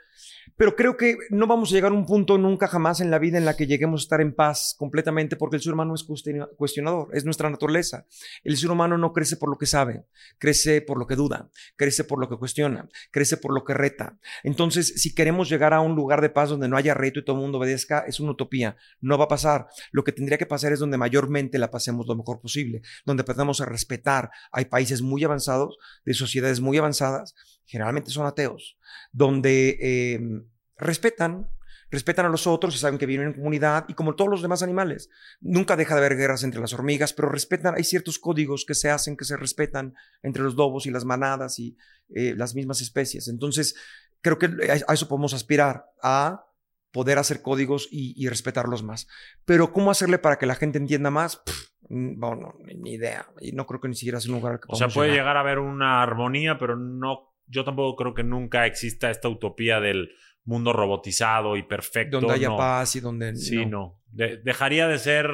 Pero creo que no vamos a llegar a un punto nunca jamás en la vida en la que lleguemos a estar en paz completamente porque el ser humano es cuestionador, es nuestra naturaleza. El ser humano no crece por lo que sabe, crece por lo que duda, crece por lo que cuestiona, crece por lo que reta. Entonces, si queremos llegar a un lugar de paz donde no haya reto y todo el mundo obedezca, es una utopía. No va a pasar. Lo que tendría que pasar es donde mayormente la pasemos lo mejor posible, donde podamos a respetar. Hay países muy avanzados, de sociedades muy avanzadas, generalmente son ateos, donde em, respetan, respetan a los otros y saben que viven en comunidad y como todos los demás animales. Nunca deja de haber guerras entre las hormigas, pero respetan, hay ciertos códigos que se hacen, que se respetan entre los lobos y las manadas y eh, las mismas especies. Entonces, creo que a eso podemos aspirar, a poder hacer códigos y, respetarlos más. Pero ¿cómo hacerle para que la gente entienda más? bueno, ni idea. Y no creo que ni siquiera sea un lugar que O sea, puede llegar a haber una armonía, pero no yo tampoco creo que nunca exista esta utopía del mundo robotizado y perfecto. Donde haya paz y donde... Sí, no. dejaría de ser...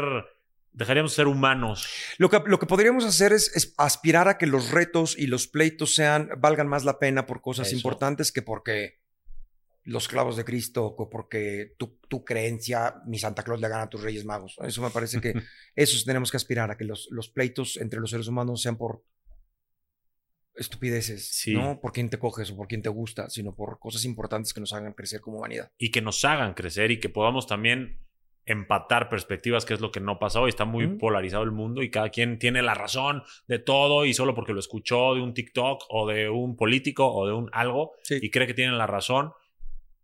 Dejaríamos de ser humanos. Lo que, lo que podríamos hacer es, aspirar a que los retos y los pleitos sean, valgan más la pena por cosas importantes que porque los clavos de Cristo o porque tu, tu, creencia, mi Santa Claus le gana a tus Reyes Magos. Eso me parece que eso tenemos que aspirar a que los, los pleitos entre los seres humanos sean por estupideces, no por quién te coges o por quién te gusta, sino por cosas importantes que nos hagan crecer como humanidad. Y que nos hagan crecer y que podamos también empatar perspectivas, que es lo que no pasa hoy. Está muy polarizado el mundo y cada quien tiene la razón de todo y solo porque lo escuchó de un TikTok o de un político o de un algo y cree que tiene la razón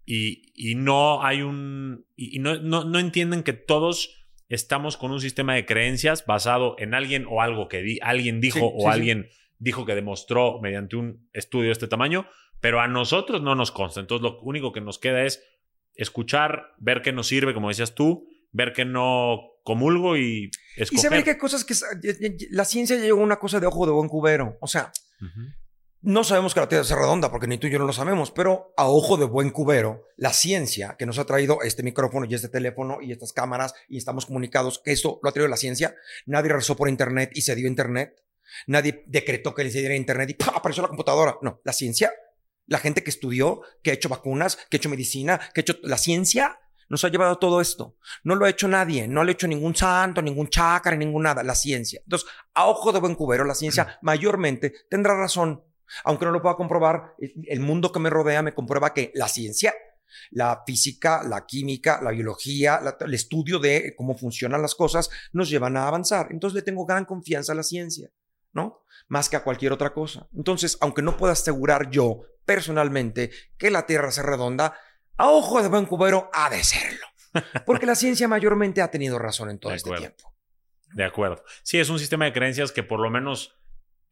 y, y no hay un... y, no, no, entienden que todos estamos con un sistema de creencias basado en alguien o algo que alguien dijo o alguien dijo que demostró mediante un estudio de este tamaño, pero a nosotros no nos consta. Entonces lo único que nos queda es escuchar, ver qué nos sirve, como decías tú, ver qué no comulgo y escoger. Y saber qué cosas que... La ciencia llegó a una cosa de ojo de buen cubero. O sea, no sabemos que la Tierra es redonda, porque ni tú y yo no lo sabemos, pero a ojo de buen cubero, la ciencia que nos ha traído este micrófono y este teléfono y estas cámaras y estamos comunicados, que esto lo ha traído la ciencia. Nadie rezó por Internet y se dio Internet. Nadie decretó que le diera internet y apareció la computadora. No, la ciencia, la gente que estudió, que ha hecho vacunas, que ha hecho medicina, que ha hecho la ciencia, nos ha llevado todo esto. No lo ha hecho nadie, no lo ha hecho ningún santo, ningún chácara, ningún nada, la ciencia. Entonces, a ojo de buen cubero, la ciencia mayormente tendrá razón. Aunque no lo pueda comprobar, el mundo que me rodea me comprueba que la ciencia, la física, la química, la biología, el estudio de cómo funcionan las cosas, nos llevan a avanzar. Entonces le tengo gran confianza a la ciencia. ¿no? Más que a cualquier otra cosa. Entonces, aunque no pueda asegurar yo personalmente que la Tierra sea redonda, a ojo de buen cubero ha de serlo. Porque la ciencia mayormente ha tenido razón en todo este tiempo. De acuerdo. Sí, es un sistema de creencias que por lo menos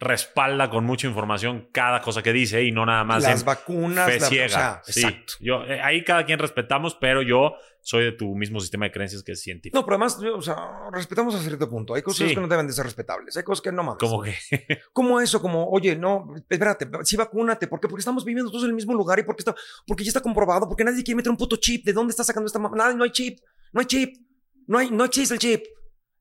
respalda con mucha información cada cosa que dice y no nada más las vacunas fe ciega. exacto. Yo eh, ahí cada quien respetamos, pero yo soy de tu mismo sistema de creencias que es científico. No, pero además, o sea, respetamos a cierto punto. Hay cosas que no deben de ser respetables, hay cosas que no más. ¿Cómo que? como eso, como, oye, no, espérate, sí vacúnate, ¿por qué? Porque estamos viviendo todos en el mismo lugar y porque está porque ya está comprobado, porque nadie quiere meter un puto chip. ¿De dónde está sacando esta Nada, no hay chip. No hay chip. No hay no existe el chip.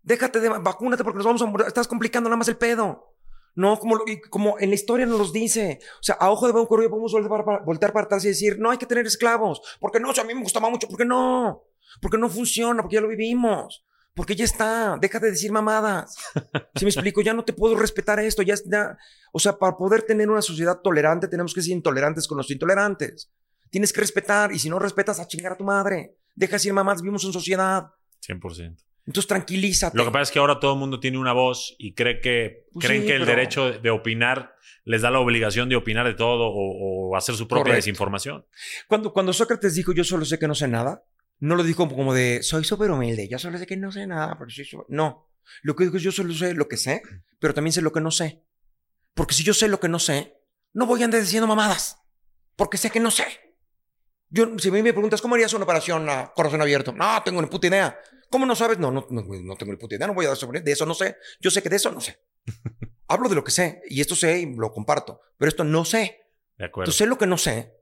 Déjate de vacúnate porque nos vamos a estás complicando nada más el pedo. No, como, como en la historia nos los dice. O sea, a ojo de buen cubero podemos voltear para, para atrás y decir, no hay que tener esclavos. Porque no, o sea, a mí me gustaba mucho. porque no? Porque no funciona, porque ya lo vivimos. Porque ya está. Deja de decir mamadas. Si me explico, ya no te puedo respetar esto. Ya, ya. O sea, para poder tener una sociedad tolerante, tenemos que ser intolerantes con los intolerantes. Tienes que respetar. Y si no respetas, a chingar a tu madre. Deja de decir mamadas, vivimos en sociedad. 100%. Entonces tranquilízate. Lo que pasa es que ahora todo el mundo tiene una voz y cree que, Pues creen sí, que el pero- derecho de opinar les da la obligación de opinar de todo o, o hacer su propia Correcto. desinformación. Cuando, cuando Sócrates dijo yo solo sé que no sé nada, no lo dijo como de soy súper humilde, yo solo sé que no sé nada, porque soy súper-". No, lo que dijo es yo solo sé lo que sé, pero también sé lo que no sé. Porque si yo sé lo que no sé, no voy a andar diciendo mamadas, porque sé que no sé. Yo, si a mí me preguntas, ¿cómo harías una operación a corazón abierto? No, tengo ni puta idea. ¿Cómo no sabes? No, no, no, no tengo ni puta idea, no voy a dar sobre de eso, no sé. Yo sé que de eso no sé. Hablo de lo que sé, y esto sé y lo comparto, pero esto no sé. De acuerdo. Entonces sé lo que no sé.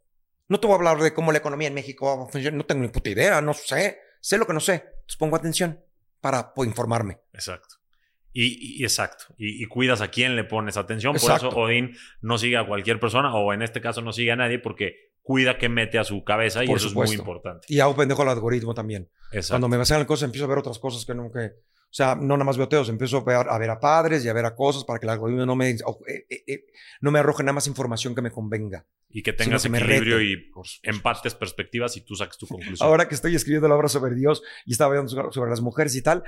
No te voy a hablar de cómo la economía en México funciona. No tengo ni puta idea, no sé. Sé lo que no sé. Entonces pongo atención para pues, informarme. Exacto. Y, y- exacto. Y, y cuidas a quién le pones atención. Por Exacto. eso Odín no sigue a cualquier persona, o en este caso no sigue a nadie, porque cuida que mete a su cabeza y Por eso es muy importante. Y hago pendejo al algoritmo también. Exacto. Cuando me vacilan cosas, empiezo a ver otras cosas que no que. O sea, no nada más veo teos, empiezo a ver, a ver a padres y a ver a cosas para que el algoritmo no me, o- eh, eh, no me arroje nada más información que me convenga. y que tengas que equilibrio rete. y empates perspectivas y tú saques tu conclusión. Ahora que estoy escribiendo la obra sobre Dios y estaba hablando sobre- las mujeres y tal,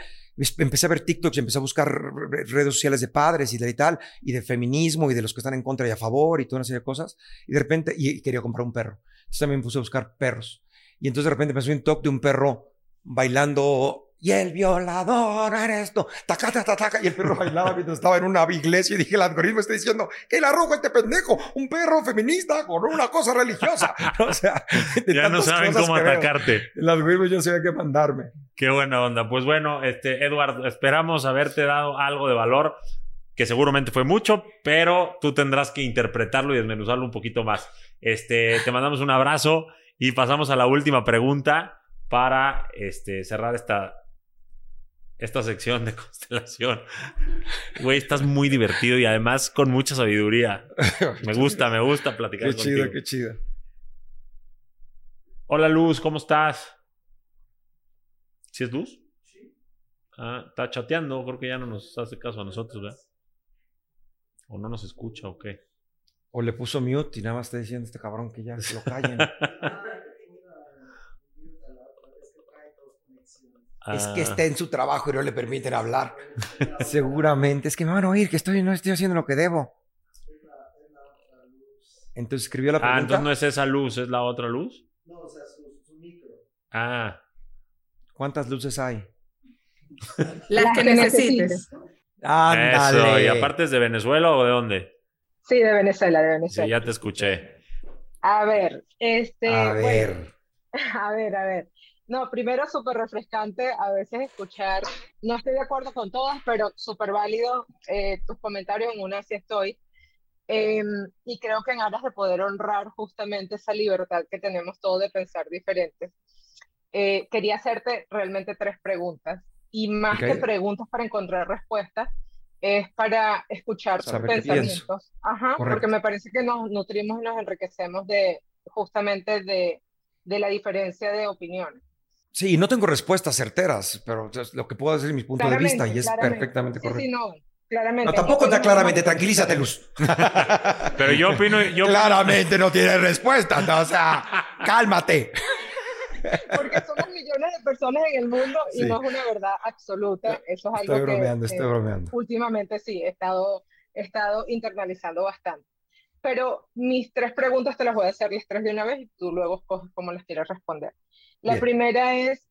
empecé a ver TikToks, empecé a buscar re- redes sociales de padres y de tal, y de feminismo y de los que están en contra y a favor y toda una serie de cosas. Y de repente, y, y quería comprar un perro. Entonces también me puse a buscar perros. Y entonces de repente me un TikTok de un perro bailando. Y el violador eres tú. Taca, taca, taca. Y el perro bailaba mientras estaba en una iglesia. Y dije, el algoritmo está diciendo, ¿qué le arroja este pendejo? Un perro feminista con una cosa religiosa. O sea, de ya no saben cómo que veo. atacarte. El algoritmo ya sabía qué mandarme. Qué buena onda. Pues bueno, este, Eduardo, esperamos haberte dado algo de valor, que seguramente fue mucho, pero tú tendrás que interpretarlo y desmenuzarlo un poquito más. Este, te mandamos un abrazo y pasamos a la última pregunta para este, cerrar esta, esta sección de constelación. Güey, estás muy divertido y además con mucha sabiduría. Me gusta, me gusta platicar Qué contigo. chido, qué chido. Hola Luz, ¿cómo estás? ¿Sí es Luz? Ah, está chateando, creo que ya no nos hace caso a nosotros, ¿verdad? O no nos escucha o qué. O le puso mute y nada más está diciendo este cabrón que ya se lo callen. Es que Ah, está en su trabajo y no le permiten hablar. Seguramente. Es que me van a oír que estoy, no estoy haciendo lo que debo. Entonces escribió la Ah, pregunta. entonces no es esa luz, es la otra luz. Ah, ¿Cuántas luces hay? Las que necesites. Ándale. eso. ¿Y aparte es de Venezuela o de dónde? Sí, de Venezuela, de Sí, Venezuela. ya te escuché. A ver, este, A bueno, ver. a ver, a ver. No, primero súper refrescante a veces escuchar, no estoy de acuerdo con todas, pero súper válido eh, tus comentarios, en una sí estoy. Em, y creo que en aras de poder honrar justamente esa libertad que tenemos todos de pensar diferente, eh, quería hacerte realmente tres preguntas. Y más que Ok. preguntas para encontrar respuestas, es para escuchar tus pensamientos. Ajá, porque me parece que nos nutrimos y nos enriquecemos de justamente de, de la diferencia de opiniones. Sí, no tengo respuestas certeras, pero es lo que puedo decir es mi punto de vista Claramente, y es claramente. perfectamente Sí, correcto. sí, no, claramente. No, tampoco está no- claramente, tranquilízate, Luz. Pero yo opino, yo claramente no tiene respuesta, no, o sea, cálmate. Porque somos millones de personas en el mundo y Sí. no es una verdad absoluta. Eso es algo Estoy que, bromeando, que estoy bromeando. últimamente sí he estado, he estado internalizando bastante. Pero mis tres preguntas te las voy a hacer las tres de una vez y tú luego escoges cómo las quieres responder. La Bien. primera es,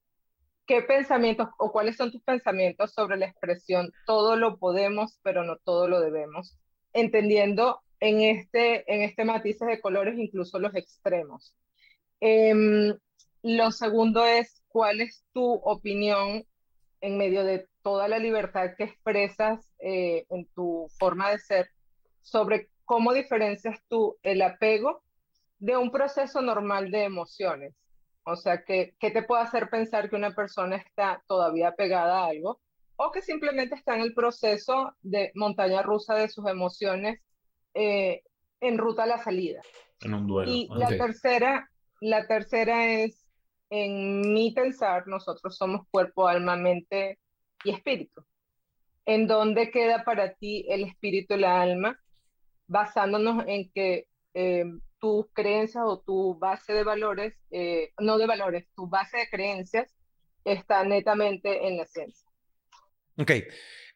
¿qué pensamientos o cuáles son tus pensamientos sobre la expresión todo lo podemos, pero no todo lo debemos? Entendiendo en este, en este matices de colores incluso los extremos. Em, lo segundo es, ¿cuál es tu opinión en medio de toda la libertad que expresas eh, en tu forma de ser sobre cómo diferencias tú el apego de un proceso normal de emociones? O sea, ¿qué, qué te puede hacer pensar que una persona está todavía pegada a algo o que simplemente está en el proceso de montaña rusa de sus emociones eh, en ruta a la salida? en un duelo. Y la tercera, la tercera es, en mi pensar, nosotros somos cuerpo, alma, mente y espíritu. ¿En dónde queda para ti el espíritu y la alma? Basándonos en que eh, tus creencias o tu base de valores, eh, no de valores, tu base de creencias está netamente en la ciencia. Ok.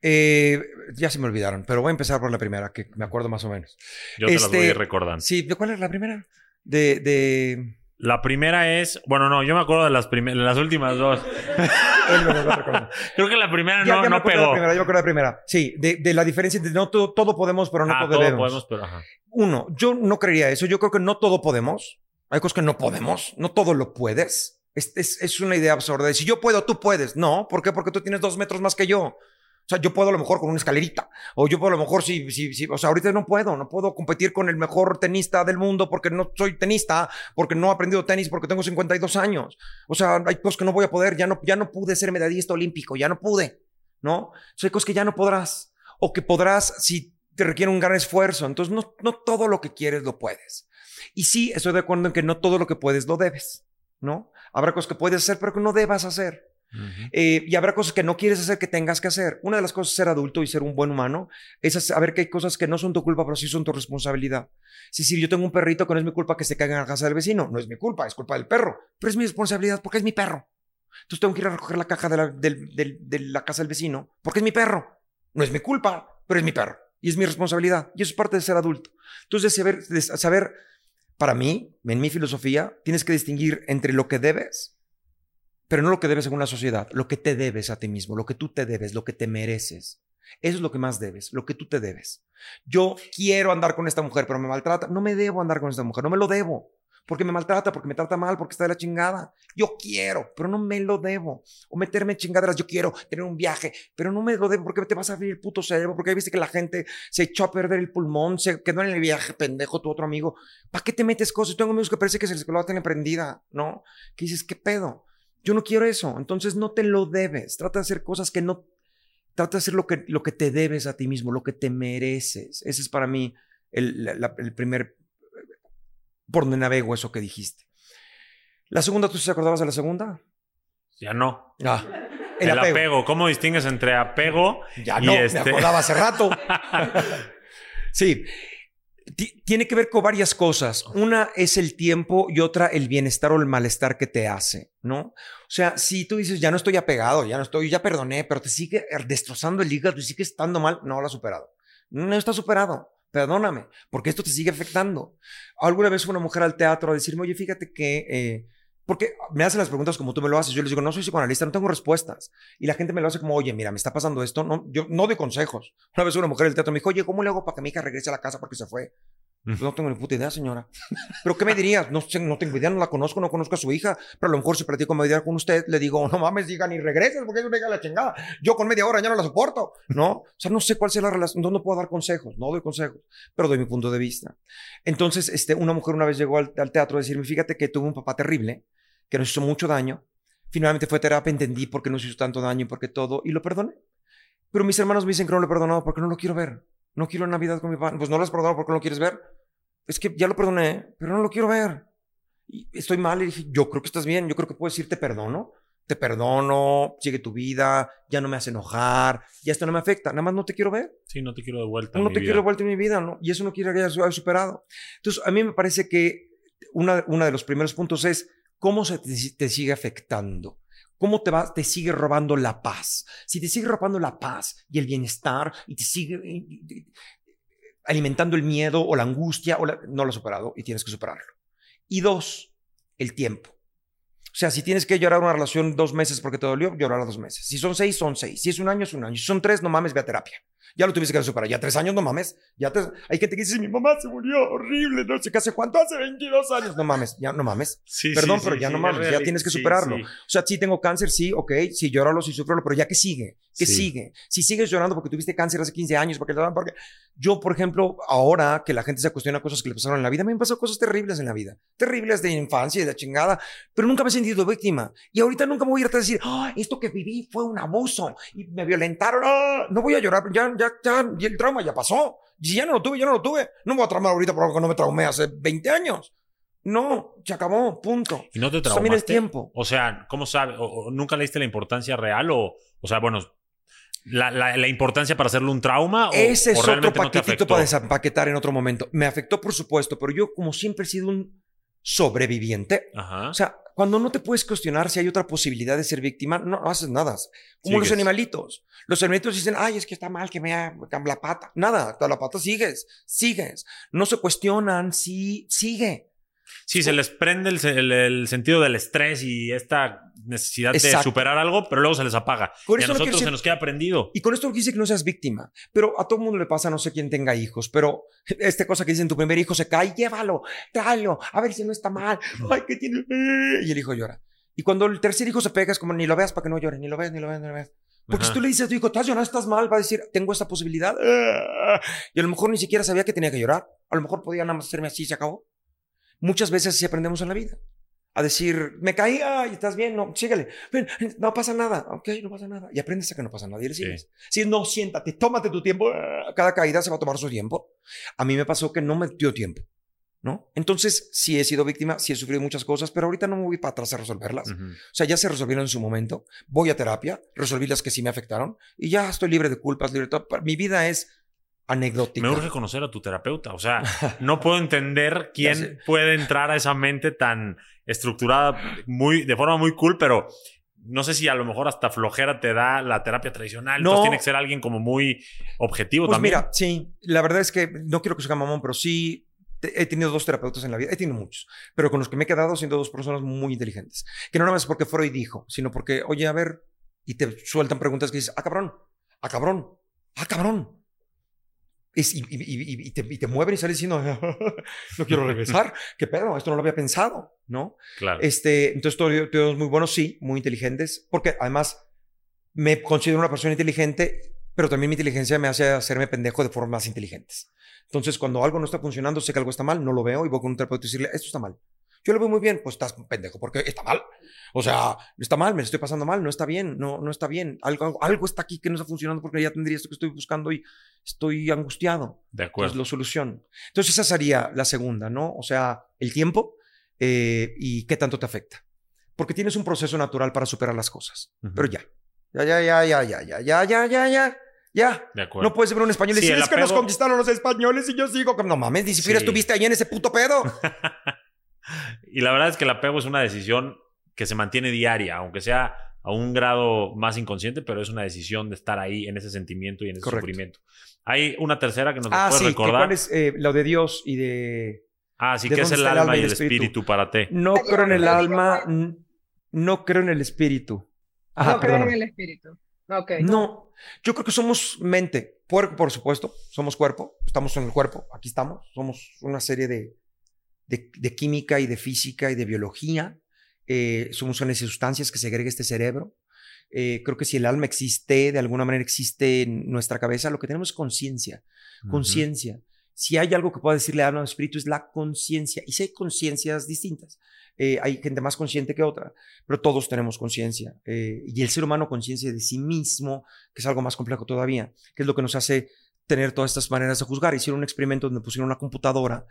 Eh, ya se me olvidaron, pero voy a empezar por la primera, que me acuerdo más o menos. Yo te las voy a ir Este, recordando. Sí, ¿de cuál es la primera? De, de... La primera es. Bueno, no, yo me acuerdo de las, las últimas dos. Creo que la primera Ya- no, ya no pegó. la primera, yo me acuerdo de la primera. Sí, de, de la diferencia entre no todo, todo podemos, pero no ah, todo todo debemos. podemos, pero ajá. Uno, yo no creería eso. Yo creo que no todo podemos. Hay cosas que no podemos. No todo lo puedes. Es, es, es una idea absurda. de Si yo puedo, tú puedes. No, ¿por qué? Porque tú tienes dos metros más que yo. O sea, yo puedo a lo mejor con una escalerita. O yo puedo a lo mejor si, si, si, o sea, ahorita no puedo. No puedo competir con el mejor tenista del mundo porque no soy tenista, porque no he aprendido tenis, porque tengo 52 años. O sea, hay cosas que no voy a poder. Ya no, ya no pude ser medallista olímpico. Ya no pude. ¿No? Sea, hay cosas que ya no podrás. O que podrás si te requiere un gran esfuerzo. Entonces, no, no todo lo que quieres lo puedes. Y sí, estoy de acuerdo en que no todo lo que puedes lo debes, ¿no? Habrá cosas que puedes hacer, pero que no debas hacer. Eh, y habrá cosas que no quieres hacer que tengas que hacer. Una de las cosas de ser adulto y ser un buen humano es saber que hay cosas que no son tu culpa, pero sí son tu responsabilidad. Es decir, yo tengo un perrito que no es mi culpa que se caiga en la casa del vecino. No es mi culpa, es culpa del perro. Pero es mi responsabilidad porque es mi perro. Entonces tengo que ir a recoger la caja de la, de la casa del vecino porque es mi perro. No es mi culpa, pero es mi perro. Y es mi responsabilidad. Y eso es parte de ser adulto. Entonces, saber, saber, para mí, en mi filosofía, tienes que distinguir entre lo que debes pero no lo que debes en una sociedad, lo que te debes a ti mismo, lo que tú te debes, lo que te mereces. Eso es lo que más debes, lo que tú te debes. Yo quiero andar con esta mujer, pero me maltrata. No me debo andar con esta mujer, no me lo debo. Porque me maltrata, porque me trata mal, porque está de la chingada. Yo quiero, pero no me lo debo. O meterme en chingaderas, yo quiero tener un viaje, pero no me lo debo porque te vas a abrir el puto cerebro, porque ahí viste que la gente se echó a perder el pulmón, se quedó en el viaje, pendejo, tu otro amigo. ¿Para qué te metes cosas? Tengo amigos que parece que se les la tienen prendida, ¿no? Que dices, ¿qué pedo? Yo no quiero eso. Entonces no te lo debes. Trata de hacer cosas que no. Trata de hacer lo que, lo que te debes a ti mismo, lo que te mereces. Ese es para mí el, la- el primer. Por donde navego eso que dijiste. La segunda, ¿tú sí te acordabas de la segunda? Ya no. Ah, El, apego. ¿Cómo distingues entre apego Ya y no, este? me acordaba hace rato. sí. Ti- Tiene que ver con varias cosas. Una es el tiempo y otra el bienestar o el malestar que te hace, ¿no? O sea, si tú dices, ya no estoy apegado, ya no estoy, ya perdoné, pero te sigue destrozando el hígado y sigue estando mal, no lo has superado. No está superado. Perdóname, porque esto te sigue afectando. Alguna vez fue una mujer al teatro a decirme, oye, fíjate que eh, porque me hacen las preguntas como tú me lo haces. Yo les digo, no soy psicoanalista, no tengo respuestas. Y la gente me lo hace como, oye, mira, me está pasando esto. No, yo no doy consejos. Una vez una mujer del teatro me dijo, oye, ¿cómo le hago para que mi hija regrese a la casa porque se fue? Pues no tengo ni puta idea, señora. ¿Pero qué me dirías? No no tengo idea, no la conozco, no conozco a su hija. Pero a lo mejor si platico media hora con usted, le digo, no mames, diga ni regreses porque es una hija de la chingada. Yo con media hora ya no la soporto, ¿no? O sea, no sé cuál sea la relación. No, no puedo dar consejos, no doy consejos, pero doy mi punto de vista. Entonces, este, una mujer una vez llegó al, al teatro a decirme, fíjate que tuve un papá terrible, que nos hizo mucho daño. Finalmente fue a terapia, entendí por qué nos hizo tanto daño y por qué todo, y lo perdoné. Pero mis hermanos me dicen que no lo he perdonado porque no lo quiero ver. No quiero Navidad con mi papá. Pues no lo has perdonado porque no lo quieres ver. Es que ya lo perdoné, pero no lo quiero ver. Y estoy mal y dije, yo creo que estás bien, yo creo que puedes decir te perdono, te perdono, sigue tu vida, ya no me hace enojar, ya esto no me afecta, nada más no te quiero ver. Sí, no te quiero de vuelta. No en te mi quiero de vida. vuelta en mi vida, ¿no? Y eso no quiere que hayas superado. Entonces, a mí me parece que una, una de los primeros puntos es cómo se te, te sigue afectando. ¿Cómo te, sigue robando la paz? Si te sigue robando la paz y el bienestar y te sigue y- alimentando el miedo o la angustia, o no lo has superado y tienes que superarlo. Y dos, el tiempo. O sea, si tienes que llorar una relación dos meses porque te dolió, llorar dos meses. Si son seis, son seis. Si es un año, es un año. Si son tres, no mames, ve a terapia. Ya lo tuviste que superar. Ya tres años, no mames. Ya te... Hay gente que dice, mi mamá se murió horrible, no sé qué hace cuánto, hace 22 años. No mames, ya no mames. Sí, Perdón, sí, pero sí, ya no es mames, ya tienes que superarlo. O sea, sí tengo cáncer, sí, ok, sí llóralo, sí sufrelo, pero ya que sigue, que sigue. Si sigues llorando porque tuviste cáncer hace 15 años, porque, porque yo, por ejemplo, ahora que la gente se cuestiona cosas que le pasaron en la vida, a mí me han pasado cosas terribles en la vida, terribles de infancia y de chingada, pero nunca me he sentido víctima. Y ahorita nunca me voy a ir a decir, "Ah, esto que viví fue un abuso y me violentaron. ah". No voy a llorar, ya, ya, ya, y el trauma ya pasó. Y si ya no lo tuve, ya no lo tuve. No me voy a traumar ahorita por algo que no me traumé hace 20 años. No, se acabó, punto. ¿Y no te traumaste? también el tiempo. O sea, ¿cómo sabes? O, o ¿Nunca le diste la importancia real? O, o sea, bueno, la, la- la importancia para hacerle un trauma? O, Ese es o otro no paquetito afectó? para desempaquetar en otro momento. Me afectó, por supuesto, pero yo, como siempre he sido un sobreviviente, Ajá. o sea, cuando no te puedes cuestionar si hay otra posibilidad de ser víctima, no, no haces nada. Como los animalitos. Los animalitos dicen, ay, es que está mal que me haga la pata. Nada, la pata sigues, sigues. No se cuestionan, sí, sigue. Sí, se les prende el, el- el sentido del estrés y esta necesidad de Exacto. superar algo, pero luego se les apaga. Por y a nosotros se nos queda prendido. Y con esto no quise que no seas víctima, pero a todo mundo le pasa, no sé quién tenga hijos, pero esta cosa que dicen, tu primer hijo se cae, llévalo, tráelo, a ver si no está mal, ay, ¿qué tiene? Y el hijo llora. Y cuando el tercer hijo se pega, es como, ni lo veas para que no llore, ni lo veas, ni lo veas, ni lo veas. Porque Ajá. si tú le dices a tu hijo, estás llorando, estás mal, va a decir, tengo esta posibilidad. Y a lo mejor ni siquiera sabía que tenía que llorar. A lo mejor podía nada más hacerme así y se acabó. Muchas veces así aprendemos en la vida. A decir, me caí, ay, estás bien, no, síguele. Ven, no pasa nada, ok, no pasa nada. Y aprendes a que no pasa nada y le Sí. sigues. Si no, siéntate, tómate tu tiempo. Cada caída se va a tomar su tiempo. A mí me pasó que no me dio tiempo, ¿no? Entonces, sí he sido víctima, sí he sufrido muchas cosas, pero ahorita no me voy para atrás a resolverlas. Ujú. O sea, ya se resolvieron en su momento. Voy a terapia, resolví las que sí me afectaron y ya estoy libre de culpas, libre de todo. Mi vida es anecdótica. Me urge conocer a tu terapeuta. O sea, no puedo entender quién puede entrar a esa mente tan estructurada muy, de forma muy cool, pero no sé si a lo mejor hasta flojera te da la terapia tradicional. No. Entonces tiene que ser alguien como muy objetivo Pues también. mira, sí, la verdad es que no quiero que se haga mamón, pero sí te- he tenido dos terapeutas en la vida, he tenido muchos, pero con los que me he quedado siendo dos personas muy inteligentes. Que no nada más porque Freud dijo, sino porque, oye, a ver, y te sueltan preguntas que dices, ah, cabrón, ah, cabrón, ah, cabrón. Es- y, te, y te mueven y sales diciendo, no quiero regresar, qué pedo, esto no lo había pensado, ¿no? Claro. Este, entonces, todos, todos muy buenos, sí, muy inteligentes, porque además me considero una persona inteligente, pero también mi inteligencia me hace hacerme pendejo de formas inteligentes. Entonces, cuando algo no está funcionando, sé que algo está mal, no lo veo y voy con un terapeuta y decirle, esto está mal. Yo lo veo muy bien, pues estás pendejo, porque está mal. O sea, está mal, me estoy pasando mal, no está bien, no, no está bien. Algo, algo, algo está aquí que no está funcionando porque ya tendría esto que estoy buscando y estoy angustiado. de acuerdo. lo soluciono. Entonces esa sería la segunda, ¿no? O sea, el tiempo eh, y qué tanto te afecta. Porque tienes un proceso natural para superar las cosas. Ujú. Pero ya. Ya, ya, ya, ya, ya, ya, ya, ya, ya, ya. Ya. De acuerdo. No puedes ver un español y Sí, decir, es que nos apego- conquistaron los españoles y yo sigo. No mames, ni siquiera Sí. estuviste ahí en ese puto pedo. Y la verdad es que el apego es una decisión que se mantiene diaria, aunque sea a un grado más inconsciente, pero es una decisión de estar ahí en ese sentimiento y en ese Correcto. sufrimiento. Hay una tercera que nos ah, puedes sí, que recordar. cuál es eh, lo de Dios y de... Ah, sí, ¿De que es el alma y el espíritu, para ti. No creo en el alma, no creo en el espíritu. Ajá, no perdona. en el espíritu. Ok. No, yo creo que somos mente, cuerpo, por supuesto, somos cuerpo, estamos en el cuerpo, aquí estamos, somos una serie de, de, de química y de física y de biología, eh, somos unas sustancias que segrega este cerebro. Eh, creo que si el alma existe, de alguna manera existe en nuestra cabeza, lo que tenemos es conciencia, conciencia. Si hay algo que pueda decirle alma o espíritu es la conciencia, y si hay conciencias distintas. Eh, hay gente más consciente que otra, pero todos tenemos conciencia. eh, y el ser humano conciencia de sí mismo, que es algo más complejo todavía, que es lo que nos hace tener todas estas maneras de juzgar. Hicieron un experimento donde pusieron una computadora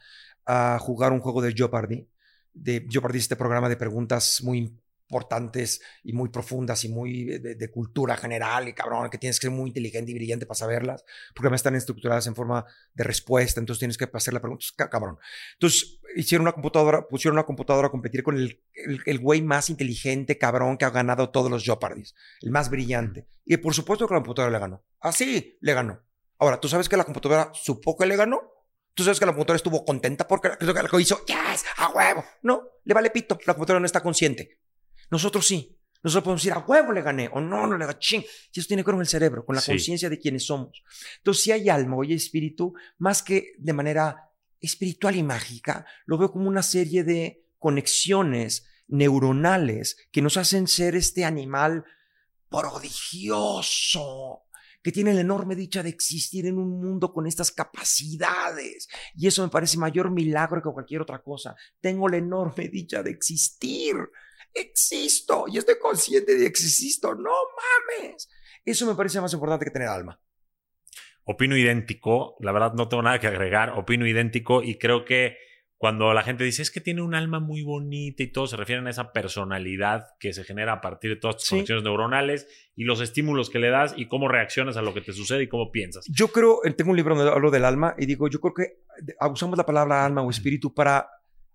a jugar un juego de Jeopardy. De Jeopardy es este programa de preguntas muy importantes y muy profundas y muy de, de cultura general y cabrón, que tienes que ser muy inteligente y brillante para saberlas, porque además están estructuradas en forma de respuesta, entonces tienes que hacer la pregunta, ca- cabrón. Entonces hicieron una computadora, pusieron una computadora a competir con el, el, el güey más inteligente, cabrón, que ha ganado todos los Jeopardys, el más brillante. Y por supuesto que la computadora le ganó. Así le ganó. Ahora, ¿tú sabes que la computadora supo que le ganó? ¿Tú sabes que la computadora estuvo contenta porque lo hizo, yes, a huevo? No, le vale pito, la computadora no está consciente. Nosotros sí. Nosotros podemos decir, a huevo le gané, o no, no le gané, ching. Y eso tiene que ver con el cerebro, con la Sí. conciencia de quiénes somos. Entonces, si hay alma o hay espíritu, más que de manera espiritual y mágica, lo veo como una serie de conexiones neuronales que nos hacen ser este animal prodigioso que tiene la enorme dicha de existir en un mundo con estas capacidades. Y eso me parece mayor milagro que cualquier otra cosa. Tengo la enorme dicha de existir. Existo y estoy consciente de que existo. No mames. Eso me parece más importante que tener alma. Opino idéntico, la verdad no tengo nada que agregar, opino idéntico y creo que cuando la gente dice es que tiene un alma muy bonita y todo, se refieren a esa personalidad que se genera a partir de todas tus Sí. conexiones neuronales y los estímulos que le das y cómo reaccionas a lo que te sucede y cómo piensas. Yo creo, eh, tengo un libro donde hablo del alma y digo, yo creo que eh, usamos la palabra alma o espíritu para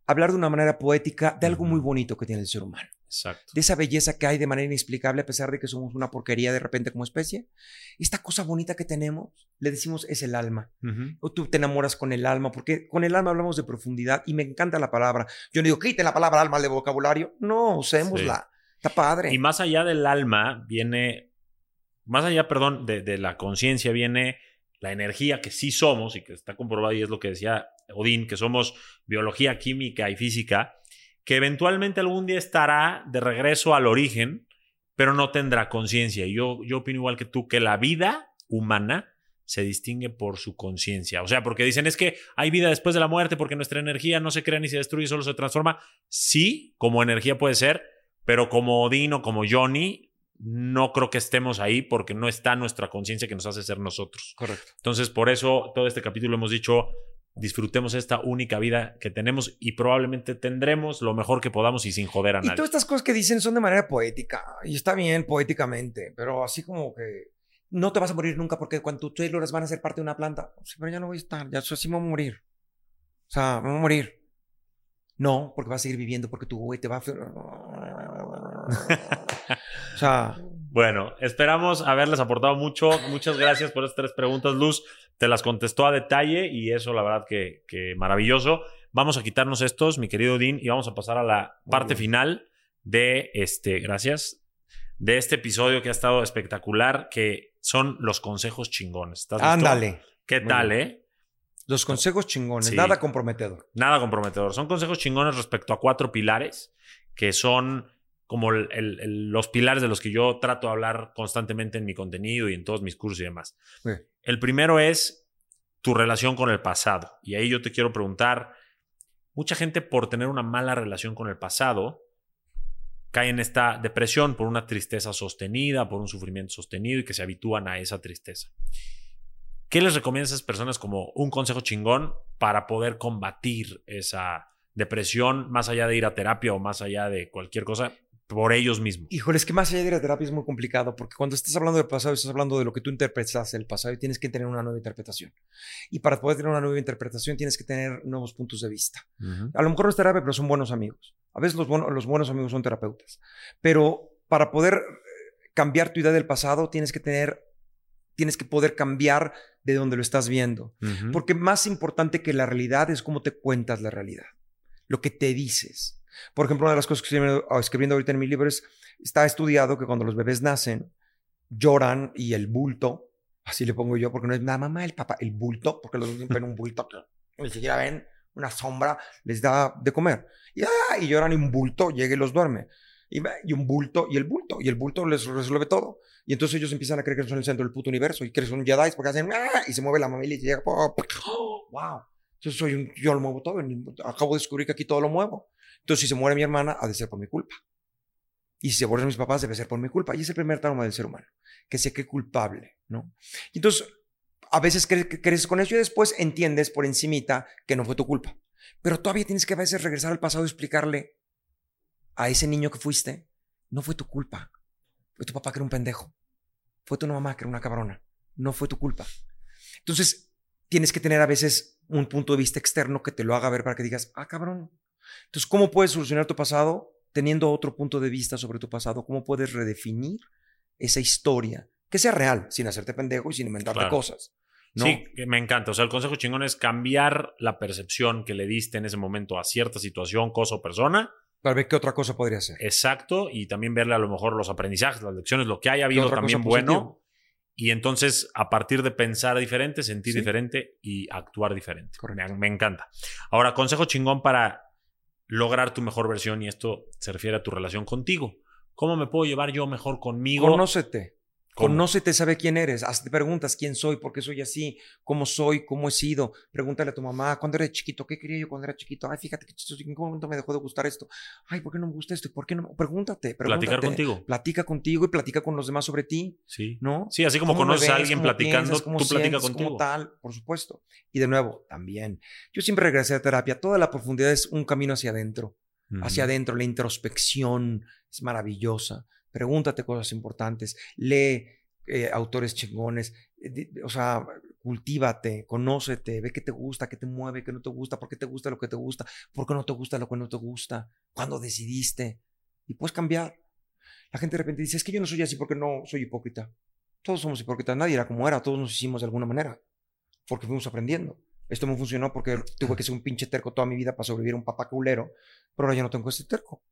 hablar de una manera poética de algo muy bonito que tiene el ser humano. Exacto. De esa belleza que hay de manera inexplicable a pesar de que somos una porquería de repente como especie. Esta cosa bonita que tenemos, le decimos es el alma. O tú te enamoras con el alma, porque con el alma hablamos de profundidad y me encanta la palabra. Yo no digo, quiten la palabra alma de vocabulario. No, usémosla. Está padre. Y más allá del alma viene, más allá, perdón, de, de la conciencia viene la energía que sí somos y que está comprobada y es lo que decía Odín, que somos biología, química y física, que eventualmente algún día estará de regreso al origen, pero no tendrá conciencia. Y yo, yo opino igual que tú, que la vida humana se distingue por su conciencia. O sea, porque dicen es que hay vida después de la muerte porque nuestra energía no se crea ni se destruye, solo se transforma. Sí, como energía puede ser, pero como Odín o como Johnny, no creo que estemos ahí porque no está nuestra conciencia que nos hace ser nosotros. Correcto. Entonces, por eso todo este capítulo hemos dicho, disfrutemos esta única vida que tenemos y probablemente tendremos lo mejor que podamos y sin joder a Y nadie. todas estas cosas que dicen son de manera poética. Y está bien poéticamente, pero así como que no te vas a morir nunca porque cuando tus células van a ser parte de una planta. Sí, pero ya no voy a estar, ya así me voy a morir. O sea, me voy a morir. No, porque vas a seguir viviendo, porque tu güey te va a... o sea, Bueno, esperamos haberles aportado mucho. Muchas gracias por estas tres preguntas, Luz. Te las contestó a detalle y eso, la verdad, que, que maravilloso. Vamos a quitarnos estos, mi querido Dean, y vamos a pasar a la Muy parte bien. final de este, gracias, de este episodio que ha estado espectacular, que son los consejos chingones. ¿Estás listo? ándale. ¿Qué Muy tal, bien. eh? Los consejos chingones, Sí. nada comprometedor. Nada comprometedor. Son consejos chingones respecto a cuatro pilares que son como el- el- el- los pilares de los que yo trato de hablar constantemente en mi contenido y en todos mis cursos y demás. Sí. El primero es tu relación con el pasado. Y ahí yo te quiero preguntar, mucha gente por tener una mala relación con el pasado cae en esta depresión por una tristeza sostenida, por un sufrimiento sostenido y que se habitúan a esa tristeza. ¿Qué les recomiendas a esas personas como un consejo chingón para poder combatir esa depresión más allá de ir a terapia o más allá de cualquier cosa por ellos mismos? Híjole, es que más allá de la terapia es muy complicado porque cuando estás hablando del pasado, estás hablando de lo que tú interpretas del pasado y tienes que tener una nueva interpretación. Y para poder tener una nueva interpretación tienes que tener nuevos puntos de vista. A lo mejor no es terapia, pero son buenos amigos. A veces los, buenos- los buenos amigos son terapeutas. Pero para poder eh, cambiar tu idea del pasado, tienes que tener, tienes que poder cambiar de donde lo estás viendo. Porque más importante que la realidad es cómo te cuentas la realidad, lo que te dices. Por ejemplo, una de las cosas que estoy escribiendo- escribiendo ahorita en mi libro es, está estudiado que cuando los bebés nacen, lloran y el bulto, así le pongo yo, porque no es la mamá, el papá, el bulto, porque los niños ven un bulto, ni siquiera ven una sombra, les da de comer. Y, ah, y lloran y un bulto llega y los duerme. Y, y un bulto, y el bulto, y el bulto les resuelve todo. Y entonces ellos empiezan a creer que son el centro del puto universo y que son Jedi porque hacen ¡ah! y se mueve la mamila y llega. ¡oh! ¡Wow! Yo soy un, yo lo muevo todo. Acabo de descubrir que aquí todo lo muevo. Entonces, si se muere mi hermana, ha de ser por mi culpa. Y si se mueren mis papás, debe ser por mi culpa. Y es el primer trauma del ser humano, que se cree culpable, ¿no? Entonces, a veces creces con eso y después entiendes por encimita que no fue tu culpa. Pero todavía tienes que a veces regresar al pasado y explicarle a ese niño que fuiste, no fue tu culpa. Fue tu papá que era un pendejo. Fue tu mamá que era una cabrona. No fue tu culpa. Entonces, tienes que tener a veces un punto de vista externo que te lo haga ver para que digas, ah, cabrón. Entonces, ¿cómo puedes solucionar tu pasado teniendo otro punto de vista sobre tu pasado? ¿Cómo puedes redefinir esa historia? Que sea real, sin hacerte pendejo y sin inventarte Claro. cosas. ¿no? Sí, me encanta. O sea, el consejo chingón es cambiar la percepción que le diste en ese momento a cierta situación, cosa o persona. Para ver qué otra cosa podría ser. Exacto. Y también verle a lo mejor los aprendizajes, las lecciones, lo que haya habido también bueno. Y entonces, a partir de pensar diferente, sentir Sí. diferente y actuar diferente. Me, me encanta. Ahora, consejo chingón para lograr tu mejor versión, y esto se refiere a tu relación contigo. ¿Cómo me puedo llevar yo mejor conmigo? Conócete. ¿Cómo? Conócete, sabe quién eres. Hazte preguntas, quién soy, por qué soy así, cómo soy, cómo he sido. Pregúntale a tu mamá, ¿cuándo era chiquito? ¿Qué quería yo cuando era chiquito? Ay, fíjate que ¿en qué momento me dejó de gustar esto? Ay, ¿por qué no me gusta esto? ¿Por qué no? Pregúntate, pregúntate. Platicar contigo. Platica contigo y platica con los demás sobre ti, Sí. ¿no? Sí, así como ¿Cómo me conoces a alguien ¿Cómo platicando, piensas? ¿Cómo tú platicas contigo. ¿Cómo tal? Por supuesto. Y de nuevo, también. Yo siempre regresé a terapia. Toda la profundidad es un camino hacia adentro hacia adentro. La introspección es maravillosa. Pregúntate cosas importantes. Lee eh, autores chingones. eh, O sea, cultívate, conócete, ve qué te gusta, qué te mueve, qué no te gusta, por qué te gusta lo que te gusta, por qué no te gusta lo que no te gusta, cuándo decidiste. Y puedes cambiar. La gente de repente dice, es que yo no soy así porque no soy hipócrita. Todos somos hipócritas, nadie era como era, todos nos hicimos de alguna manera, porque fuimos aprendiendo. Esto me funcionó porque tuve que ser un pinche terco toda mi vida para sobrevivir a un papá culero, pero ahora ya no tengo ese terco.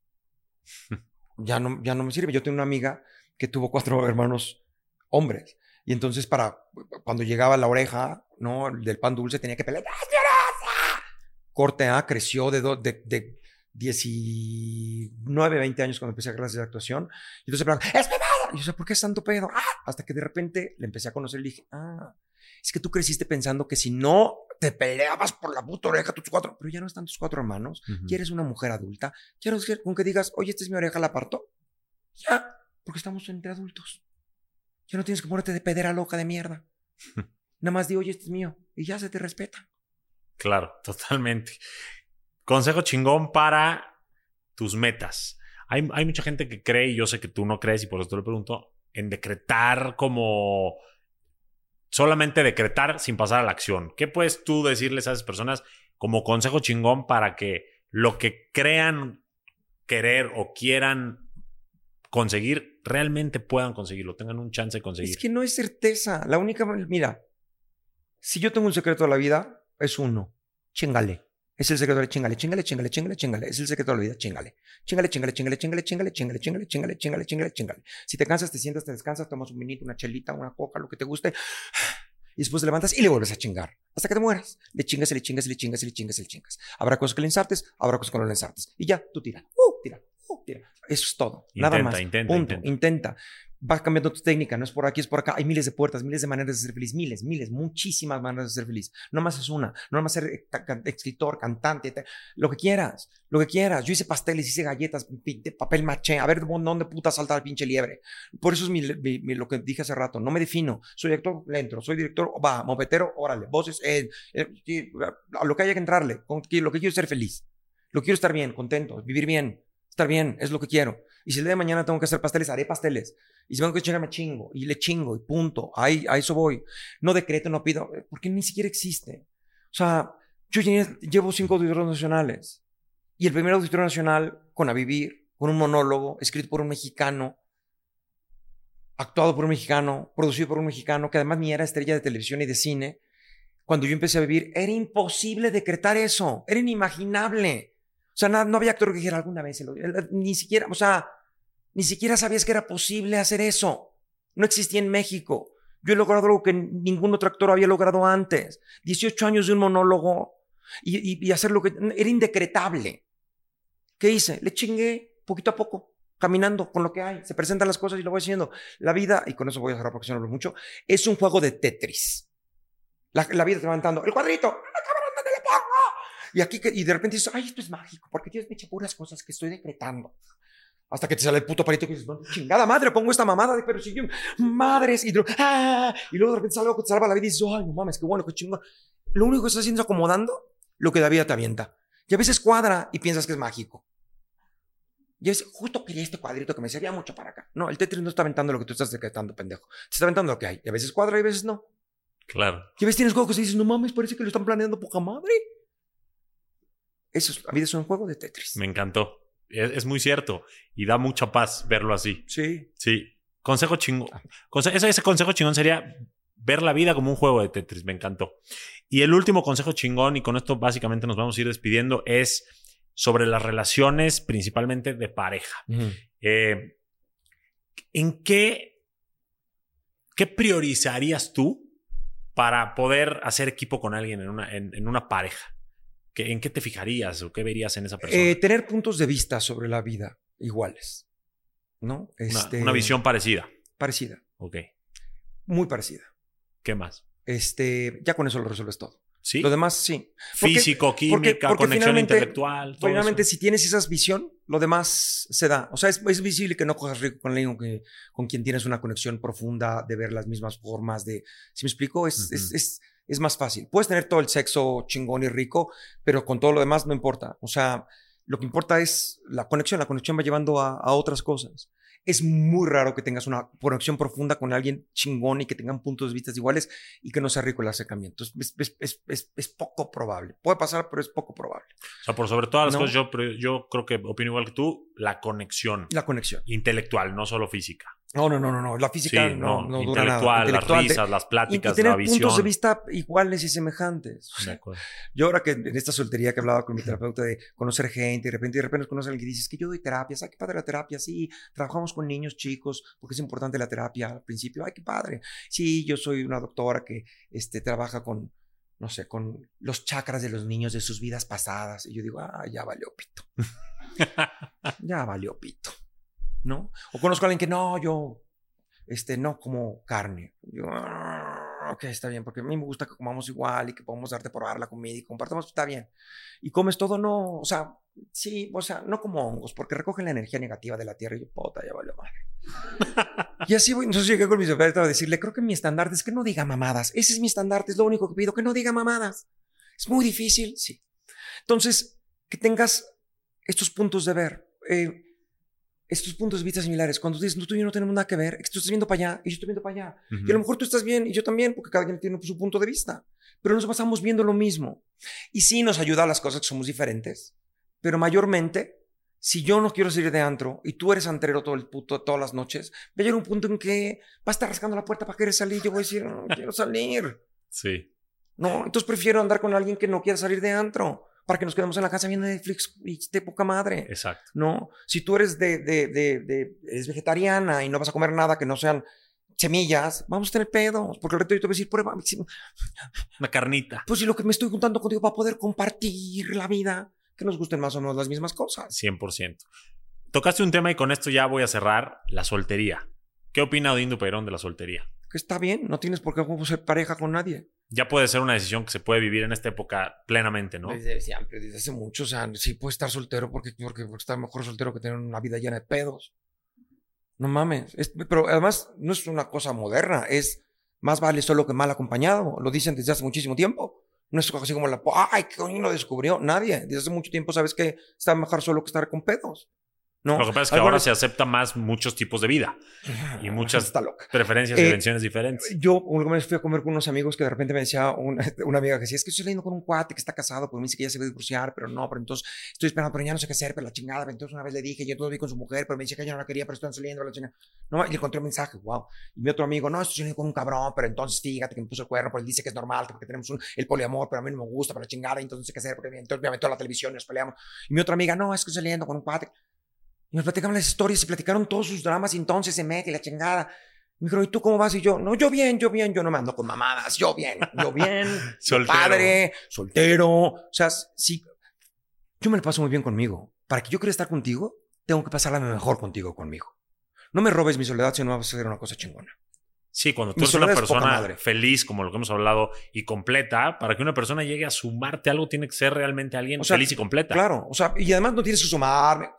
Ya no, ya no me sirve. Yo tengo una amiga que tuvo cuatro hermanos hombres. Y entonces para cuando llegaba la oreja, ¿no? Del pan dulce tenía que pelear. Corte A creció de, de, de 19, 20 años cuando empecé a clases de actuación. Y entonces ¡es mi madre! Y yo, ¿por qué es tanto pedo? ¡Ah! Hasta que de repente le empecé a conocer y dije, ah, es que tú creciste pensando que si no te peleabas por la puta oreja tus cuatro, pero ya no están tus cuatro hermanos, quieres una mujer adulta, quieres con que digas, oye, esta es mi oreja, la parto. Ya, porque estamos entre adultos. Ya no tienes que ponerte de pedera loca de mierda. Nada más di, oye, este es mío, y ya se te respeta. Claro, totalmente. Consejo chingón para tus metas. Hay, hay mucha gente que cree, y yo sé que tú no crees, y por eso te lo pregunto, en decretar como solamente decretar sin pasar a la acción. ¿Qué puedes tú decirles a esas personas como consejo chingón para que lo que crean querer o quieran conseguir, realmente puedan conseguirlo, tengan un chance de conseguir? Es que no es certeza. La única, mira, si yo tengo un secreto de la vida, es uno. Chingale. Es el secreto de chingale, chingale, chingale, chingale, chingale. Es el secreto de la vida, chingale. Chingale, chingale, chingale, chingale, chingale, chingale, chingale, chingale, chingale, chingale, chingale. Si te cansas, te sientas, te descansas, tomas un minito, una chelita, una coca, lo que te guste. Y después te levantas y le vuelves a chingar. Hasta que te mueras. Le chingas, le chingas, le chingas, le chingas, le chingas. Habrá cosas que le ensartes, habrá cosas que no le ensartes. Y ya, tú tira. Uh, tira. Uh, tira. Eso es todo. Nada más. Intenta, Punto. intenta. Intenta vas cambiando tu técnica, no es por aquí, es por acá. Hay miles de puertas, miles de maneras de ser feliz, miles, miles, muchísimas maneras de ser feliz. No más es una, no más ser eh, escritor, cantante, lo que quieras, lo que quieras. Yo hice pasteles, hice galletas, papel maché, a ver dónde puta salta el pinche liebre. Por eso es mi, lo que dije hace rato, no me defino. Soy actor, le entro. Soy director, va, mopetero, órale, voces, eh, eh, lo que haya que entrarle, lo que quiero es ser feliz. Lo quiero estar bien, contento, vivir bien, estar bien, es lo que quiero. Y si el día de mañana tengo que hacer pasteles, haré pasteles. Y si tengo que chingar, me chingo. Y le chingo y punto. Ahí, a eso voy. No decreto, no pido, eh, porque ni siquiera existe. O sea, yo llevo cinco auditorios nacionales. Y el primer auditorio nacional con A Vivir, con un monólogo, escrito por un mexicano, actuado por un mexicano, producido por un mexicano, que además ni era estrella de televisión y de cine. Cuando yo empecé a vivir, era imposible decretar eso. Era inimaginable. O sea, no, había actor que dijera alguna vez, ni siquiera, o sea, ni siquiera sabías que era posible hacer eso. No existía en México. Yo he logrado algo que ningún otro actor había logrado antes. 18 años de un monólogo y, y, hacer lo que era indecretable. ¿Qué hice? Le chingué poquito a poco, caminando con lo que hay. Se presentan las cosas y lo voy haciendo. La vida, y con eso voy a cerrar porque no hablo mucho, es un juego de Tetris. La, la vida te va levantando. El cuadrito, y aquí, y de repente dices, ay, esto es mágico, porque tienes me puras cosas que estoy decretando. Hasta que te sale el puto palito y dices, chingada madre, pongo esta mamada de pero si yo, madres, y, ¡ah! y luego de repente sale algo que te salva la vida y dices, ay, no mames, qué bueno, qué chingón. Lo único que estás haciendo es acomodando lo que la vida te avienta. Y a veces cuadra y piensas que es mágico. Y a veces, justo quería este cuadrito que me servía mucho para acá. No, el Tetris no está aventando lo que tú estás decretando, pendejo. Te está aventando lo que hay. Y a veces cuadra y a veces no. Claro. Y a veces tienes juegos y dices, no mames, parece que lo están planeando poca madre. Eso, la vida es un juego de Tetris. Me encantó. Es, muy cierto. Y da mucha paz verlo así. Sí. Sí. Consejo chingón. ese, ese consejo chingón sería ver la vida como un juego de Tetris. Me encantó. Y el último consejo chingón, y con esto básicamente nos vamos a ir despidiendo, es sobre las relaciones principalmente de pareja. Eh, ¿En qué, qué priorizarías tú para poder hacer equipo con alguien en una, en una pareja? ¿En qué te fijarías o qué verías en esa persona? Eh, tener puntos de vista sobre la vida iguales. ¿No? Este, una, visión parecida. Parecida. Ok. Muy parecida. ¿Qué más? Este, ya con eso lo resuelves todo. ¿Sí? Lo demás, sí. Físico, química, conexión intelectual. finalmente, si tienes esa visión, lo demás se da. O sea, es, visible que no cojas rico con alguien que, con quien tienes una conexión profunda de ver las mismas formas de. Si me explico, es, es es más fácil. Puedes tener todo el sexo chingón y rico, pero con todo lo demás no importa. O sea, lo que importa es la conexión. La conexión va llevando a, otras cosas. es muy raro que tengas una conexión profunda con alguien chingón y que tengan puntos de vista iguales y que no sea rico el acercamiento. Es, es, es, es, es poco probable. Puede pasar, pero es poco probable. O sea, por sobre todas las cosas, yo, yo creo que opino igual que tú, la conexión. La conexión. Intelectual, no solo física. No, no, no, no, no. La física no, no, dura nada. Intelectual, las risas, las pláticas, y, tener la visión. puntos de vista iguales y semejantes. De acuerdo. Yo ahora que en esta soltería que hablaba con mi terapeuta de conocer gente, y de repente, de repente conoces a alguien que dices que yo doy terapia, ¿sabes qué padre la terapia? Sí, trabajamos con niños chicos porque es importante la terapia al principio. Ay, qué padre. Sí, yo soy una doctora que este, trabaja con, no sé, con los chakras de los niños de sus vidas pasadas. Y yo digo, ah, ya valió pito. ya valió pito. ¿No? O conozco a alguien que no, yo este, no como carne. Yo, ah, ok, está bien, porque a mí me gusta que comamos igual y que podamos darte probar la comida y compartamos, está bien. Y comes todo, no, o sea, sí, o sea, no como hongos, porque recogen la energía negativa de la tierra y yo, puta, ya valió mal. y así voy, entonces llegué con mi secretario a decirle, creo que mi estandarte es que no diga mamadas. Ese es mi estandarte, es lo único que pido, que no diga mamadas. Es muy difícil, sí. Entonces, que tengas estos puntos de ver. Eh, estos puntos de vista similares. Cuando dices, no, tú y yo no tenemos nada que ver, es que tú estás viendo para allá y yo estoy viendo para allá. Y a lo mejor tú estás bien y yo también, porque cada quien tiene su punto de vista. Pero nos pasamos viendo lo mismo. Y sí nos ayuda a las cosas que somos diferentes. Pero mayormente, si yo no quiero salir de antro y tú eres antrero todo el puto, todas las noches, va a llegar un punto en que va a estar rascando la puerta para querer salir. Yo voy a decir, no quiero salir. Sí. No, entonces prefiero andar con alguien que no quiera salir de antro para que nos quedemos en la casa viendo Netflix y esté poca madre. Exacto. No, si tú eres de, de, de, de, eres vegetariana y no vas a comer nada que no sean semillas, vamos a tener pedos, porque el reto yo te voy a decir, prueba. Una carnita. Pues si lo que me estoy juntando contigo para poder compartir la vida, que nos gusten más o menos las mismas cosas. 100%. Tocaste un tema y con esto ya voy a cerrar, la soltería. ¿Qué opina Odín Perón de la soltería? Que está bien, no tienes por qué ser pareja con nadie ya puede ser una decisión que se puede vivir en esta época plenamente, ¿no? Desde siempre, desde hace mucho. O sea, sí puede estar soltero porque, porque, porque está mejor soltero que tener una vida llena de pedos. No mames. pero además no es una cosa moderna, es más vale solo que mal acompañado. Lo dicen desde hace muchísimo tiempo. No es así como la, ay, ¿qué coño lo descubrió? Nadie. Desde hace mucho tiempo sabes que está mejor solo que estar con pedos. Lo que pasa es que ahora se acepta más muchos tipos de vida y muchas preferencias y eh, invenciones diferentes. Yo una vez fui a comer con unos amigos que de repente me decía una, amiga que decía, es que estoy saliendo con un cuate que está casado, pues me dice que ya se va a divorciar, pero no, pero entonces estoy esperando, pero ya no sé qué hacer, pero la chingada, pero entonces una vez le dije, yo todo vi con su mujer, pero me dice que ella no la quería, pero están saliendo la chingada. No, y le encontré un mensaje, wow. Y mi otro amigo, no, estoy saliendo con un cabrón, pero entonces fíjate que me puso el cuerno, pero él dice que es normal, porque tenemos un, el poliamor, pero a mí no me gusta, pero la chingada, entonces no sé qué hacer, porque entonces me aventó la televisión y nos peleamos. Y mi otra amiga, no, es que estoy saliendo con un cuate. Y nos platicaban las historias y platicaron todos sus dramas y entonces se mete la chingada. Me dijo, ¿y tú cómo vas? Y yo, no, yo bien, yo bien, yo no me ando con mamadas, yo bien, yo bien, soltero. padre, soltero. O sea, sí, yo me lo paso muy bien conmigo. Para que yo quiera estar contigo, tengo que pasarla mejor contigo conmigo. No me robes mi soledad si no vas a hacer una cosa chingona. Sí, cuando tú eres una persona feliz, como lo que hemos hablado, y completa, para que una persona llegue a sumarte algo, tiene que ser realmente alguien feliz y completa. Claro, o sea, y además no tienes que sumarme.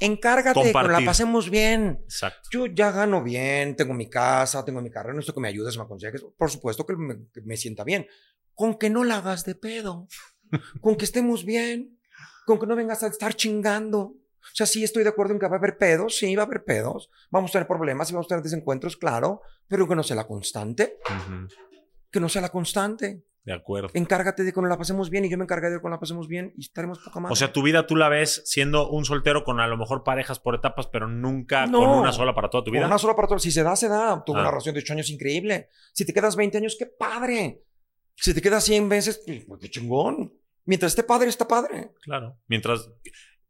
Encárgate, que la pasemos bien. Exacto. Yo ya gano bien, tengo mi casa, tengo mi carrera, no esto que me ayudes, me aconsejes. Por supuesto que me, sienta bien. Con que no la hagas de pedo. con que estemos bien. Con que no vengas a estar chingando. O sea, sí estoy de acuerdo en que va a haber pedos, sí va a haber pedos. Vamos a tener problemas y vamos a tener desencuentros, claro, pero que no sea la constante. Que no sea la constante. De acuerdo. Encárgate de que nos la pasemos bien y yo me encargaré de que nos la pasemos bien y estaremos poca más. O sea, tu vida tú la ves siendo un soltero con a lo mejor parejas por etapas, pero nunca con una sola para toda tu vida. una sola para toda. Si se da, se da. Tuve una ah. relación de 8 años increíble. Si te quedas 20 años, qué padre. Si te quedas 100 veces, pues, pues qué chingón. Mientras esté padre, está padre. Claro. Mientras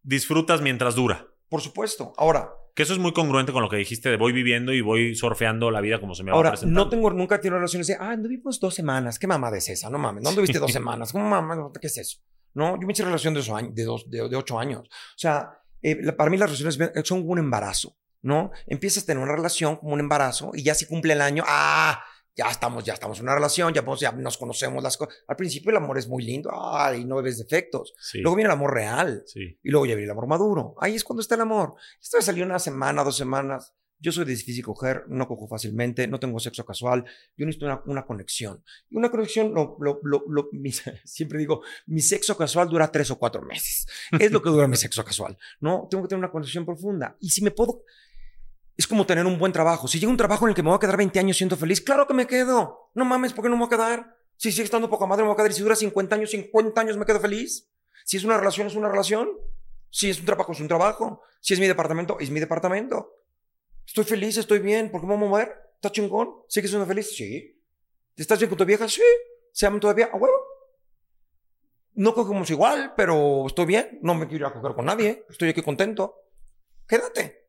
disfrutas mientras dura. Por supuesto. Ahora, que eso es muy congruente con lo que dijiste de voy viviendo y voy surfeando la vida como se me va Ahora, presentando. no tengo, nunca tenido relaciones de, ah, vivimos dos semanas. ¿Qué mamá es esa? No mames, ¿no anduviste dos semanas? ¿Cómo mamá? ¿Qué es eso? No, yo me hice relación de, dos, de, dos, de, ocho años. O sea, eh, para mí las relaciones son un embarazo, ¿no? Empiezas a tener una relación como un embarazo y ya si cumple el año, ah, ya estamos, ya estamos en una relación, ya, ya nos conocemos las cosas. Al principio el amor es muy lindo, ay, no ves defectos. Luego viene el amor real. Sí. Y luego ya viene el amor maduro. Ahí es cuando está el amor. Esto salió una semana, dos semanas. Yo soy difícil coger, no cojo fácilmente, no tengo sexo casual. Yo necesito una, una conexión. Y una conexión, lo, lo, lo, siempre digo, mi sexo casual dura tres o cuatro meses. Es lo que dura mi sexo casual. No, tengo que tener una conexión profunda. Y si me puedo, Es como tener un buen trabajo. Si llega un trabajo en el que me voy a quedar 20 años siendo feliz, claro que me quedo. No mames, ¿por qué no me voy a quedar? Si sigue estando poca madre, me voy a quedar. Si dura 50 años, 50 años me quedo feliz. Si es una relación, es una relación. Si es un trabajo, es un trabajo. Si es mi departamento, es mi departamento. Estoy feliz, estoy bien. ¿Por qué me voy a mover? ¿Está chingón? ¿Sigues siendo feliz? Sí. ¿Estás bien con tu vieja? Sí. ¿Se aman todavía? A huevo. No cogemos igual, pero estoy bien. No me quiero ir a coger con nadie. Estoy aquí contento. Quédate.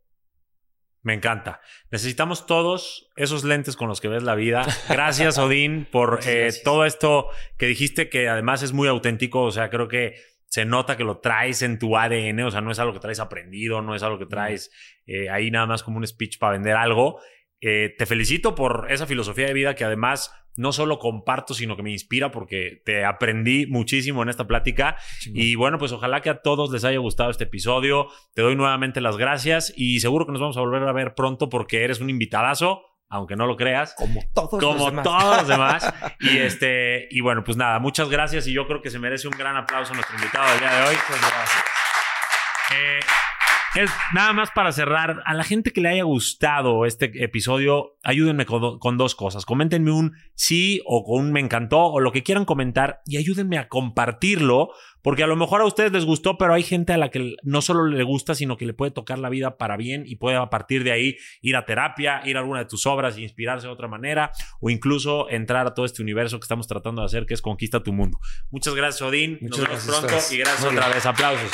Me encanta. Necesitamos todos esos lentes con los que ves la vida. Gracias, Odín, por eh, todo esto que dijiste, que además es muy auténtico. O sea, creo que se nota que lo traes en tu ADN. O sea, no es algo que traes aprendido, no es algo que traes eh, ahí nada más como un speech para vender algo. Eh, te felicito por esa filosofía de vida que además no solo comparto, sino que me inspira porque te aprendí muchísimo en esta plática. Y bueno, pues ojalá que a todos les haya gustado este episodio. Te doy nuevamente las gracias y seguro que nos vamos a volver a ver pronto porque eres un invitadazo. Aunque no lo creas. Como todos como los demás. todos los demás. y este, y bueno, pues nada, muchas gracias. Y yo creo que se merece un gran aplauso a nuestro invitado del día de hoy. Eh, es nada más para cerrar. A la gente que le haya gustado este episodio, ayúdenme con, con, dos cosas. Coméntenme un sí o con un me encantó o lo que quieran comentar y ayúdenme a compartirlo. Porque a lo mejor a ustedes les gustó, pero hay gente a la que no solo le gusta, sino que le puede tocar la vida para bien y puede a partir de ahí ir a terapia, ir a alguna de tus obras e inspirarse de otra manera o incluso entrar a todo este universo que estamos tratando de hacer, que es Conquista tu Mundo. Muchas gracias, Odín. Muchas Nos vemos gracias pronto y gracias Muy otra bien. vez. Aplausos.